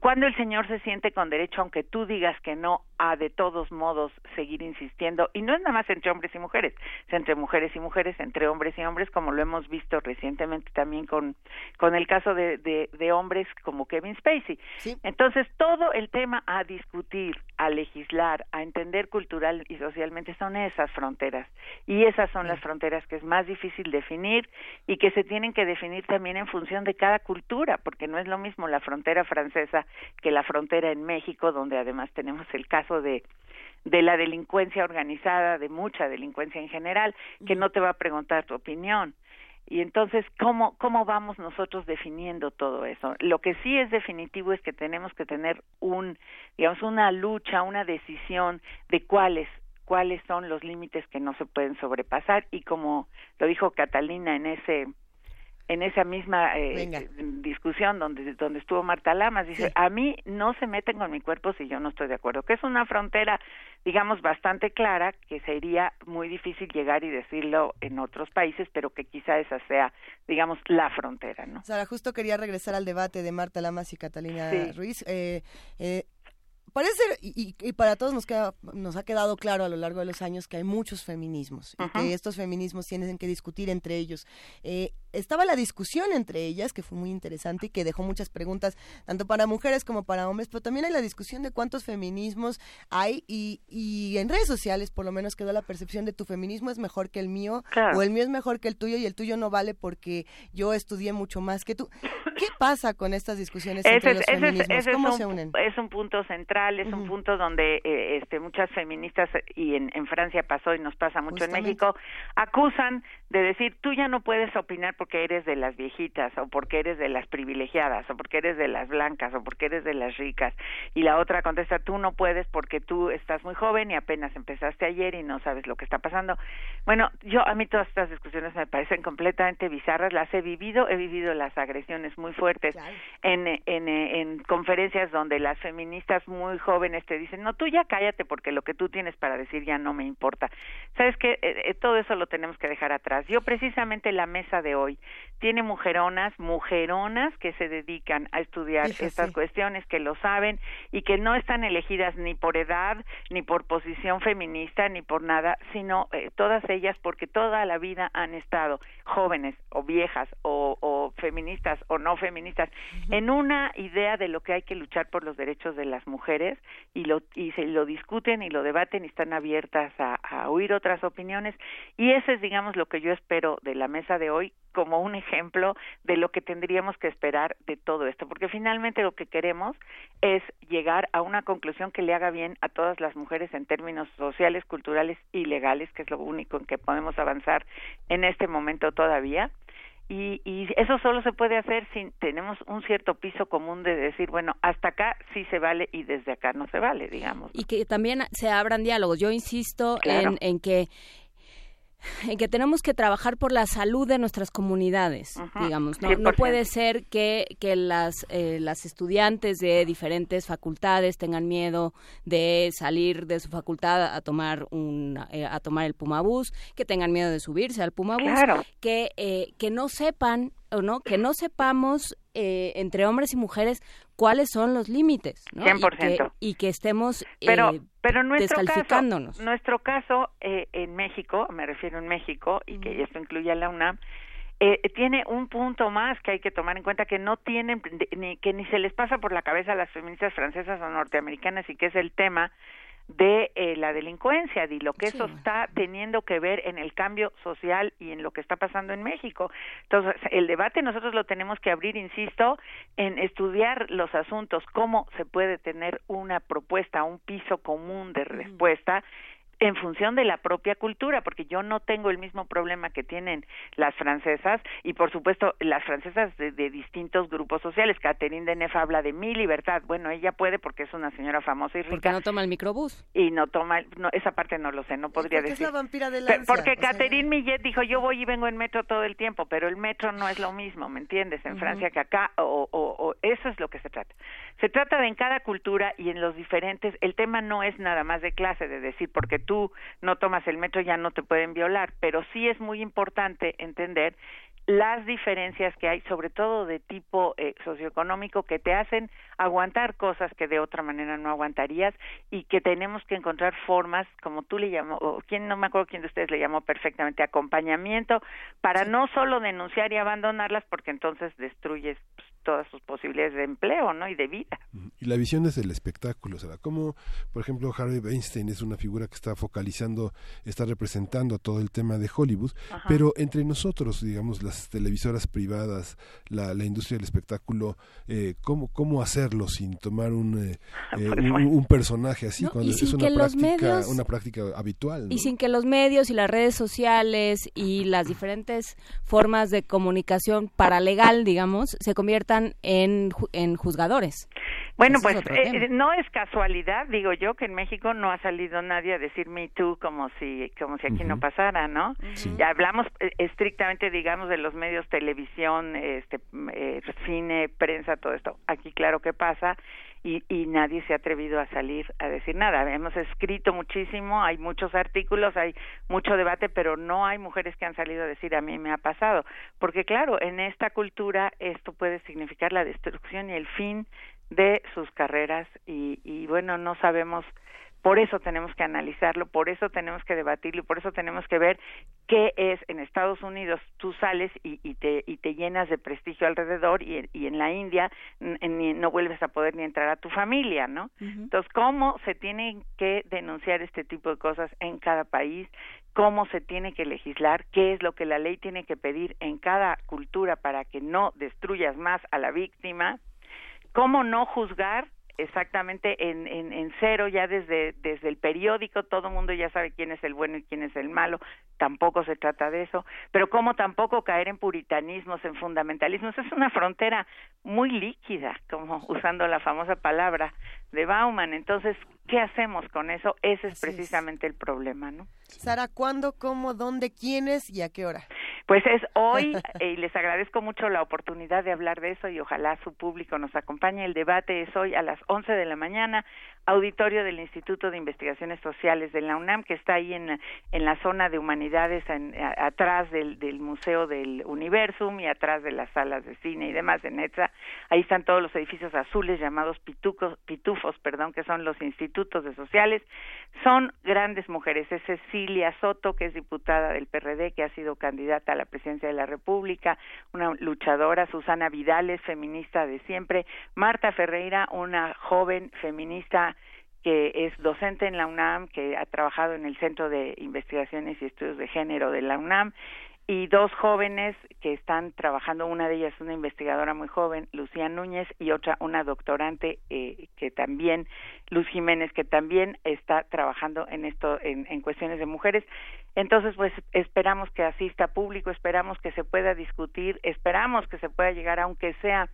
Cuando el Señor se siente con derecho, aunque tú digas que no, a de todos modos seguir insistiendo, y no es nada más entre hombres y mujeres, es entre mujeres y mujeres, entre hombres y hombres, como lo hemos visto recientemente también con, con el caso de, de de hombres como Kevin Spacey. Entonces, todo el tema a discutir, a legislar, a entender cultural y socialmente son esas fronteras. Y esas son las fronteras que es más difícil definir y que se tienen que definir también en función de cada cultura, porque no es lo mismo la frontera francesa que la frontera en México, donde además tenemos el caso de de la delincuencia organizada, de mucha delincuencia en general, que no te va a preguntar tu opinión. Y entonces, ¿cómo, ¿cómo vamos nosotros definiendo todo eso? Lo que sí es definitivo es que tenemos que tener un, digamos, una lucha, una decisión de cuáles cuáles son los límites que no se pueden sobrepasar y como lo dijo Catalina en ese en esa misma eh, discusión donde donde estuvo Marta Lamas dice a mí no se meten con mi cuerpo si yo no estoy de acuerdo que es una frontera digamos bastante clara que sería muy difícil llegar y decirlo en otros países pero que quizá esa sea digamos la frontera no Sara justo quería regresar al debate de Marta Lamas y Catalina Ruiz eh, eh, Parece, y, y, para todos nos, queda, nos ha quedado claro a lo largo de los años que hay muchos feminismos y que estos feminismos tienen que discutir entre ellos. Eh, estaba la discusión entre ellas, que fue muy interesante y que dejó muchas preguntas, tanto para mujeres como para hombres, pero también hay la discusión de cuántos feminismos hay y, y en redes sociales por lo menos quedó la percepción de tu feminismo es mejor que el mío o el mío es mejor que el tuyo y el tuyo no vale porque yo estudié mucho más que tú. ¿Qué pasa con estas discusiones entre los feminismos? ¿Cómo se unen? Es un punto central, es un punto donde eh, este, muchas feministas, y en, Francia pasó y nos pasa mucho en México, acusan de decir, tú ya no puedes opinar porque eres de las viejitas o porque eres de las privilegiadas o porque eres de las blancas o porque eres de las ricas. Y la otra contesta, tú no puedes porque tú estás muy joven y apenas empezaste ayer y no sabes lo que está pasando. Bueno, yo a mí todas estas discusiones me parecen completamente bizarras, las he vivido, he vivido las agresiones muy fuertes en, en, en conferencias donde las feministas muy jóvenes te dicen, no, tú ya cállate porque lo que tú tienes para decir ya no me importa. Sabes que eh, todo eso lo tenemos que dejar atrás yo precisamente la mesa de hoy. Tiene mujeronas, mujeronas que se dedican a estudiar estas cuestiones, que lo saben y que no están elegidas ni por edad, ni por posición feminista, ni por nada, sino eh, todas ellas porque toda la vida han estado jóvenes o viejas o, o feministas o no feministas en una idea de lo que hay que luchar por los derechos de las mujeres y lo y se lo discuten y lo debaten y están abiertas a, a oír otras opiniones. Y ese es digamos lo que yo espero de la mesa de hoy como un ejemplo de lo que tendríamos que esperar de todo esto, porque finalmente lo que queremos es llegar a una conclusión que le haga bien a todas las mujeres en términos sociales, culturales y legales, que es lo único en que podemos avanzar en este momento todavía. Y, y, eso solo se puede hacer si tenemos un cierto piso común de decir, bueno, hasta acá sí se vale y desde acá no se vale, digamos. Y que también se abran diálogos. Yo insisto en, en que [laughs] en que tenemos que trabajar por la salud de nuestras comunidades, digamos. No, no, puede ser que, que las, eh, las estudiantes de diferentes facultades tengan miedo de salir de su facultad a tomar un, eh, a tomar el Pumabús, que tengan miedo de subirse al Pumabús, que, eh, que no sepan o no, que no sepamos entre hombres y mujeres cuáles son los límites, ¿no? 100%. Y que, estemos pero, eh, pero nuestro Caso, nuestro caso eh, en México, me refiero en México, y que esto incluye a la UNAM, eh, tiene un punto más que hay que tomar en cuenta que no tienen ni que ni se les pasa por la cabeza a las feministas francesas o norteamericanas y que es el tema de eh, la delincuencia, y lo que eso está teniendo que ver en el cambio social y en lo que está pasando en México. Entonces, el debate nosotros lo tenemos que abrir, insisto, en estudiar los asuntos, cómo se puede tener una propuesta, un piso común de respuesta en función de la propia cultura, porque yo no tengo el mismo problema que tienen las francesas y por supuesto las francesas de, distintos grupos sociales. Catherine Deneuve habla de mi libertad. Bueno, ella puede porque es una señora famosa y rica. Porque no toma el microbús. Y no toma, no, esa parte no lo sé, no podría porque decir. Es la vampira de la porque Catherine Millet dijo, yo voy y vengo en metro todo el tiempo, pero el metro no es lo mismo, ¿me entiendes? En Francia que acá, o, o, o eso es lo que se trata. Se trata de en cada cultura y en los diferentes, el tema no es nada más de clase, de decir, porque tú no tomas el metro ya no te pueden violar, pero sí es muy importante entender las diferencias que hay, sobre todo de tipo eh, socioeconómico, que te hacen aguantar cosas que de otra manera no aguantarías y que tenemos que encontrar formas, como tú le llamó, o quién no me acuerdo quién de ustedes le llamó perfectamente, acompañamiento, para no solo denunciar y abandonarlas, porque entonces destruyes pues, todas sus posibilidades de empleo, ¿no? Y de vida. Y la visión desde el espectáculo, o sea, como, por ejemplo, Harvey Weinstein es una figura que está focalizando, está representando todo el tema de Hollywood, pero entre nosotros, digamos, las televisoras privadas, la, la industria del espectáculo, eh, ¿cómo, ¿cómo hacerlo sin tomar un, eh, [laughs] eh, Pues un, personaje así, cuando es una práctica, medios- una práctica habitual? ¿no? Y sin que los medios y las redes sociales y las diferentes formas de comunicación paralegal, digamos, se conviertan en, ju- en juzgadores. Bueno, pues eh, tema. no es casualidad, digo yo, que en México no ha salido nadie a decir Me Too como si, como si aquí no pasara, ¿no? Sí. Ya hablamos eh, estrictamente, digamos, de los medios televisión, este, eh, cine, prensa, todo esto. Aquí, claro que pasa y, y nadie se ha atrevido a salir a decir nada. Hemos escrito muchísimo, hay muchos artículos, hay mucho debate, pero no hay mujeres que han salido a decir a mí me ha pasado, porque claro, en esta cultura esto puede significar la destrucción y el fin de sus carreras y, y bueno, no sabemos por eso tenemos que analizarlo, por eso tenemos que debatirlo, por eso tenemos que ver qué es en Estados Unidos tú sales y, y te y te llenas de prestigio alrededor y, en- y en la India no vuelves a poder ni entrar a tu familia, ¿no? Entonces, ¿cómo se tienen que denunciar este tipo de cosas en cada país? ¿Cómo se tiene que legislar? ¿Qué es lo que la ley tiene que pedir en cada cultura para que no destruyas más a la víctima? ¿Cómo no juzgar exactamente en, en, en, cero ya desde, desde el periódico, todo el mundo ya sabe quién es el bueno y quién es el malo, tampoco se trata de eso, pero como tampoco caer en puritanismos, en fundamentalismos, es una frontera muy líquida, como usando la famosa palabra de Bauman, entonces, ¿qué hacemos con eso? Ese es precisamente el problema, ¿no? Sara, ¿cuándo, cómo, dónde, quiénes y a qué hora? Pues es [laughs] hoy y les agradezco mucho la oportunidad de hablar de eso y ojalá su público nos acompañe. El debate es hoy a las 11 de la mañana, auditorio del Instituto de Investigaciones Sociales de la UNAM, que está ahí en, en la zona de humanidades, en, atrás del, del, Museo del Universum y atrás de las salas de cine y demás en ETSA. Ahí están todos los edificios azules llamados pitucos, pitufos, perdón, que son los institutos de sociales. Son grandes mujeres. Es Cecilia Soto, que es diputada del PRD, que ha sido candidata a la presidencia de la República, una luchadora, Susana Vidales, feminista de siempre, Marta Ferreira, una joven feminista que es docente en la UNAM, que ha trabajado en el Centro de Investigaciones y Estudios de Género de la UNAM, y dos jóvenes que están trabajando, una de ellas es una investigadora muy joven, Lucía Núñez, y otra una doctorante eh, que también, Luz Jiménez, que también está trabajando en esto, en, en cuestiones de mujeres. Entonces, pues esperamos que asista público, esperamos que se pueda discutir, esperamos que se pueda llegar, aunque sea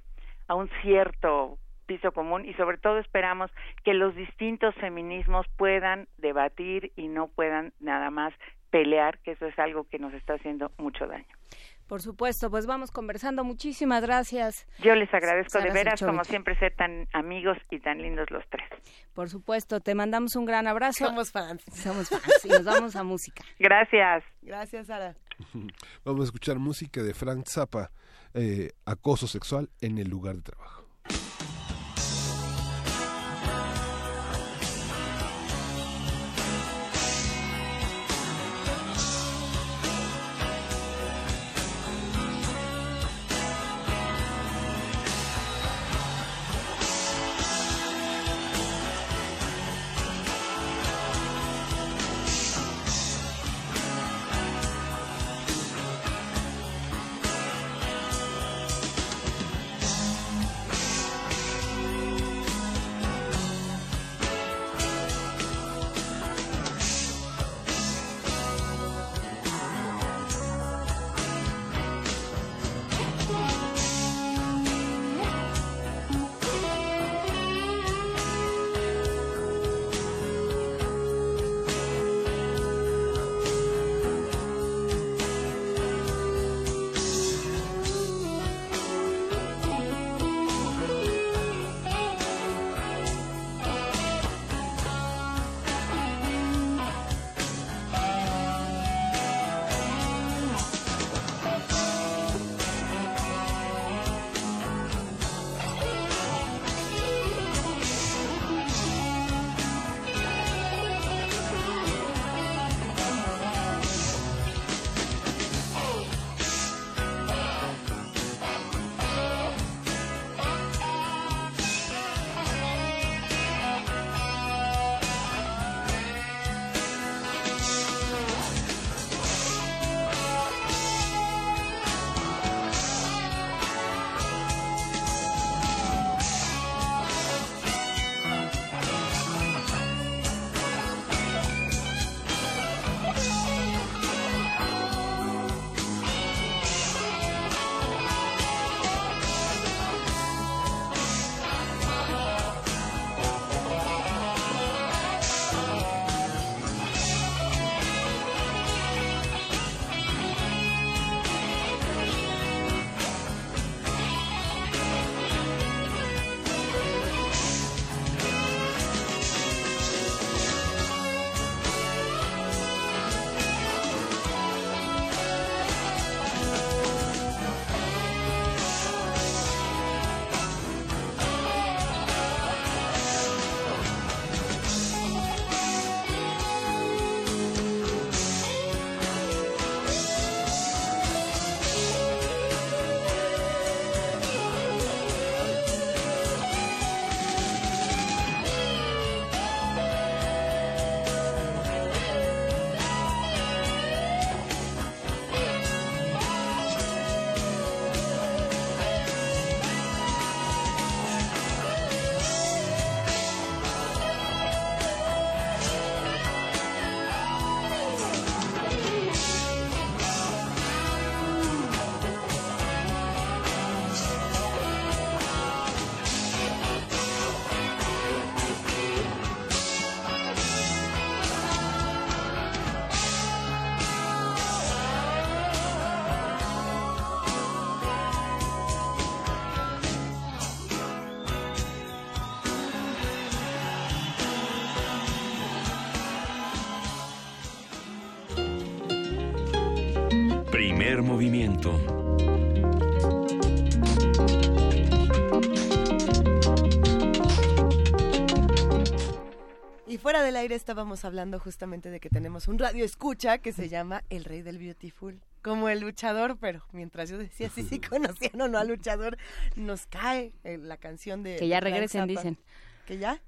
a un cierto piso común y sobre todo esperamos que los distintos feminismos puedan debatir y no puedan nada más pelear, que eso es algo que nos está haciendo mucho daño. Por supuesto, pues vamos conversando. Muchísimas gracias. Yo les agradezco de veras, como siempre, ser tan amigos y tan lindos los tres. Por supuesto, te mandamos un gran abrazo. Somos fans. Somos fans y nos vamos a música. [laughs] Gracias. Gracias, Sara. Vamos a escuchar música de Frank Zappa, eh, acoso sexual en el lugar de trabajo. Primer movimiento. Y fuera del aire estábamos hablando justamente de que tenemos un radio escucha que se llama El Rey del Beautiful. Como el luchador, pero mientras yo decía sí, sí [laughs] conocían o no al luchador, nos cae eh, la canción de... Que ya regresen, dicen. ¿Que ya?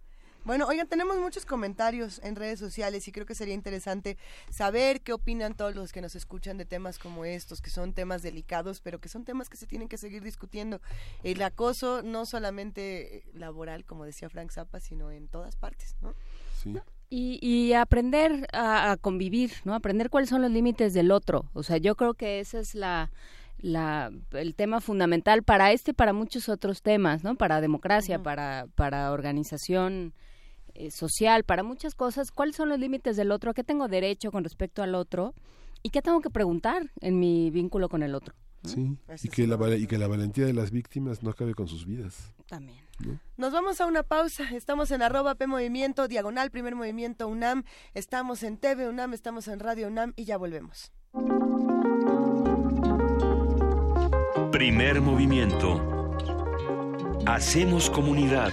Bueno, oigan, tenemos muchos comentarios en redes sociales y creo que sería interesante saber qué opinan todos los que nos escuchan de temas como estos, que son temas delicados, pero que son temas que se tienen que seguir discutiendo. El acoso no solamente laboral, como decía Frank Zappa, sino en todas partes, ¿no? Sí. Y, y aprender a, a convivir, ¿no? Aprender cuáles son los límites del otro. O sea, yo creo que ese es la, la, el tema fundamental para este y para muchos otros temas, ¿no? Para democracia, para, para organización eh, social, para muchas cosas. ¿Cuáles son los límites del otro? ¿A qué tengo derecho con respecto al otro? ¿Y qué tengo que preguntar en mi vínculo con el otro? Sí, y que, la, y que la valentía de las víctimas no acabe con sus vidas. También. ¿no? Nos vamos a una pausa. Estamos en arroba P Movimiento, diagonal, primer movimiento UNAM. Estamos en TV UNAM, estamos en Radio UNAM y ya volvemos. Primer movimiento. Hacemos comunidad.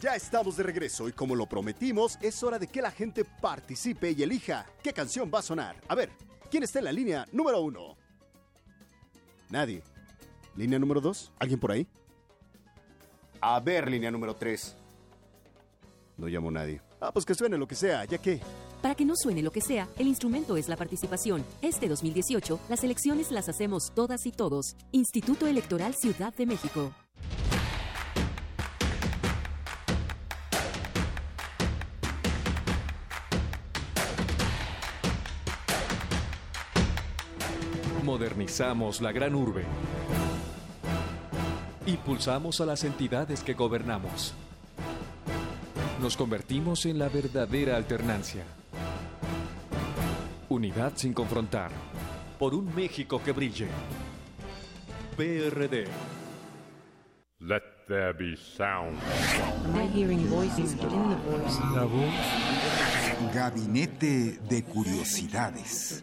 Ya estamos de regreso y como lo prometimos, es hora de que la gente participe y elija qué canción va a sonar. A ver, ¿quién está en la línea número uno? Nadie. ¿Línea número dos? ¿Alguien por ahí? A ver, línea número tres. No llamo nadie. Ah, pues que suene lo que sea, ya que... Para que no suene lo que sea, el instrumento es la participación. Este 2018, las elecciones las hacemos todas y todos. Instituto Electoral Ciudad de México. Modernizamos la gran urbe. Impulsamos a las entidades que gobernamos. Nos convertimos en la verdadera alternancia. Unidad sin confrontar. Por un México que brille. PRD. Let there be sound. Hearing voices within the voice? La voz. Gabinete de Curiosidades.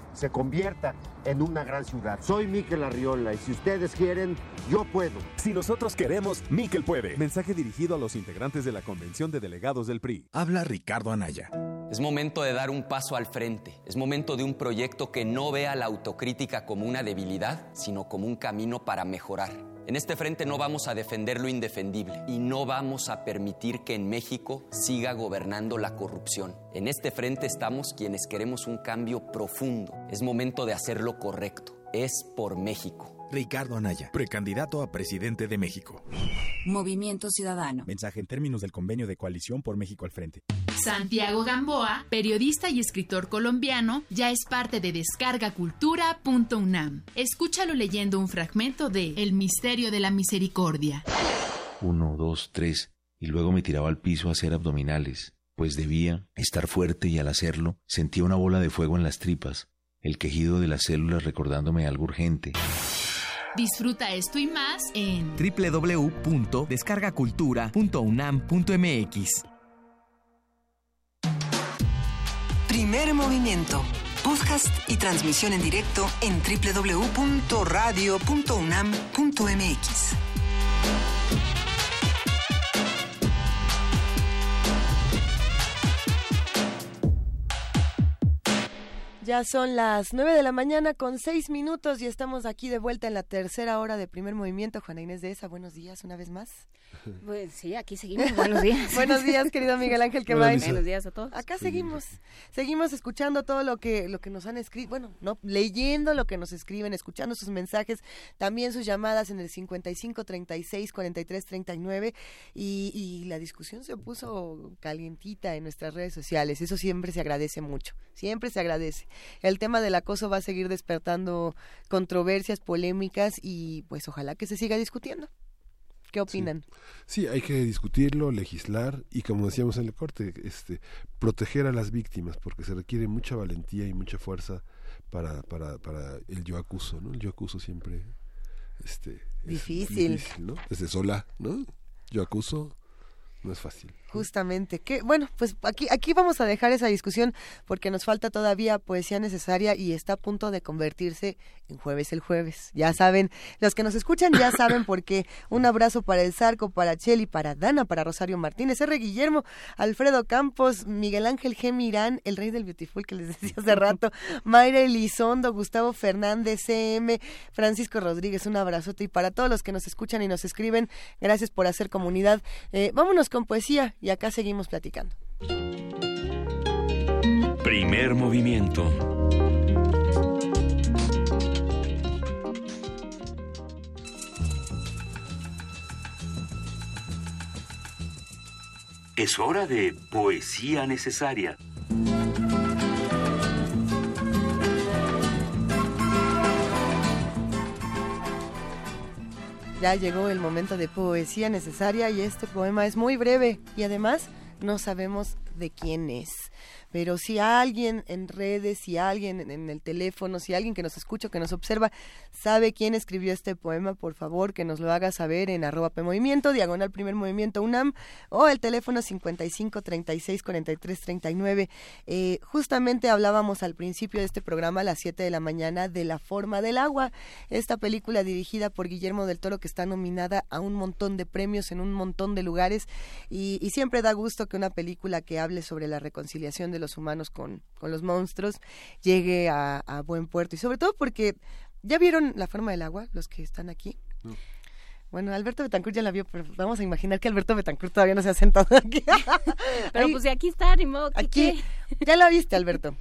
se convierta en una gran ciudad. Soy Miquel Arriola y si ustedes quieren, yo puedo. Si nosotros queremos, Miquel puede. Mensaje dirigido a los integrantes de la Convención de Delegados del PRI. Habla Ricardo Anaya. Es momento de dar un paso al frente. Es momento de un proyecto que no vea la autocrítica como una debilidad, sino como un camino para mejorar. En este frente no vamos a defender lo indefendible y no vamos a permitir que en México siga gobernando la corrupción. En este frente estamos quienes queremos un cambio profundo. Es momento de hacer lo correcto. Es por México. Ricardo Anaya, precandidato a presidente de México. Movimiento Ciudadano. Mensaje en términos del convenio de coalición por México al frente. Santiago Gamboa, periodista y escritor colombiano, ya es parte de descargacultura.unam. Escúchalo leyendo un fragmento de El misterio de la misericordia. Uno, dos, tres, y luego me tiraba al piso a hacer abdominales, pues debía estar fuerte y al hacerlo sentía una bola de fuego en las tripas, el quejido de las células recordándome algo urgente. Disfruta esto y más en www.descargacultura.unam.mx. Primer movimiento. Podcast y transmisión en directo en www.radio.unam.mx. Ya son las nueve de la mañana con seis minutos y estamos aquí de vuelta en la tercera hora de primer movimiento. Juana Inés de esa, buenos días una vez más. [laughs] Pues sí, aquí seguimos. Buenos días. [laughs] Buenos días, querido Miguel Ángel Quemain. Buenos días a todos. Acá seguimos, seguimos escuchando todo lo que lo que nos han escrito, bueno, no leyendo lo que nos escriben, escuchando sus mensajes, también sus llamadas en el 55 36 43 39 y, y la discusión se puso calientita en nuestras redes sociales. Eso siempre se agradece mucho, siempre se agradece. El tema del acoso va a seguir despertando controversias, polémicas y pues ojalá que se siga discutiendo. ¿Qué opinan? Sí. sí. hay que discutirlo, legislar y como decíamos en el corte, este, proteger a las víctimas porque se requiere mucha valentía y mucha fuerza para, para, para el yo acuso, ¿no? El yo acuso siempre este, difícil. difícil, ¿no? Desde sola, ¿no? Yo acuso, no es fácil. Justamente, que bueno, pues aquí aquí vamos a dejar esa discusión porque nos falta todavía poesía necesaria y está a punto de convertirse en jueves el jueves. Ya saben, los que nos escuchan ya saben por qué. Un abrazo para el Zarco, para Cheli, para Dana, para Rosario Martínez, R. Guillermo, Alfredo Campos, Miguel Ángel G. Mirán, el rey del Beautiful que les decía hace rato, Mayra Elizondo, Gustavo Fernández, CM, Francisco Rodríguez, un abrazote y para todos los que nos escuchan y nos escriben, gracias por hacer comunidad. Eh, vámonos con poesía y acá seguimos platicando. Primer movimiento. Es hora de poesía necesaria. Ya llegó el momento de poesía necesaria y este poema es muy breve y además no sabemos de quién es pero si alguien en redes, si alguien en el teléfono, si alguien que nos escucha, que nos observa, sabe quién escribió este poema, por favor que nos lo haga saber en arroba P Movimiento, diagonal primer movimiento UNAM, o el teléfono 55 36 43 39. Eh, justamente hablábamos al principio de este programa, a las 7 de la mañana, de La forma del agua, esta película dirigida por Guillermo del Toro que está nominada a un montón de premios en un montón de lugares y, y siempre da gusto que una película que hable sobre la reconciliación de los humanos con, con los monstruos llegue a, a, buen puerto. Y sobre todo porque, ¿ya vieron la forma del agua, los que están aquí? Bueno, Alberto Betancourt ya la vio, pero vamos a imaginar que Alberto Betancourt todavía no se ha sentado aquí. [laughs] pero pues de aquí está, ni modo. Aquí. Ya la viste, Alberto.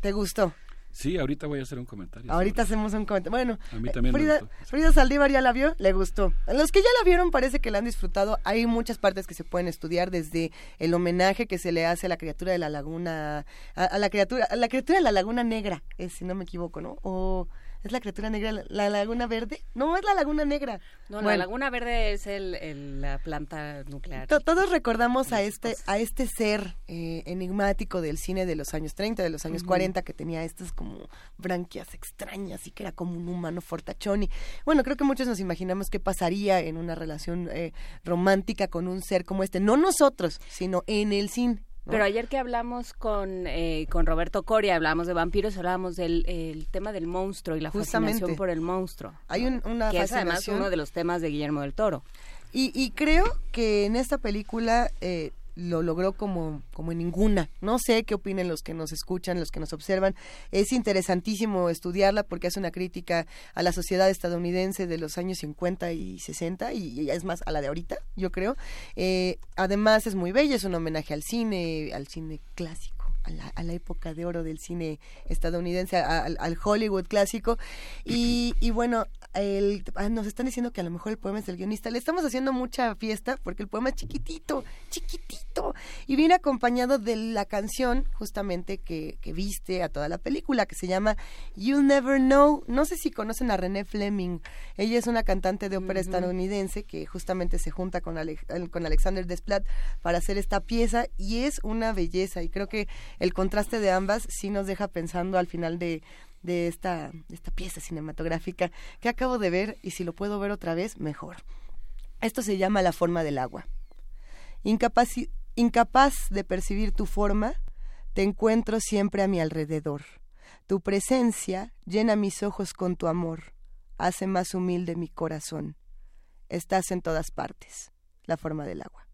¿Te gustó? Sí, ahorita voy a hacer un comentario. Ahorita hacemos un comentario. Bueno, a mí también Frida, Frida Saldívar ya la vio, le gustó. Los que ya la vieron parece que la han disfrutado. Hay muchas partes que se pueden estudiar desde el homenaje que se le hace a la criatura de la laguna, a, la criatura, a la criatura de la laguna negra, es, si no me equivoco, ¿no? O ¿Es la criatura negra la, laguna verde? No, es la laguna negra. No, la laguna verde es el, la planta nuclear. todos recordamos a este, a este ser eh, enigmático del cine de los años 30, de los años 40, que tenía estas como branquias extrañas y que era como un humano fortachón. Y bueno, creo que muchos nos imaginamos qué pasaría en una relación eh, romántica con un ser como este. No nosotros, sino en el cine pero ayer que hablamos con, eh, con Roberto Coria, hablamos de vampiros, hablábamos del el tema del monstruo y la fascinación por el monstruo. Hay una que es además uno de los temas de Guillermo del Toro. Y, y creo que en esta película eh, lo logró como, como en ninguna. No sé qué opinen los que nos escuchan, los que nos observan. Es interesantísimo estudiarla porque hace una crítica a la sociedad estadounidense de los años 50 y 60 y, es más a la de ahorita, yo creo. Eh, además es muy bella, es un homenaje al cine, al cine clásico a la, época de oro del cine estadounidense, al, Hollywood clásico. Y, y bueno, el, ah, nos están diciendo que a lo mejor el poema es del guionista. Le estamos haciendo mucha fiesta porque el poema es chiquitito, chiquitito. Y viene acompañado de la canción justamente que, que viste a toda la película, que se llama You'll Never Know. No sé si conocen a René Fleming. Ella es una cantante de ópera estadounidense que justamente se junta con, con Alexander Desplat para hacer esta pieza y es una belleza. Y creo que el contraste de ambas sí nos deja pensando al final de, de esta, esta pieza cinematográfica que acabo de ver y si lo puedo ver otra vez, mejor. Esto se llama La forma del agua. Incapaz, incapaz de percibir tu forma, te encuentro siempre a mi alrededor. Tu presencia llena mis ojos con tu amor, hace más humilde mi corazón. Estás en todas partes. La forma del agua.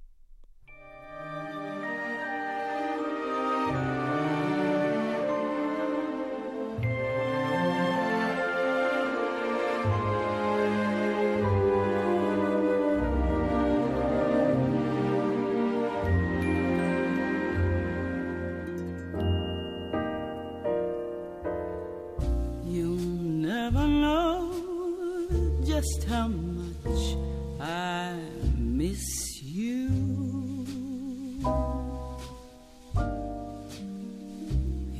How much I miss you.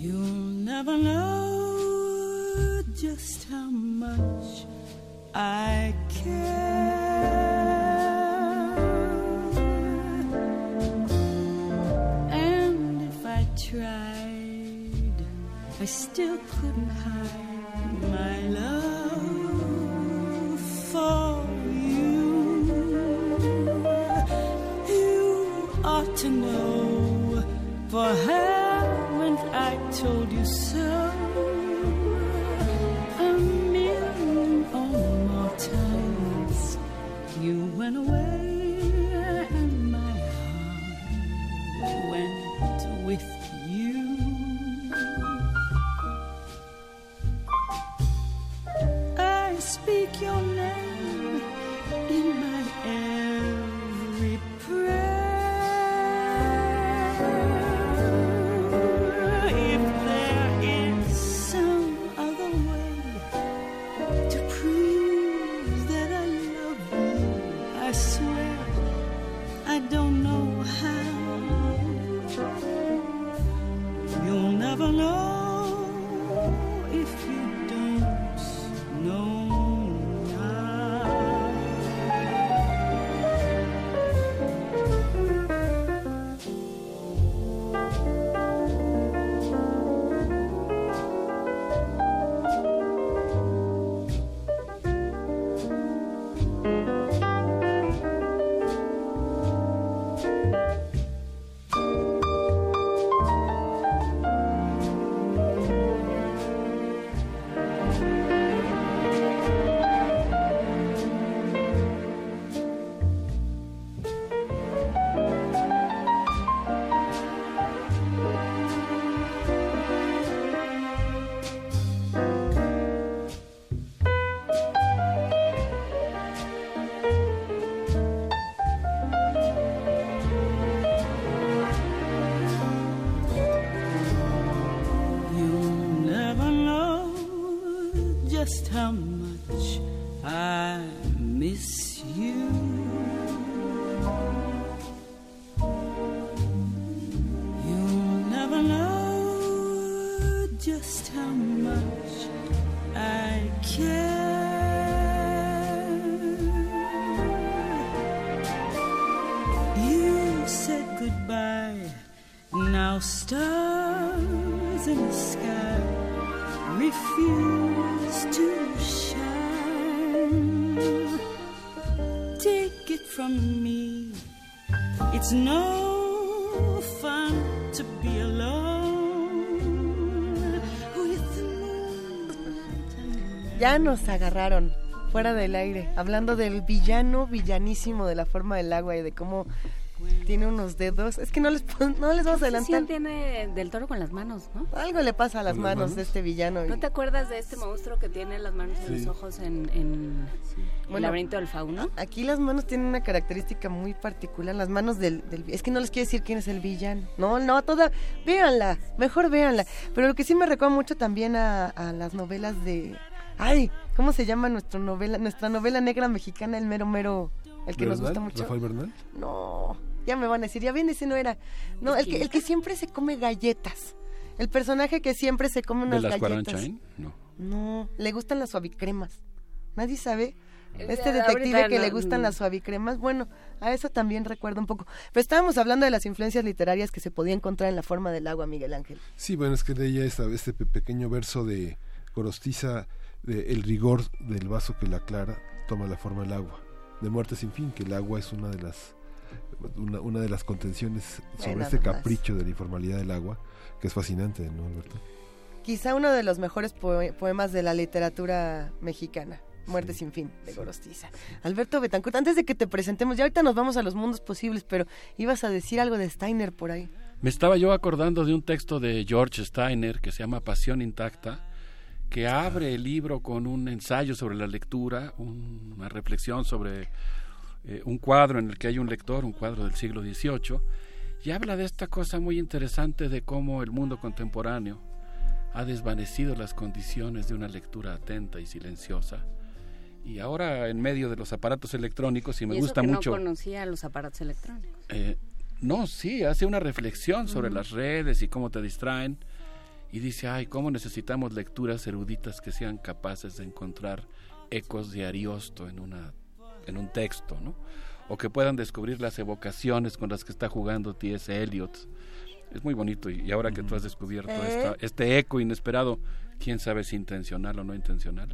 You'll never know just how much I care. And if I tried, I still couldn't to know, for haven't I told you so? A million or more times you went away Ya nos agarraron fuera del aire, hablando del villano villanísimo de la forma del agua y de cómo tiene unos dedos. Es que no les, no les vamos a adelantar. Sí, tiene del toro con las manos, ¿no? Algo le pasa a las ¿Con las manos, manos? de este villano. y- ¿No te acuerdas de este monstruo que tiene las manos Sí. los ojos en, en el Bueno, laberinto del fauno? Aquí las manos tienen una característica muy particular. Las manos del, del- Es que no les quiero decir quién es el villano. No, no, toda... Véanla, mejor véanla. Pero lo que sí me recuerda mucho también a, a las novelas de... Ay, ¿cómo se llama nuestra novela, nuestra novela negra mexicana, el mero mero... El que nos gusta mucho. ¿Rafael Bernal? No, ya me van a decir, ya ven, ese no era. No, el que, el que siempre se come galletas. El personaje que siempre se come ¿De unas las galletas. No. No, le gustan las suavicremas. Nadie sabe. Este detective que le gustan las suavicremas, bueno, a eso también recuerdo un poco. Pero estábamos hablando de las influencias literarias que se podía encontrar en la forma del agua, Miguel Ángel. Sí, bueno, es que de ella esta, este pe- pequeño verso de Gorostiza, de el rigor del vaso que la aclara toma la forma del agua. De muerte sin fin, que el agua es una de las una, una de las contenciones sobre este capricho de la informalidad del agua, que es fascinante, ¿no, Alberto? Quizá uno de los mejores poe- poemas de la literatura mexicana. Muerte sin fin, de Gorostiza. Alberto Betancourt, antes de que te presentemos, ya ahorita nos vamos a los mundos posibles, pero ibas a decir algo de Steiner por ahí. Me estaba yo acordando de un texto de George Steiner que se llama Pasión Intacta, que abre el libro con un ensayo sobre la lectura, un- una reflexión sobre eh, un cuadro en el que hay un lector, un cuadro del siglo XVIII, y habla de esta cosa muy interesante de cómo el mundo contemporáneo ha desvanecido las condiciones de una lectura atenta y silenciosa. Y ahora en medio de los aparatos electrónicos, y me y eso gusta que mucho... no conocía los aparatos electrónicos. Eh, no, sí, hace una reflexión sobre las redes y cómo te distraen. Y dice, ay, cómo necesitamos lecturas eruditas que sean capaces de encontrar ecos de Ariosto en, una, en un texto, ¿no? O que puedan descubrir las evocaciones con las que está jugando T.S. Eliot. Es muy bonito y, y ahora que tú has descubierto ¿Eh? esta- este eco inesperado, quién sabe si intencional o no intencional,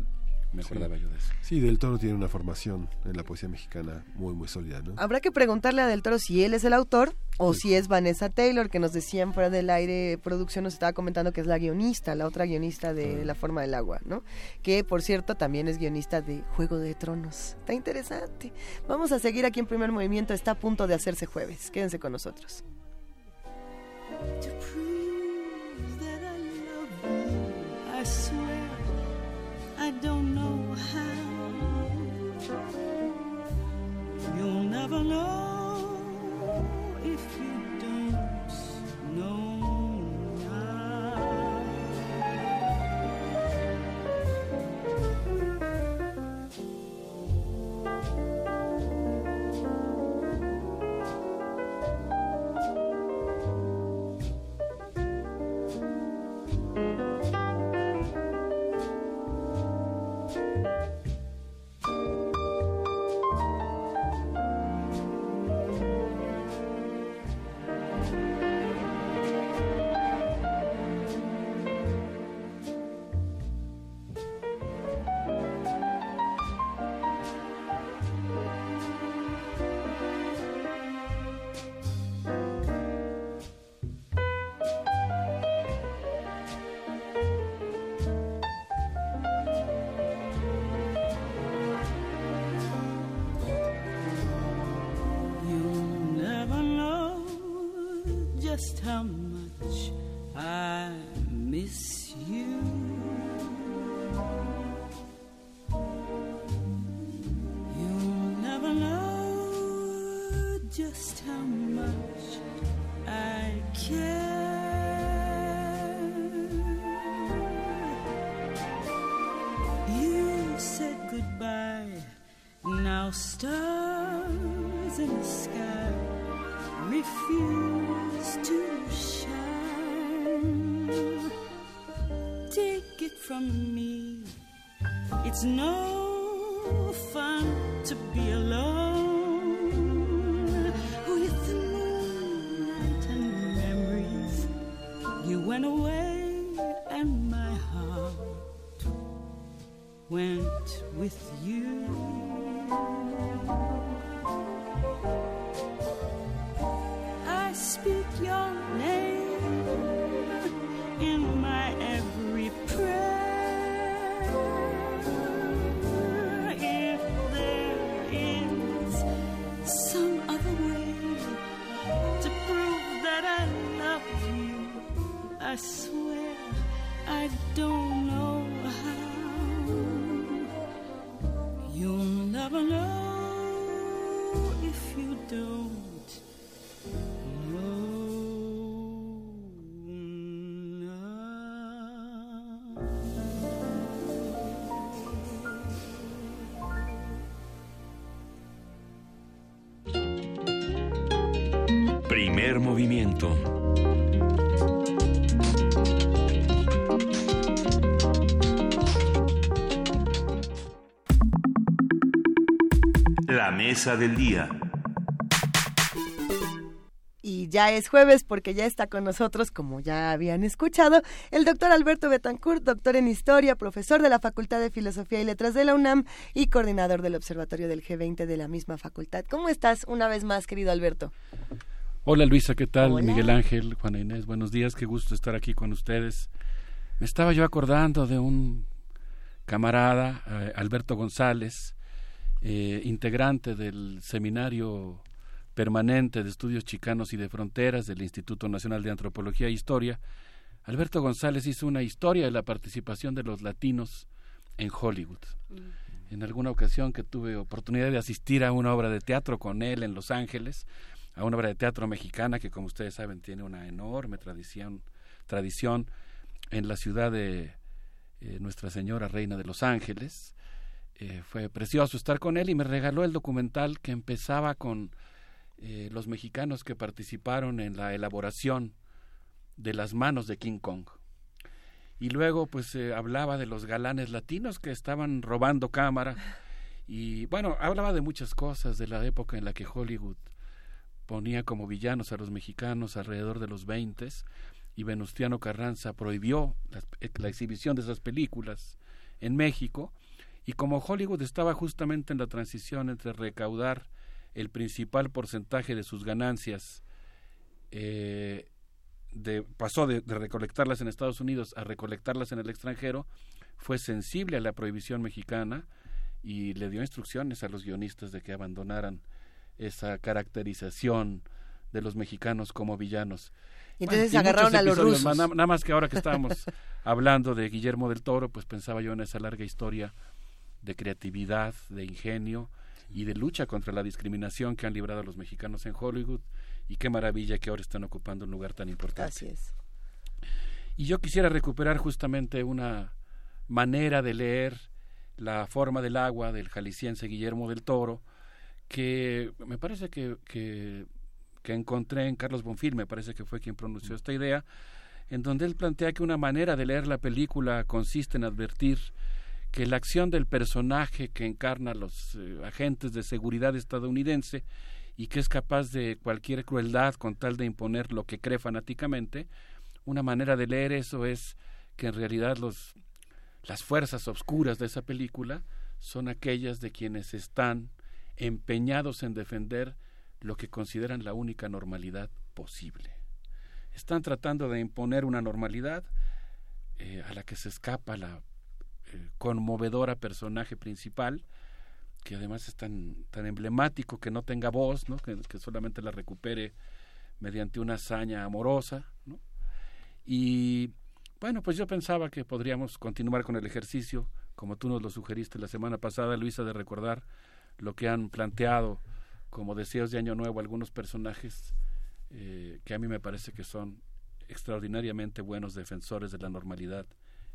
me acordaba yo de eso. Sí, Del Toro tiene una formación en la poesía mexicana muy, muy sólida, ¿no? Habrá que preguntarle a Del Toro si él es el autor o si es Vanessa Taylor, que nos decían fuera del aire, producción nos estaba comentando que es la guionista, la otra guionista de La Forma del Agua, ¿no? Que, por cierto, también es guionista de Juego de Tronos. Está interesante. Vamos a seguir aquí en Primer Movimiento, está a punto de hacerse jueves. Quédense con nosotros. To prove that I love you, I swear I don't know how. It's no fun to be La mesa del día. Y ya es jueves porque ya está con nosotros, como ya habían escuchado, el doctor Alberto Betancourt, doctor en Historia, profesor de la Facultad de Filosofía y Letras de la UNAM y coordinador del Observatorio del G20 de la misma facultad. ¿Cómo estás una vez más, querido Alberto? Hola Luisa, ¿qué tal? Hola. Miguel Ángel, Juana Inés, buenos días, qué gusto estar aquí con ustedes. Me estaba yo acordando de un camarada, eh, Alberto González, eh, integrante del Seminario Permanente de Estudios Chicanos y de Fronteras del Instituto Nacional de Antropología e Historia. Alberto González hizo una historia de la participación de los latinos en Hollywood. En alguna ocasión que tuve oportunidad de asistir a una obra de teatro con él en Los Ángeles, a una obra de teatro mexicana que como ustedes saben tiene una enorme tradición, tradición en la ciudad de eh, Nuestra Señora Reina de Los Ángeles. Eh, fue precioso estar con él y me regaló el documental que empezaba con eh, los mexicanos que participaron en la elaboración de las manos de King Kong. Y luego pues hablaba de los galanes latinos que estaban robando cámara [laughs] y bueno, hablaba de muchas cosas de la época en la que Hollywood ponía como villanos a los mexicanos alrededor de los 20 y Venustiano Carranza prohibió la, la exhibición de esas películas en México y como Hollywood estaba justamente en la transición entre recaudar el principal porcentaje de sus ganancias eh, de, pasó de, de, recolectarlas en Estados Unidos a recolectarlas en el extranjero, fue sensible a la prohibición mexicana y le dio instrucciones a los guionistas de que abandonaran esa caracterización de los mexicanos como villanos. Y entonces bueno, agarraron a los rusos. Más, nada, nada más que ahora que estábamos [laughs] hablando de Guillermo del Toro, pues pensaba yo en esa larga historia de creatividad, de ingenio y de lucha contra la discriminación que han librado los mexicanos en Hollywood y qué maravilla que ahora están ocupando un lugar tan importante. Así es. Y yo quisiera recuperar justamente una manera de leer la forma del agua del jalisciense Guillermo del Toro, que me parece que, que, que encontré en Carlos Bonfil, me parece que fue quien pronunció esta idea, en donde él plantea que una manera de leer la película consiste en advertir que la acción del personaje que encarna los eh, agentes de seguridad estadounidense y que es capaz de cualquier crueldad con tal de imponer lo que cree fanáticamente, una manera de leer eso es que en realidad los, las fuerzas obscuras de esa película son aquellas de quienes están empeñados en defender lo que consideran la única normalidad posible. Están tratando de imponer una normalidad eh, a la que se escapa la conmovedora personaje principal, que además es tan, tan emblemático que no tenga voz, ¿no? que, que solamente la recupere mediante una hazaña amorosa. Y bueno, pues yo pensaba que podríamos continuar con el ejercicio, como tú nos lo sugeriste la semana pasada, Luisa, de recordar lo que han planteado como deseos de Año Nuevo algunos personajes eh, que a mí me parece que son extraordinariamente buenos defensores de la normalidad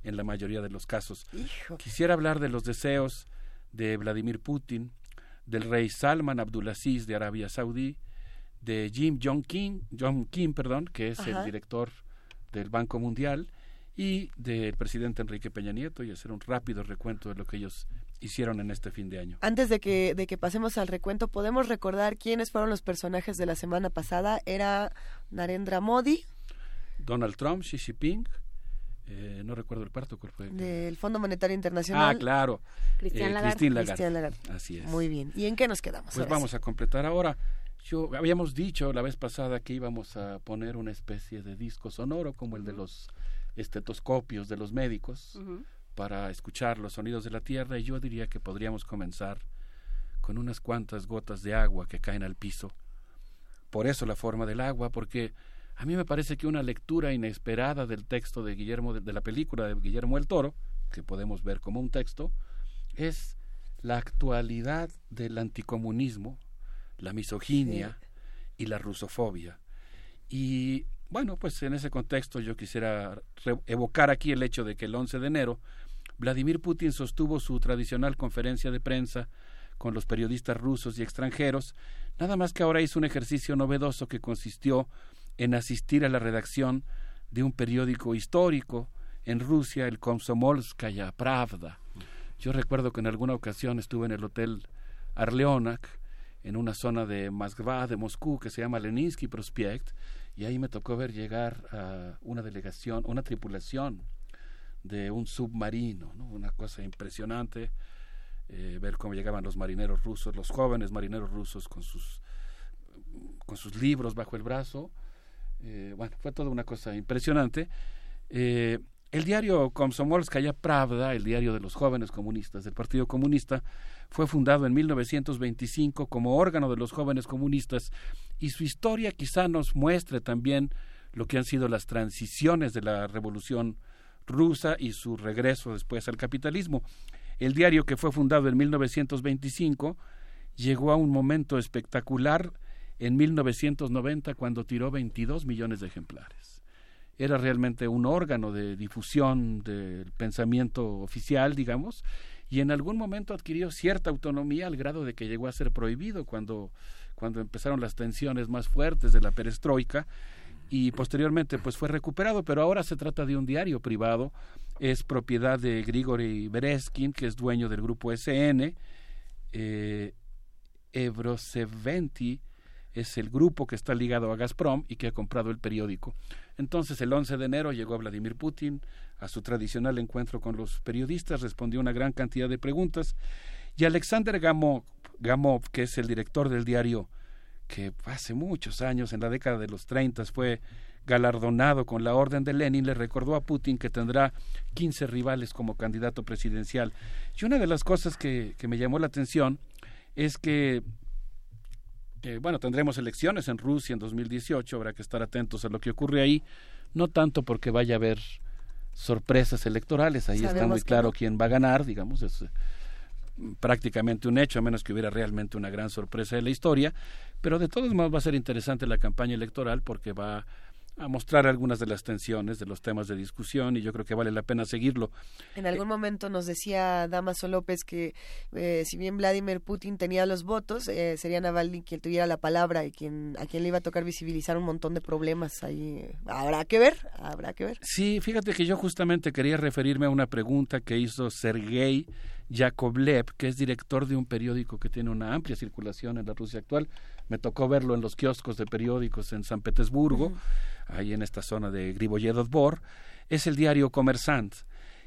en la mayoría de los casos. Hijo. Quisiera hablar de los deseos de Vladimir Putin, del rey Salman Abdulaziz de Arabia Saudí, de Jim Jong Kim, John Kim, perdón, que es Ajá. el director del Banco Mundial, y del presidente Enrique Peña Nieto, y hacer un rápido recuento de lo que ellos hicieron en este fin de año. Antes de que, de que pasemos al recuento, ¿podemos recordar quiénes fueron los personajes de la semana pasada? Era Narendra Modi, Donald Trump, Xi Jinping, eh, no recuerdo el parto, ¿cuál fue? del Fondo Monetario Internacional. Ah, claro. Cristian Eh, Lagarde. Lagarde. Cristian Lagarde. Así es. Muy bien. ¿Y en qué nos quedamos? Pues vamos sí? a completar ahora. Yo habíamos dicho la vez pasada que íbamos a poner una especie de disco sonoro como el de los estetoscopios de los médicos Ujú. Para escuchar los sonidos de la tierra y yo diría que podríamos comenzar con unas cuantas gotas de agua que caen al piso. Por eso la forma del agua, porque a mí me parece que una lectura inesperada del texto de Guillermo de, de la película de Guillermo el Toro, que podemos ver como un texto, es la actualidad del anticomunismo, la misoginia y la rusofobia. Y bueno, pues en ese contexto yo quisiera evocar aquí el hecho de que el 11 de enero Vladimir Putin sostuvo su tradicional conferencia de prensa con los periodistas rusos y extranjeros, nada más que ahora hizo un ejercicio novedoso que consistió en asistir a la redacción de un periódico histórico en Rusia, el Komsomolskaya Pravda. Yo recuerdo que en alguna ocasión estuve en el hotel Arleonak, en una zona de Moskva, de Moscú, que se llama Leninsky Prospekt, y ahí me tocó ver llegar a una delegación, una tripulación de un submarino, ¿no? una cosa impresionante, eh, ver cómo llegaban los marineros rusos, los jóvenes marineros rusos con sus, con sus libros bajo el brazo. Eh, bueno, fue toda una cosa impresionante. Eh, el diario Komsomolskaya Pravda, el diario de los jóvenes comunistas del Partido Comunista, fue fundado en 1925 como órgano de los jóvenes comunistas y su historia quizá nos muestre también lo que han sido las transiciones de la revolución rusa y su regreso después al capitalismo. El diario que fue fundado en 1925 llegó a un momento espectacular en 1990 cuando tiró 22 millones de ejemplares. Era realmente un órgano de difusión del pensamiento oficial, digamos, y en algún momento adquirió cierta autonomía al grado de que llegó a ser prohibido cuando, cuando empezaron las tensiones más fuertes de la perestroika y posteriormente pues fue recuperado, pero ahora se trata de un diario privado, es propiedad de Grigory Bereskin, que es dueño del grupo SN, eh, Evroseventi es el grupo que está ligado a Gazprom y que ha comprado el periódico. Entonces, el 11 de enero llegó Vladimir Putin a su tradicional encuentro con los periodistas, respondió una gran cantidad de preguntas. Y Alexander Gamov, Gamov que es el director del diario que hace muchos años, en la década de los 30, fue galardonado con la Orden de Lenin, le recordó a Putin que tendrá 15 rivales como candidato presidencial. Y una de las cosas que, que me llamó la atención es que eh, bueno, tendremos elecciones en Rusia en 2018, habrá que estar atentos a lo que ocurre ahí, no tanto porque vaya a haber sorpresas electorales, ahí está muy claro no. quién va a ganar, digamos, es prácticamente un hecho, a menos que hubiera realmente una gran sorpresa de la historia, pero de todos modos va a ser interesante la campaña electoral porque va a mostrar algunas de las tensiones de los temas de discusión y yo creo que vale la pena seguirlo. En algún momento nos decía Damaso López que eh, si bien Vladimir Putin tenía los votos, eh, sería Navalny quien tuviera la palabra y quien a quien le iba a tocar visibilizar un montón de problemas ahí. Habrá que ver, habrá que ver. Sí, fíjate que yo justamente quería referirme a una pregunta que hizo Sergei Yakovlev, que es director de un periódico que tiene una amplia circulación en la Rusia actual. Me tocó verlo en los kioscos de periódicos en San Petersburgo, ahí en esta zona de Griboyedov Bor. Es el diario Comersant.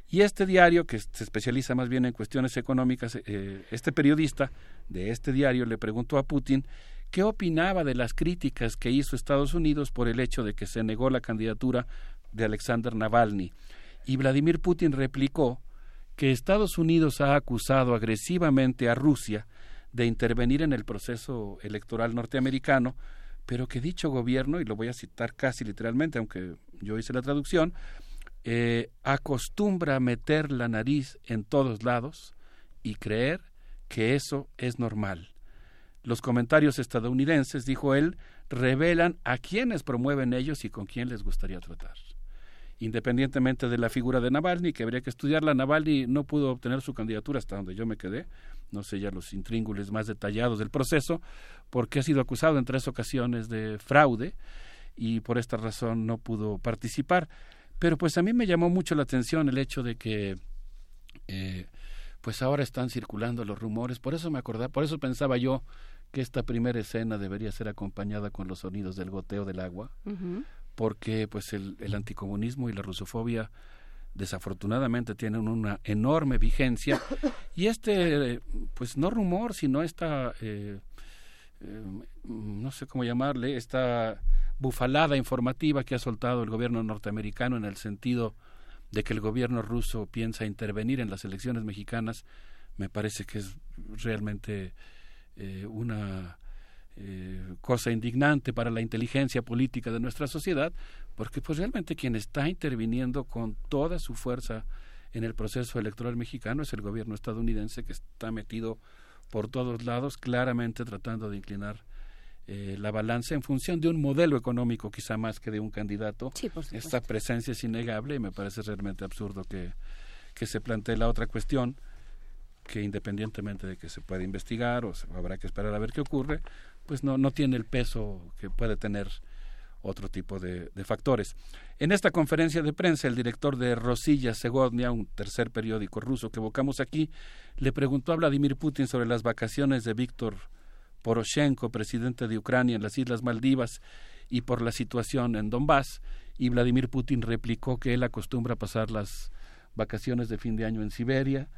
Y este diario, que se especializa más bien en cuestiones económicas, eh, este periodista de este diario le preguntó a Putin qué opinaba de las críticas que hizo Estados Unidos por el hecho de que se negó la candidatura de Alexander Navalny. Y Vladimir Putin replicó que Estados Unidos ha acusado agresivamente a Rusia de intervenir en el proceso electoral norteamericano, pero que dicho gobierno, y lo voy a citar casi literalmente, aunque yo hice la traducción, eh, acostumbra meter la nariz en todos lados y creer que eso es normal. Los comentarios estadounidenses, dijo él, revelan a quiénes promueven ellos y con quién les gustaría tratar. Independientemente de la figura de Navalny, que habría que estudiarla. Navalny no pudo obtener su candidatura hasta donde yo me quedé, no sé ya los intríngules más detallados del proceso, porque ha sido acusado en tres ocasiones de fraude y por esta razón no pudo participar. Pero pues a mí me llamó mucho la atención el hecho de que eh, pues ahora están circulando los rumores, por eso me acordaba, por eso pensaba yo que esta primera escena debería ser acompañada con los sonidos del goteo del agua, porque pues el, el anticomunismo y la rusofobia desafortunadamente tienen una enorme vigencia. [coughs] Y este pues no rumor sino esta eh, eh, no sé cómo llamarle esta bufalada informativa que ha soltado el gobierno norteamericano en el sentido de que el gobierno ruso piensa intervenir en las elecciones mexicanas me parece que es realmente eh, una eh, cosa indignante para la inteligencia política de nuestra sociedad, porque pues realmente quien está interviniendo con toda su fuerza en el proceso electoral mexicano es el gobierno estadounidense que está metido por todos lados, claramente tratando de inclinar eh, la balanza en función de un modelo económico quizá más que de un candidato. Esta presencia es innegable y me parece realmente absurdo que, que se plantee la otra cuestión que independientemente de que se pueda investigar o habrá que esperar a ver qué ocurre, pues no, no tiene el peso que puede tener otro tipo de, de, factores. En esta conferencia de prensa, el director de Rosilla Segodnia, un tercer periódico ruso que evocamos aquí, le preguntó a Vladimir Putin sobre las vacaciones de Víctor Poroshenko, presidente de Ucrania en las Islas Maldivas, y por la situación en Donbass, y Vladimir Putin replicó que él acostumbra pasar las vacaciones de fin de año en Siberia,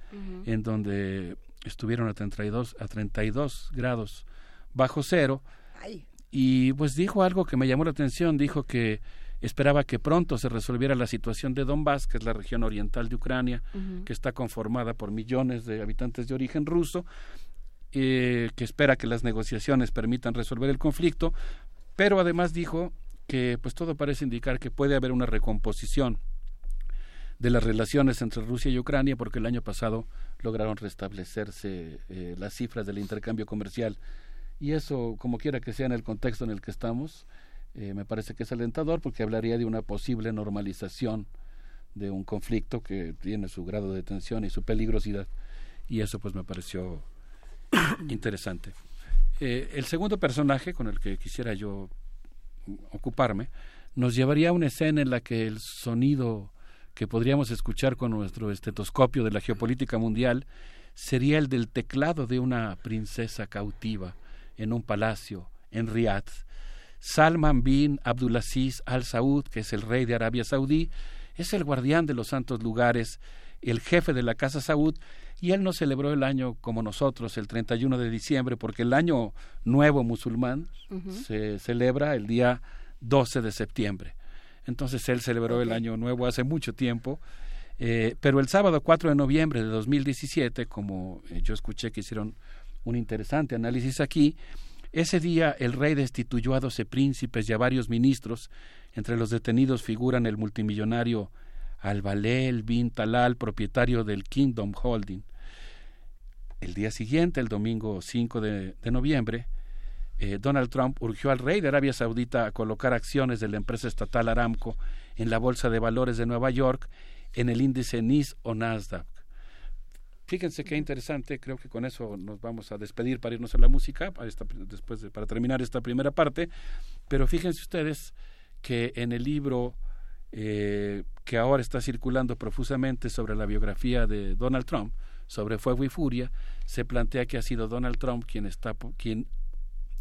en donde estuvieron a 32, a 32 grados bajo cero. Y pues dijo algo que me llamó la atención, dijo que esperaba que pronto se resolviera la situación de Donbass, que es la región oriental de Ucrania, que está conformada por millones de habitantes de origen ruso, eh, que espera que las negociaciones permitan resolver el conflicto, pero además dijo que pues todo parece indicar que puede haber una recomposición de las relaciones entre Rusia y Ucrania, porque el año pasado lograron restablecerse eh, las cifras del intercambio comercial y eso, como quiera que sea en el contexto en el que estamos, eh, me parece que es alentador porque hablaría de una posible normalización de un conflicto que tiene su grado de tensión y su peligrosidad. Y eso pues me pareció [coughs] interesante. Eh, el segundo personaje con el que quisiera yo ocuparme nos llevaría a una escena en la que el sonido que podríamos escuchar con nuestro estetoscopio de la geopolítica mundial sería el del teclado de una princesa cautiva en un palacio en Riyadh. Salman bin Abdulaziz al Saud, que es el rey de Arabia Saudí, es el guardián de los santos lugares, el jefe de la Casa Saud, y él no celebró el año como nosotros, el 31 de diciembre, porque el año nuevo musulmán se celebra el día 12 de septiembre. Entonces él celebró el año nuevo hace mucho tiempo, eh, pero el sábado 4 de noviembre de 2017, como eh, yo escuché que hicieron un interesante análisis aquí. Ese día el rey destituyó a doce príncipes y a varios ministros. Entre los detenidos figuran el multimillonario Albalel bin Talal, propietario del Kingdom Holding. El día siguiente, el domingo 5 de, noviembre, eh, Donald Trump urgió al rey de Arabia Saudita a colocar acciones de la empresa estatal Aramco en la Bolsa de Valores de Nueva York en el índice NIS o Nasdaq. Fíjense qué interesante, creo que con eso nos vamos a despedir para irnos a la música, para después para terminar esta primera parte, pero fíjense ustedes que en el libro eh, que ahora está circulando profusamente sobre la biografía de Donald Trump, sobre Fuego y Furia, se plantea que ha sido Donald Trump quien, está, quien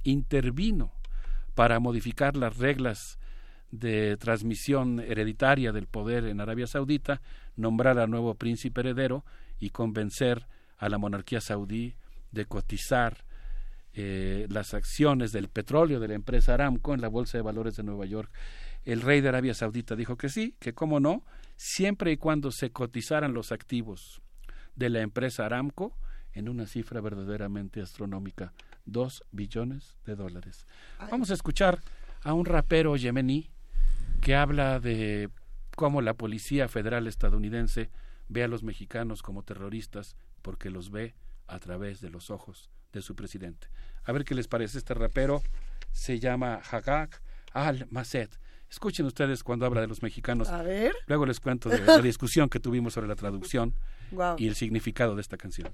intervino para modificar las reglas de transmisión hereditaria del poder en Arabia Saudita, nombrar al nuevo príncipe heredero y convencer a la monarquía saudí de cotizar eh, las acciones del petróleo de la empresa Aramco en la Bolsa de Valores de Nueva York. El rey de Arabia Saudita dijo que sí, que cómo no, siempre y cuando se cotizaran los activos de la empresa Aramco en una cifra verdaderamente astronómica, dos billones de dólares. Vamos a escuchar a un rapero yemení que habla de cómo la Policía Federal estadounidense ve a los mexicanos como terroristas porque los ve a través de los ojos de su presidente. A ver qué les parece este rapero. Se llama Hagak al-Maset. Escuchen ustedes cuando habla de los mexicanos. A ver. Luego les cuento de la [laughs] discusión que tuvimos sobre la traducción Wow. y el significado de esta canción.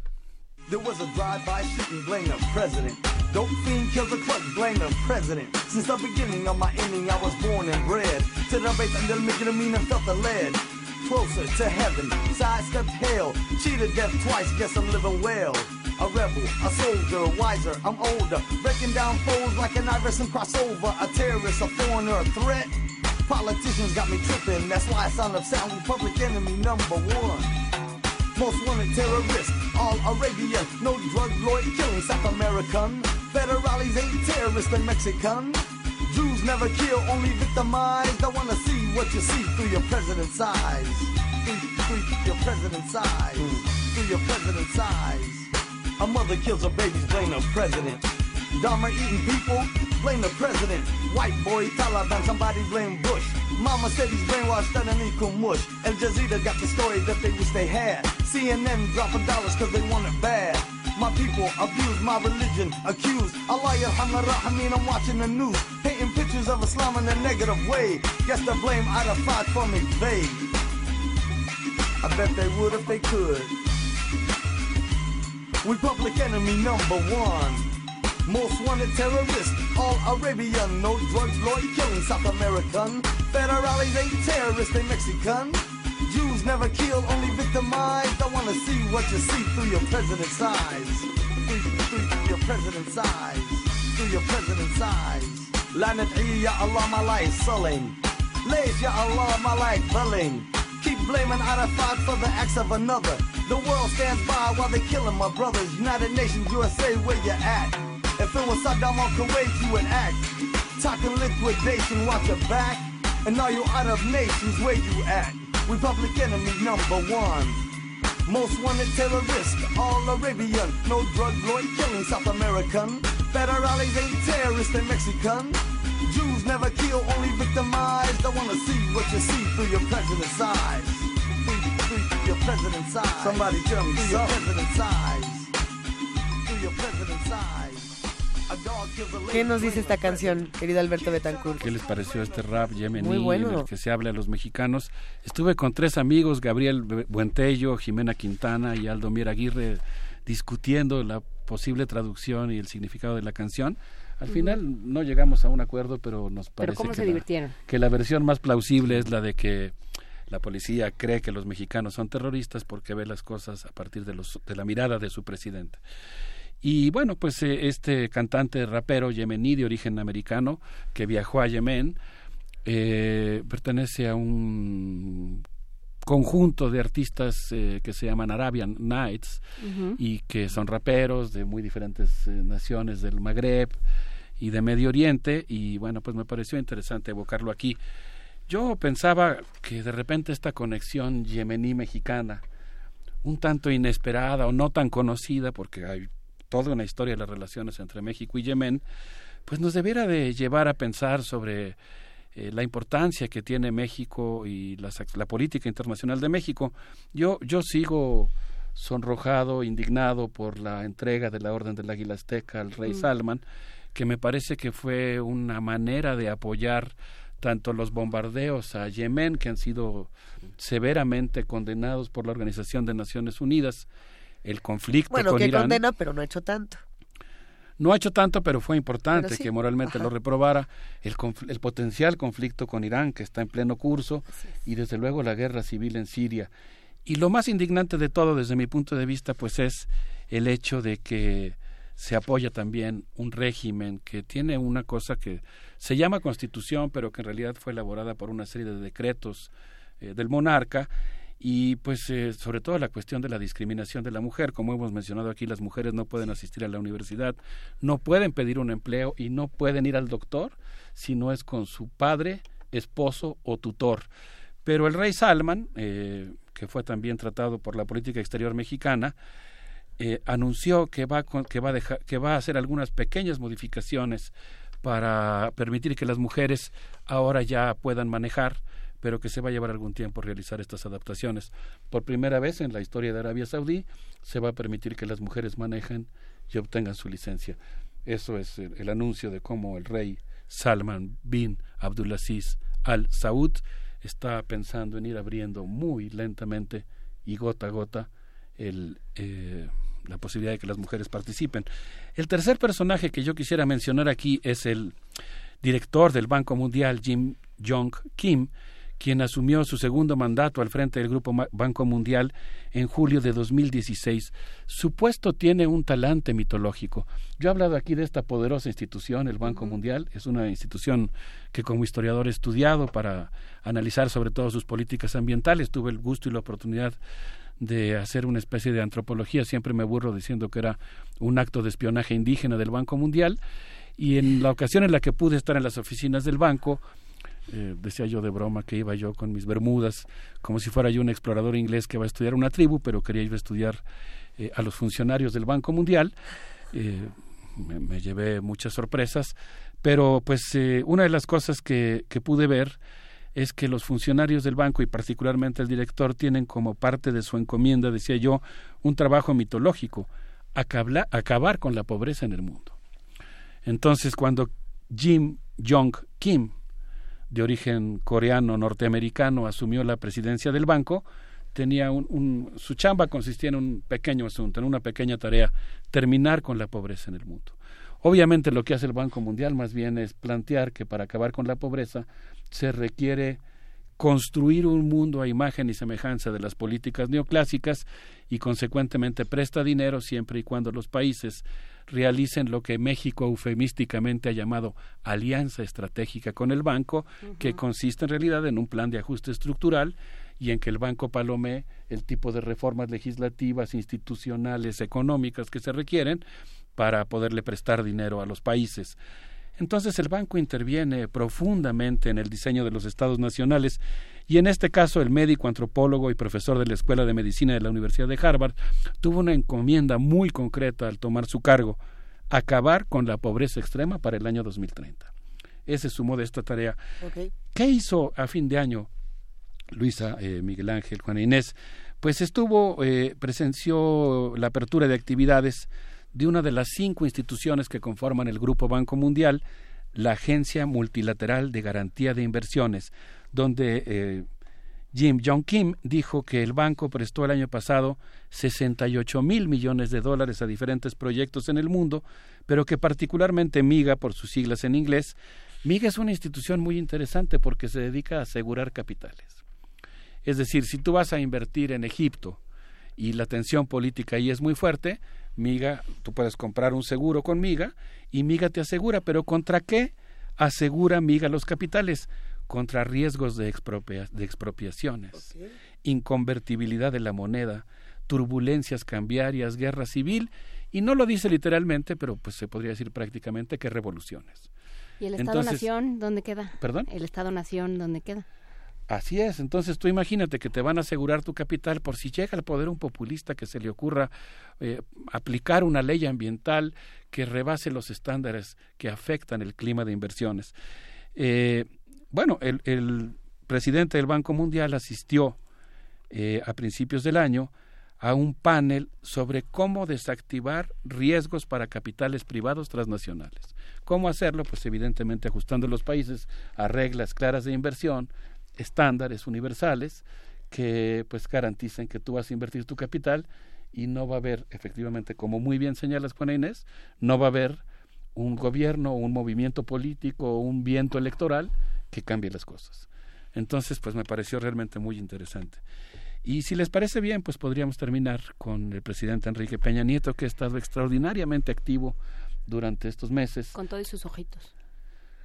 There was a drive-by shooting, blame the president. Dope fiend kills a clerk, blame the president. Since the beginning of my inning, I was born and bred. To the base under making a mean and felt the lead. Closer to heaven, sidestepped hell. Cheated death twice, guess I'm living well. A rebel, a soldier, wiser, I'm older. Breaking down foes like an Iverson crossover. A terrorist, a foreigner, a threat. Politicians got me tripping, that's why I sound up sound public enemy number one. Most wanted terrorist, all Arabian, no drug lord killing South American. Federales ain't terrorists, they Mexican. Jews never kill, only victimize. I wanna see what you see through your president's eyes. Through, through your president's eyes. Through your president's eyes. A mother kills her babies, blame the president. Dahmer eating people, blame the president. White boy, Taliban, somebody blame Bush. Mama said he's brainwashed underneath mush. Al Jazeera got the story that they wish they had. CNN dropping dollars cause they want it bad. My people abuse my religion, accused. Allah I mean I'm watching the news. Painting pictures of Islam in a negative way. Guess the blame I'd have for me vague. I bet they would if they could. We public enemy number one. Most wanted terrorist, all Arabian, no drugs, Lloyd killing South American. Federales ain't terrorists, they Mexican Jews never kill, only victimized. I wanna see what you see through your president's eyes. Through, through your president's eyes. Through your president's eyes. لا ندعي يا الله ما لا يصلين. ليش يا الله ما لا يقبلين. Keep blaming Arafat for the acts of another. The world stands by while they killing my brothers. United Nations, USA, where you at? If it was Saddam or Kuwait, you would act. Talking liquidation, watch your back. And now you out of nations, where you at? Republic enemy number one. Most wanted terrorist, all Arabian. No drug lord killing South American. Federales ain't terrorists, they Mexican. Jews never kill, only victimized. I wanna see what you see through your president's eyes. Through, through your president's eyes. Somebody tell me through your president's eyes. Through your president's eyes. ¿Qué nos dice esta canción, querido Alberto Betancourt? ¿Qué les pareció este rap yemení Muy bueno. en el que se habla a los mexicanos? Estuve con tres amigos, Gabriel Bu- Buentello, Jimena Quintana y Aldo Mier Aguirre, discutiendo la posible traducción y el significado de la canción. Al final no llegamos a un acuerdo, pero nos Pero parece ¿cómo que, se la, que la versión más plausible es la de que la policía cree que los mexicanos son terroristas porque ve las cosas a partir de, los, de la mirada de su presidente. Y bueno, pues eh, este cantante rapero yemení de origen americano que viajó a Yemen eh, pertenece a un conjunto de artistas eh, que se llaman Arabian Nights y que son raperos de muy diferentes eh, naciones del Magreb y de Medio Oriente y bueno, pues me pareció interesante evocarlo aquí. Yo pensaba que de repente esta conexión yemení-mexicana, un tanto inesperada o no tan conocida, porque hay toda una historia de las relaciones entre México y Yemen, pues nos debiera de llevar a pensar sobre eh, la importancia que tiene México y las la política internacional de México. Yo, yo sigo sonrojado, indignado por la entrega de la Orden del Águila Azteca al rey Mm. Salman, que me parece que fue una manera de apoyar tanto los bombardeos a Yemen, que han sido severamente condenados por la Organización de Naciones Unidas, el conflicto Bueno, con que Irán. condena, pero no ha hecho tanto. No ha hecho tanto, pero fue importante Pero sí. que moralmente lo reprobara. El potencial conflicto con Irán, que está en pleno curso, y desde luego la guerra civil en Siria. Y lo más indignante de todo, desde mi punto de vista, pues es el hecho de que se apoya también un régimen que tiene una cosa que se llama constitución, pero que en realidad fue elaborada por una serie de decretos eh, del monarca y pues eh, sobre todo la cuestión de la discriminación de la mujer, como hemos mencionado aquí, las mujeres no pueden asistir a la universidad, no pueden pedir un empleo y no pueden ir al doctor si no es con su padre, esposo o tutor. Pero el rey Salman, eh, que fue también tratado por la política exterior mexicana, eh, anunció que va, con- que, va a dejar- que va a hacer algunas pequeñas modificaciones para permitir que las mujeres ahora ya puedan manejar, pero que se va a llevar algún tiempo realizar estas adaptaciones. Por primera vez en la historia de Arabia Saudí se va a permitir que las mujeres manejen y obtengan su licencia. Eso es el, anuncio de cómo el rey Salman bin Abdulaziz Al Saud está pensando en ir abriendo muy lentamente y gota a gota el, eh, la posibilidad de que las mujeres participen. El tercer personaje que yo quisiera mencionar aquí es el director del Banco Mundial, Jim Jong Kim, quien asumió su segundo mandato al frente del Grupo Banco Mundial en julio de 2016. Su puesto tiene un talante mitológico. Yo he hablado aquí de esta poderosa institución, el Banco Mundial. Es una institución que como historiador he estudiado para analizar sobre todo sus políticas ambientales. Tuve el gusto y la oportunidad de hacer una especie de antropología. Siempre me burro diciendo que era un acto de espionaje indígena del Banco Mundial. Y en la ocasión en la que pude estar en las oficinas del banco, eh, decía yo de broma que iba yo con mis bermudas, como si fuera yo un explorador inglés que va a estudiar una tribu, pero quería ir a estudiar eh, a los funcionarios del Banco Mundial. Eh, me, llevé muchas sorpresas, pero pues una de las cosas que, que pude ver es que los funcionarios del banco y particularmente el director tienen como parte de su encomienda, decía yo, un trabajo mitológico, acabar con la pobreza en el mundo. Entonces, cuando Jim Jong Kim de origen coreano norteamericano asumió la presidencia del banco, tenía un, su chamba consistía en un pequeño asunto, en una pequeña tarea, terminar con la pobreza en el mundo. Obviamente lo que hace el Banco Mundial más bien es plantear que para acabar con la pobreza se requiere construir un mundo a imagen y semejanza de las políticas neoclásicas y consecuentemente presta dinero siempre y cuando los países realicen lo que México eufemísticamente ha llamado alianza estratégica con el banco, que consiste en realidad en un plan de ajuste estructural y en que el banco palome el tipo de reformas legislativas, institucionales, económicas que se requieren para poderle prestar dinero a los países. Entonces el banco interviene profundamente en el diseño de los estados nacionales y en este caso el médico, antropólogo y profesor de la Escuela de Medicina de la Universidad de Harvard tuvo una encomienda muy concreta al tomar su cargo, acabar con la pobreza extrema para el año 2030. Ese es su modesta tarea. ¿Qué hizo a fin de año Luisa, eh, Miguel Ángel, Juana Inés? Pues estuvo, eh, presenció la apertura de actividades de una de las cinco instituciones que conforman el Grupo Banco Mundial, la Agencia Multilateral de Garantía de Inversiones, donde eh, Jim Jong Kim dijo que el banco prestó el año pasado 68 mil millones de dólares a diferentes proyectos en el mundo, pero que particularmente MIGA, por sus siglas en inglés, MIGA es una institución muy interesante porque se dedica a asegurar capitales. Es decir, si tú vas a invertir en Egipto y la tensión política ahí es muy fuerte, MIGA, tú puedes comprar un seguro con MIGA y MIGA te asegura, pero ¿contra qué asegura MIGA los capitales? Contra riesgos de, de expropiaciones, inconvertibilidad de la moneda, turbulencias cambiarias, guerra civil, y no lo dice literalmente, pero pues se podría decir prácticamente que revoluciones. ¿Y el Estado-Nación dónde queda? ¿Perdón? ¿El Estado-Nación dónde queda? Así es, entonces tú imagínate que te van a asegurar tu capital por si llega al poder un populista que se le ocurra eh, aplicar una ley ambiental que rebase los estándares que afectan el clima de inversiones. Eh, bueno, el, presidente del Banco Mundial asistió eh, a principios del año a un panel sobre cómo desactivar riesgos para capitales privados transnacionales. ¿Cómo hacerlo? Pues evidentemente ajustando los países a reglas claras de inversión, estándares universales que pues garanticen que tú vas a invertir tu capital y no va a haber, efectivamente, como muy bien señalas Juana Inés, no va a haber un gobierno, un movimiento político, un viento electoral que cambie las cosas. Entonces, pues me pareció realmente muy interesante. Y si les parece bien, pues podríamos terminar con el presidente Enrique Peña Nieto, que ha estado extraordinariamente activo durante estos meses. Con todos sus ojitos,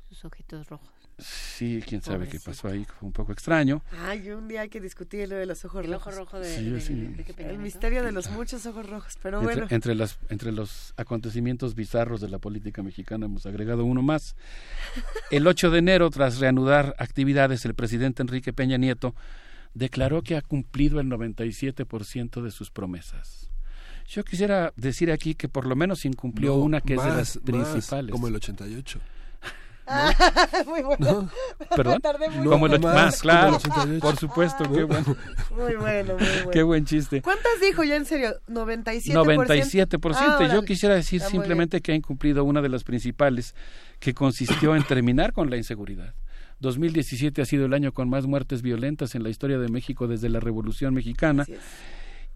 sus ojitos rojos. Sí, quién sabe qué pasó ahí, fue un poco extraño. Ay, un día hay que discutir lo de los ojos rojos. El ojo rojo de, El misterio de los muchos ojos rojos, pero bueno. Entre, las, entre los acontecimientos bizarros de la política mexicana hemos agregado uno más. El 8 de enero, tras reanudar actividades, el presidente Enrique Peña Nieto declaró que ha cumplido el 97% de sus promesas. Yo quisiera decir aquí que por lo menos incumplió una que es de las principales. como el 88. [laughs] muy bueno. [laughs] ¿Perdón? como el más, claro. Por supuesto, qué bueno. [laughs] Muy bueno, muy bueno. Qué buen chiste. ¿Cuántas dijo ya en serio? 97%. 97%. Ah, Yo quisiera decir simplemente que ha incumplido una de las principales, que consistió en terminar con la inseguridad 2017 ha sido el año con más muertes violentas en la historia de México desde la Revolución Mexicana.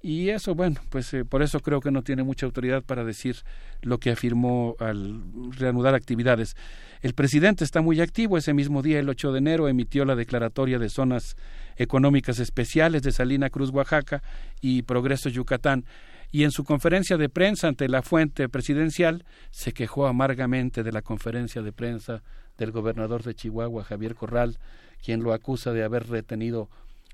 Y eso, bueno, pues eh, por eso creo que no tiene mucha autoridad para decir lo que afirmó al reanudar actividades. El presidente está muy activo. Ese mismo día, el 8 de enero, emitió la declaratoria de zonas económicas especiales de Salina Cruz, Oaxaca y Progreso, Yucatán. Y en su conferencia de prensa ante la fuente presidencial se quejó amargamente de la conferencia de prensa del gobernador de Chihuahua, Javier Corral, quien lo acusa de haber retenido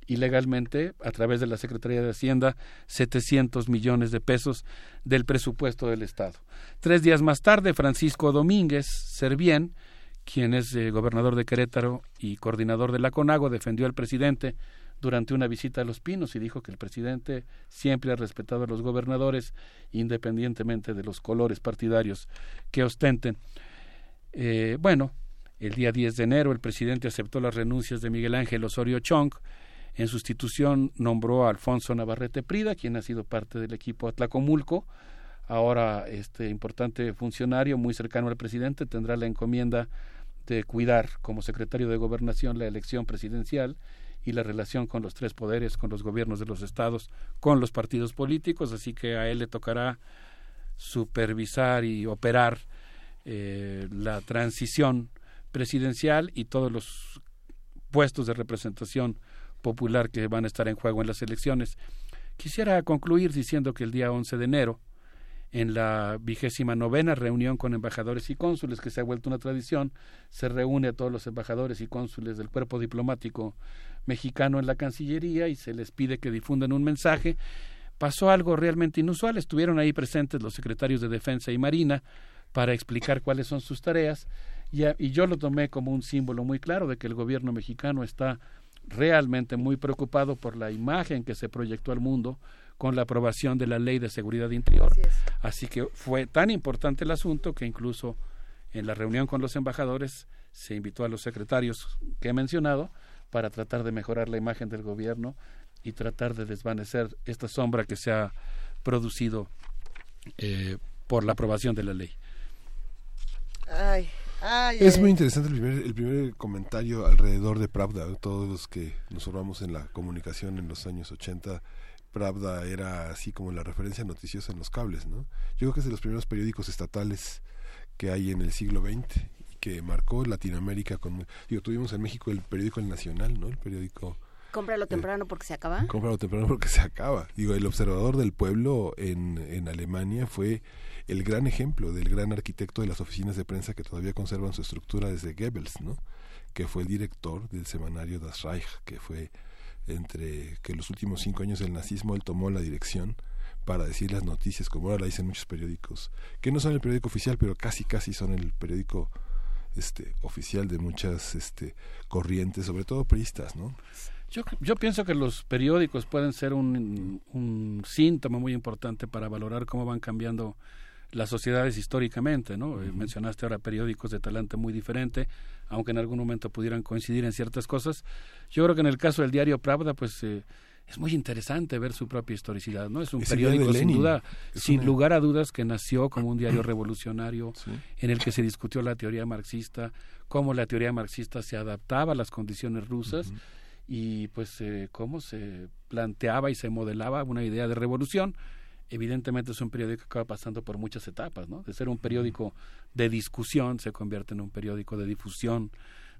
ilegalmente a través de la Secretaría de Hacienda 700 millones de pesos del presupuesto del Estado. Tres días más tarde, Francisco Domínguez Servién, quien es eh, gobernador de Querétaro y coordinador de la CONAGO, defendió al presidente durante una visita a Los Pinos y dijo que el presidente siempre ha respetado a los gobernadores independientemente de los colores partidarios que ostenten. Eh, bueno, el día 10 de enero el presidente aceptó las renuncias de Miguel Ángel Osorio Chong en sustitución nombró a Alfonso Navarrete Prida, quien ha sido parte del equipo Atlacomulco. Ahora este importante funcionario muy cercano al presidente tendrá la encomienda de cuidar como secretario de Gobernación la elección presidencial y la relación con los tres poderes, con los gobiernos de los estados, con los partidos políticos, así que a él le tocará supervisar y operar eh, la transición presidencial y todos los puestos de representación popular que van a estar en juego en las elecciones. Quisiera concluir diciendo que el día 11 de enero, en la vigésima novena reunión con embajadores y cónsules, que se ha vuelto una tradición, se reúne a todos los embajadores y cónsules del cuerpo diplomático mexicano en la Cancillería y se les pide que difundan un mensaje. Pasó algo realmente inusual, estuvieron ahí presentes los secretarios de Defensa y Marina para explicar cuáles son sus tareas y, y yo lo tomé como un símbolo muy claro de que el gobierno mexicano está realmente muy preocupado por la imagen que se proyectó al mundo con la aprobación de la Ley de Seguridad Interior. Así, que fue tan importante el asunto que incluso en la reunión con los embajadores se invitó a los secretarios que he mencionado para tratar de mejorar la imagen del gobierno y tratar de desvanecer esta sombra que se ha producido eh, por la aprobación de la ley. Ay, es muy interesante el primer, el primer comentario alrededor de Pravda. Todos los que nos formamos en la comunicación en los años 80, Pravda era así como la referencia noticiosa en los cables. ¿no? Yo creo que es de los primeros periódicos estatales que hay en el siglo XX que marcó Latinoamérica. Con, digo, tuvimos en México el periódico El Nacional, ¿no? el periódico Cómpralo temprano porque se acaba. Cómpralo temprano porque se acaba. Digo, el observador del pueblo en, en Alemania fue el gran ejemplo del gran arquitecto de las oficinas de prensa que todavía conservan su estructura desde Goebbels, ¿no? que fue el director del semanario Das Reich, que fue entre que los últimos cinco años del nazismo él tomó la dirección para decir las noticias, como ahora la dicen muchos periódicos, que no son el periódico oficial, pero casi casi son el periódico este oficial de muchas este corrientes, sobre todo priistas, ¿no? Yo, yo pienso que los periódicos pueden ser un, un síntoma muy importante para valorar cómo van cambiando las sociedades históricamente, ¿no? Eh, mencionaste ahora periódicos de talante muy diferente, aunque en algún momento pudieran coincidir en ciertas cosas. Yo creo que en el caso del diario Pravda, pues eh, es muy interesante ver su propia historicidad, ¿no? Es un periódico sin duda, sin lugar a dudas, que nació como un diario revolucionario en el que se discutió la teoría marxista, cómo la teoría marxista se adaptaba a las condiciones rusas y pues eh, cómo se planteaba y se modelaba una idea de revolución evidentemente es un periódico que va pasando por muchas etapas, ¿no? De ser un periódico de discusión se convierte en un periódico de difusión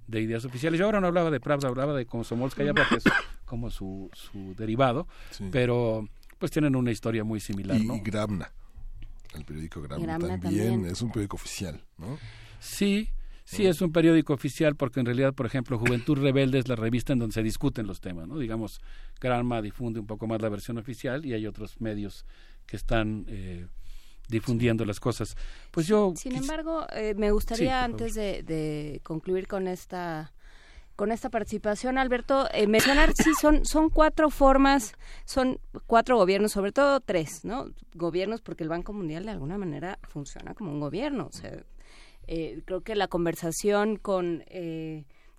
de ideas oficiales. Yo ahora no hablaba de Pravda, hablaba de Komsomolskaya porque es como su, su derivado, pero pues tienen una historia muy similar, y, ¿no? Y Grabna, el periódico Grabna, también, es un periódico oficial, ¿no? Sí, Sí, es un periódico oficial porque en realidad, por ejemplo, Juventud Rebelde es la revista en donde se discuten los temas, ¿no? Digamos, Granma difunde un poco más la versión oficial y hay otros medios que están eh, difundiendo las cosas. Pues yo... Sin embargo, eh, me gustaría antes de, concluir con esta con esta participación, Alberto, eh, mencionar, sí, son, son cuatro formas, son cuatro gobiernos, sobre todo tres, ¿no? Gobiernos, porque el Banco Mundial de alguna manera funciona como un gobierno. O sea, creo que la conversación con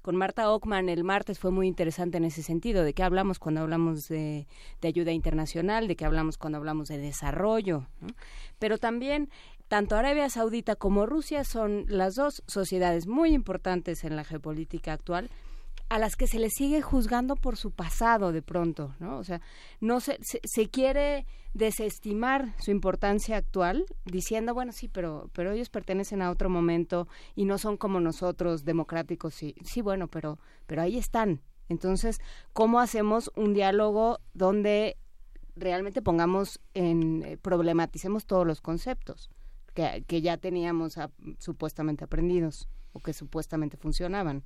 con Marta Ockman el martes fue muy interesante en ese sentido, de qué hablamos cuando hablamos de, ayuda internacional, de qué hablamos cuando hablamos de desarrollo, pero también tanto Arabia Saudita como Rusia son las dos sociedades muy importantes en la geopolítica actual a las que se les sigue juzgando por su pasado de pronto, ¿no? O sea, no se, se, quiere desestimar su importancia actual diciendo, bueno, sí, pero, pero ellos pertenecen a otro momento y no son como nosotros democráticos, sí, sí, bueno, pero, pero ahí están. Entonces, ¿cómo hacemos un diálogo donde realmente pongamos en, eh, problematicemos todos los conceptos que, que ya teníamos supuestamente aprendidos o que supuestamente funcionaban?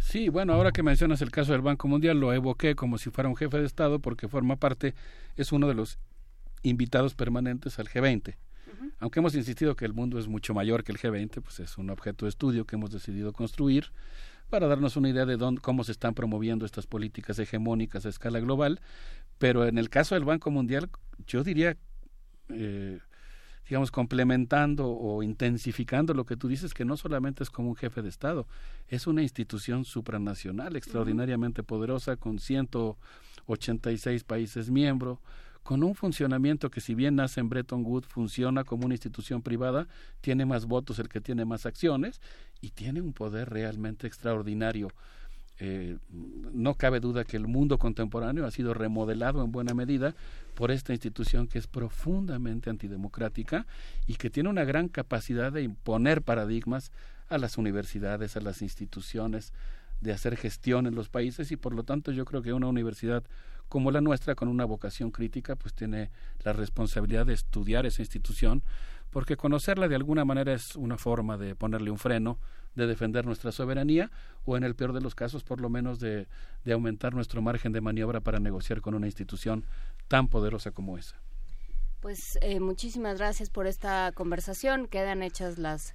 Sí, bueno, ahora que mencionas el caso del Banco Mundial, lo evoqué como si fuera un jefe de Estado porque forma parte, es uno de los invitados permanentes al G20. Aunque hemos insistido que el mundo es mucho mayor que el G20, pues es un objeto de estudio que hemos decidido construir para darnos una idea de dónde, cómo se están promoviendo estas políticas hegemónicas a escala global. Pero en el caso del Banco Mundial, yo diría eh, digamos, complementando o intensificando lo que tú dices, que no solamente es como un jefe de Estado, es una institución supranacional extraordinariamente poderosa con 186 países miembros, con un funcionamiento que si bien nace en Bretton Woods, funciona como una institución privada, tiene más votos el que tiene más acciones y tiene un poder realmente extraordinario eh, no cabe duda que el mundo contemporáneo ha sido remodelado en buena medida por esta institución que es profundamente antidemocrática y que tiene una gran capacidad de imponer paradigmas a las universidades, a las instituciones, de hacer gestión en los países y por lo tanto yo creo que una universidad como la nuestra, con una vocación crítica, pues tiene la responsabilidad de estudiar esa institución, porque conocerla de alguna manera es una forma de ponerle un freno de defender nuestra soberanía o en el peor de los casos por lo menos de, de aumentar nuestro margen de maniobra para negociar con una institución tan poderosa como esa. Pues eh, muchísimas gracias por esta conversación. Quedan hechas las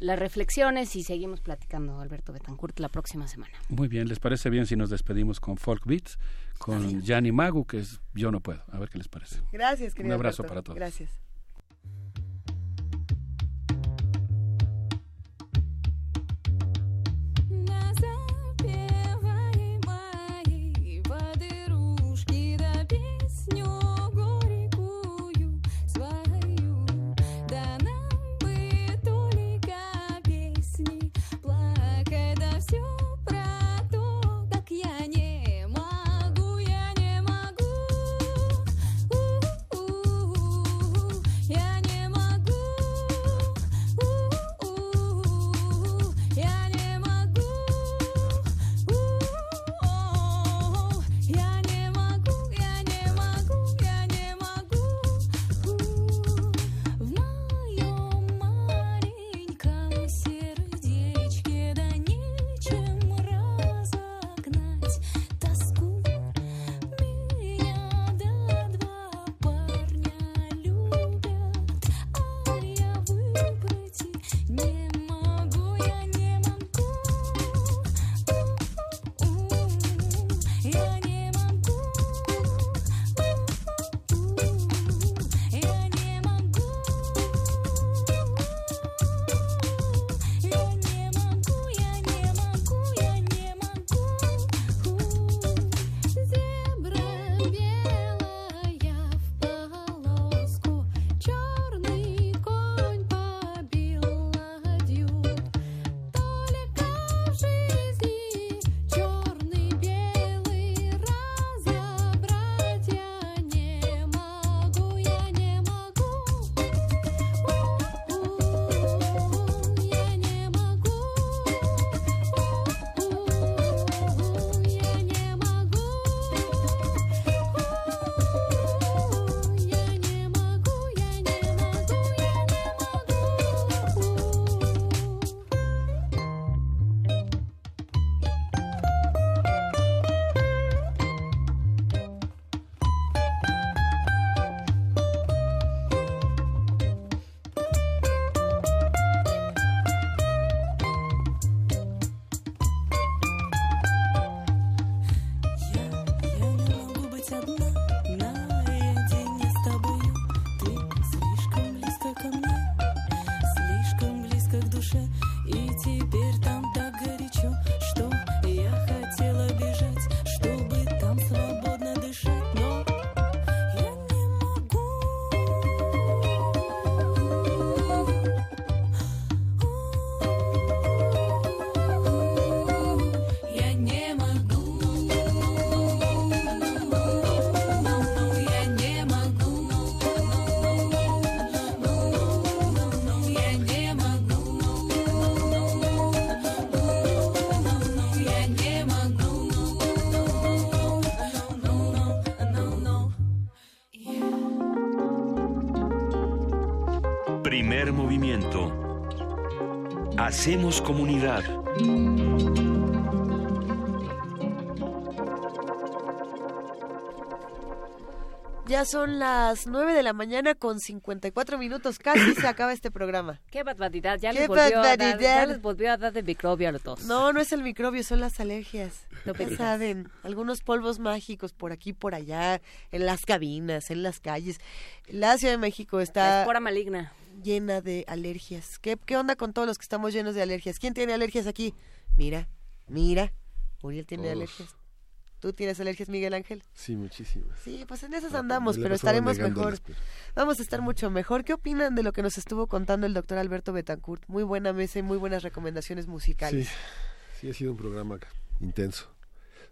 las reflexiones y seguimos platicando, Alberto Betancourt, la próxima semana. Muy bien, ¿les parece bien si nos despedimos con Folk Beats, con Gianni Magu, que es Yo no puedo? A ver qué les parece. Gracias, querido Un abrazo para todos. Gracias. Ya son las 9 de la mañana con 54 minutos. Casi se acaba este programa. Qué barbaridad. Ya, les volvió, A dar, barbaridad. ya les volvió a dar de microbio a los dos. No, no es el microbio, son las alergias. No Ya saben, algunos polvos mágicos por aquí, por allá, en las cabinas, en las calles. La Ciudad de México La está espora maligna. llena de alergias. ¿Qué, ¿Qué onda con todos los que estamos llenos de alergias? ¿Quién tiene alergias aquí? Mira, mira. Uriel tiene Todos. alergias. ¿Tú tienes alergias, Miguel Ángel? Sí, muchísimas. Sí, pues en esas Ah, andamos, pero estaremos mejor. Vamos a estar mucho mejor. ¿Qué opinan de lo que nos estuvo contando el doctor Alberto Betancourt? Muy buena mesa y muy buenas recomendaciones musicales. Sí, sí, ha sido un programa intenso.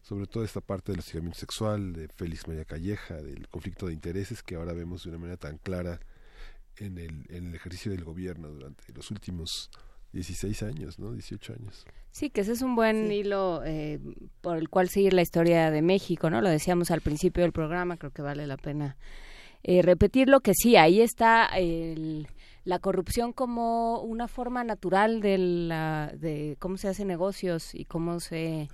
Sobre todo esta parte del hostigamiento sexual, de Félix María Calleja, del conflicto de intereses que ahora vemos de una manera tan clara en el, en el ejercicio del gobierno durante los últimos 16 años, ¿no? 18 años. Sí, que ese es un buen hilo eh, por el cual seguir la historia de México, ¿no? Lo decíamos al principio del programa, creo que vale la pena eh, repetirlo, que sí, ahí está el- la corrupción como una forma natural de, la, de cómo se hacen negocios y cómo se,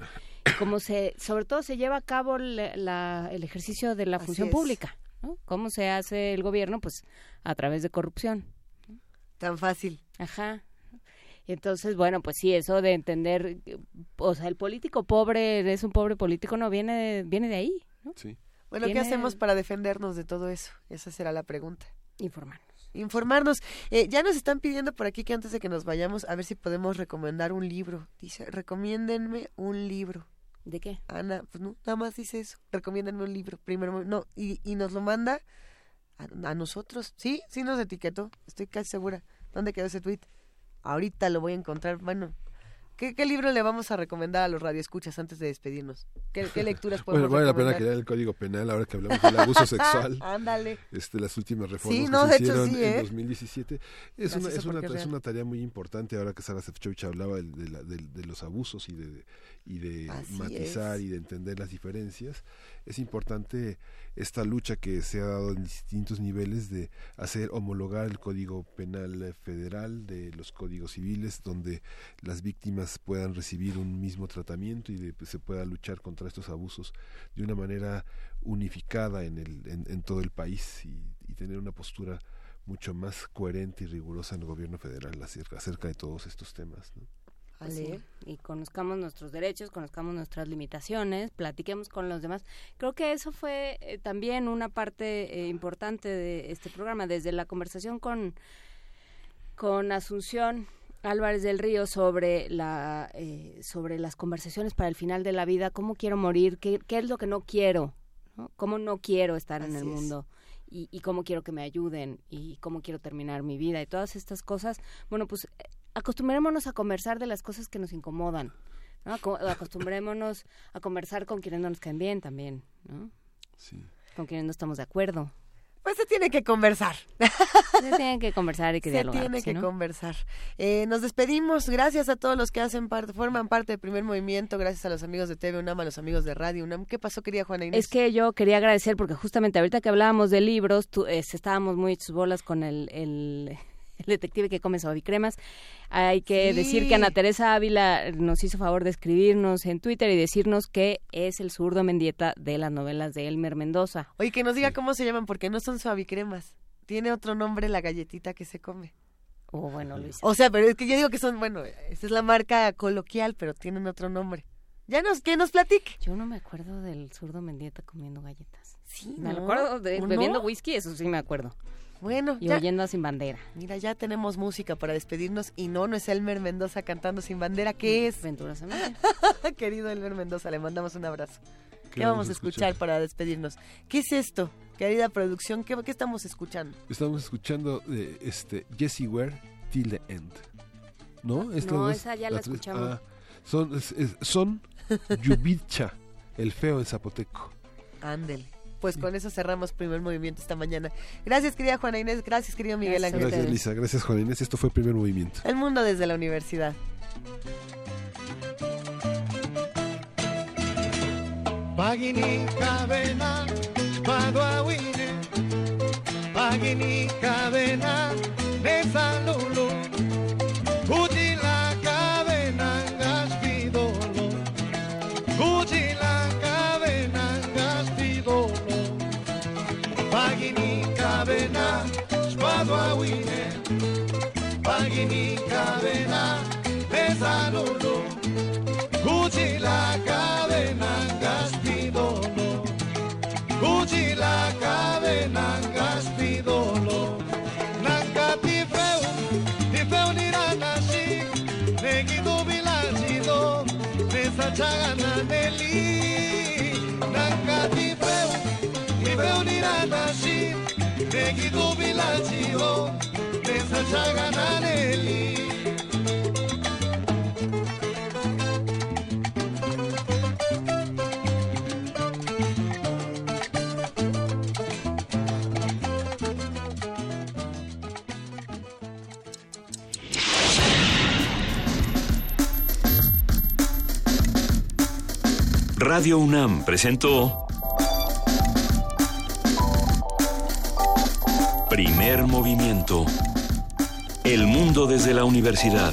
cómo se, sobre todo se lleva a cabo la- la- el ejercicio de la Así función es. pública, ¿no? ¿Cómo se hace el gobierno? Pues a través de corrupción. Tan fácil. Ajá. Entonces, bueno, pues sí, eso de entender, o sea, el político pobre, es un pobre político, no viene de, viene de ahí, ¿no? Sí. Bueno, ¿qué hacemos para defendernos de todo eso? Esa será la pregunta. Informarnos. Informarnos. Eh, ya nos están pidiendo por aquí que antes de que nos vayamos, a ver si podemos recomendar un libro. Dice, recomiéndenme un libro. ¿De qué? Ana, pues no, nada más dice eso. Recomiéndenme un libro. Primero, no, y, y nos lo manda a, a nosotros. Sí, sí nos etiquetó. Estoy casi segura. ¿Dónde quedó ese tweet? Ahorita lo voy a encontrar. Bueno, ¿qué, qué libro le vamos a recomendar a los radioescuchas antes de despedirnos? ¿Qué, qué lecturas podemos Bueno, vale la pena que lea el Código Penal ahora que hablamos del abuso [laughs] sexual. Ándale. Este, las últimas reformas Sí, que no, se de hecho hicieron sí, en ¿eh? 2017. Es una, es, una, es una tarea muy importante ahora que Sara Sefcovic hablaba de, del- de los abusos y de, y de Así matizar y de entender las diferencias. Es importante esta lucha que se ha dado en distintos niveles de hacer homologar el Código Penal Federal de los códigos civiles, donde las víctimas puedan recibir un mismo tratamiento y de- pues, se pueda luchar contra estos abusos de una manera unificada en, el, en, en todo el país y, tener una postura mucho más coherente y rigurosa en el gobierno federal acerca, de todos estos temas. Pues sí, y conozcamos nuestros derechos, conozcamos nuestras limitaciones, platiquemos con los demás. Creo que eso fue eh, también una parte eh, importante de este programa, desde la conversación con, con Asunción Álvarez del Río sobre, la, eh, sobre las conversaciones para el final de la vida, cómo quiero morir, qué, qué es lo que no quiero, ¿no? cómo no quiero estar en el Así es. mundo. Y, y cómo quiero que me ayuden y cómo quiero terminar mi vida y todas estas cosas, bueno, pues acostumbrémonos a conversar de las cosas que nos incomodan, ¿no? Aco- Acostumbrémonos a conversar con quienes no nos caen bien también, ¿no? Sí. Con quienes no estamos de acuerdo. Pues se tiene que conversar. Se tienen que conversar y que Se dialogar. tiene ¿sí, que no? conversar. Eh, nos despedimos. Gracias a todos los que hacen parte, forman parte del primer movimiento. Gracias a los amigos de TV UNAM, a los amigos de Radio UNAM. ¿Qué pasó, querida Juana Inés? Es que yo quería agradecer porque justamente ahorita que hablábamos de libros, tú, este, estábamos muy hechos bolas con el, el, [laughs] el detective que come suavicremas. Hay que Sí. decir que Ana Teresa Ávila nos hizo favor de escribirnos en Twitter y decirnos que es el zurdo Mendieta de las novelas de Elmer Mendoza. Oye, que nos diga cómo se llaman, porque no son suavicremas. Tiene otro nombre la galletita que se come. Oh, bueno, Luisa. O sea, pero es que yo digo que son, bueno, esta es la marca coloquial, pero tienen otro nombre. Ya nos, que nos platique. Yo no me acuerdo del zurdo Mendieta comiendo galletas. Sí, Me ¿no? acuerdo de ¿O no? bebiendo whisky, eso sí me acuerdo. Bueno, Y ya. oyendo a Sin Bandera. Mira, ya tenemos música para despedirnos y no, no es Elmer Mendoza cantando sin bandera, ¿qué es? Venturosamente. [laughs] Querido Elmer Mendoza, le mandamos un abrazo. ¿Qué, ¿Qué vamos a escuchar, escuchar? para despedirnos? ¿Qué es esto? Querida producción, ¿qué, qué estamos escuchando? Estamos escuchando de este Jessie Ware Till the End. ¿No? Estas No, esa ya la tres- escuchamos. ah, son es- es- son [laughs] Yubicha, el feo en zapoteco. Ándele pues con eso cerramos primer movimiento esta mañana. Gracias, querida Juana Inés. Gracias, querido Miguel Ángel. Gracias, Lisa. Gracias, Juana Inés. Esto fue primer movimiento. El mundo desde la universidad. Pagini Cabena, Paduawine, Pagini Cabena, de salud. Radio UNAM presentó Primer movimiento. El mundo desde la universidad.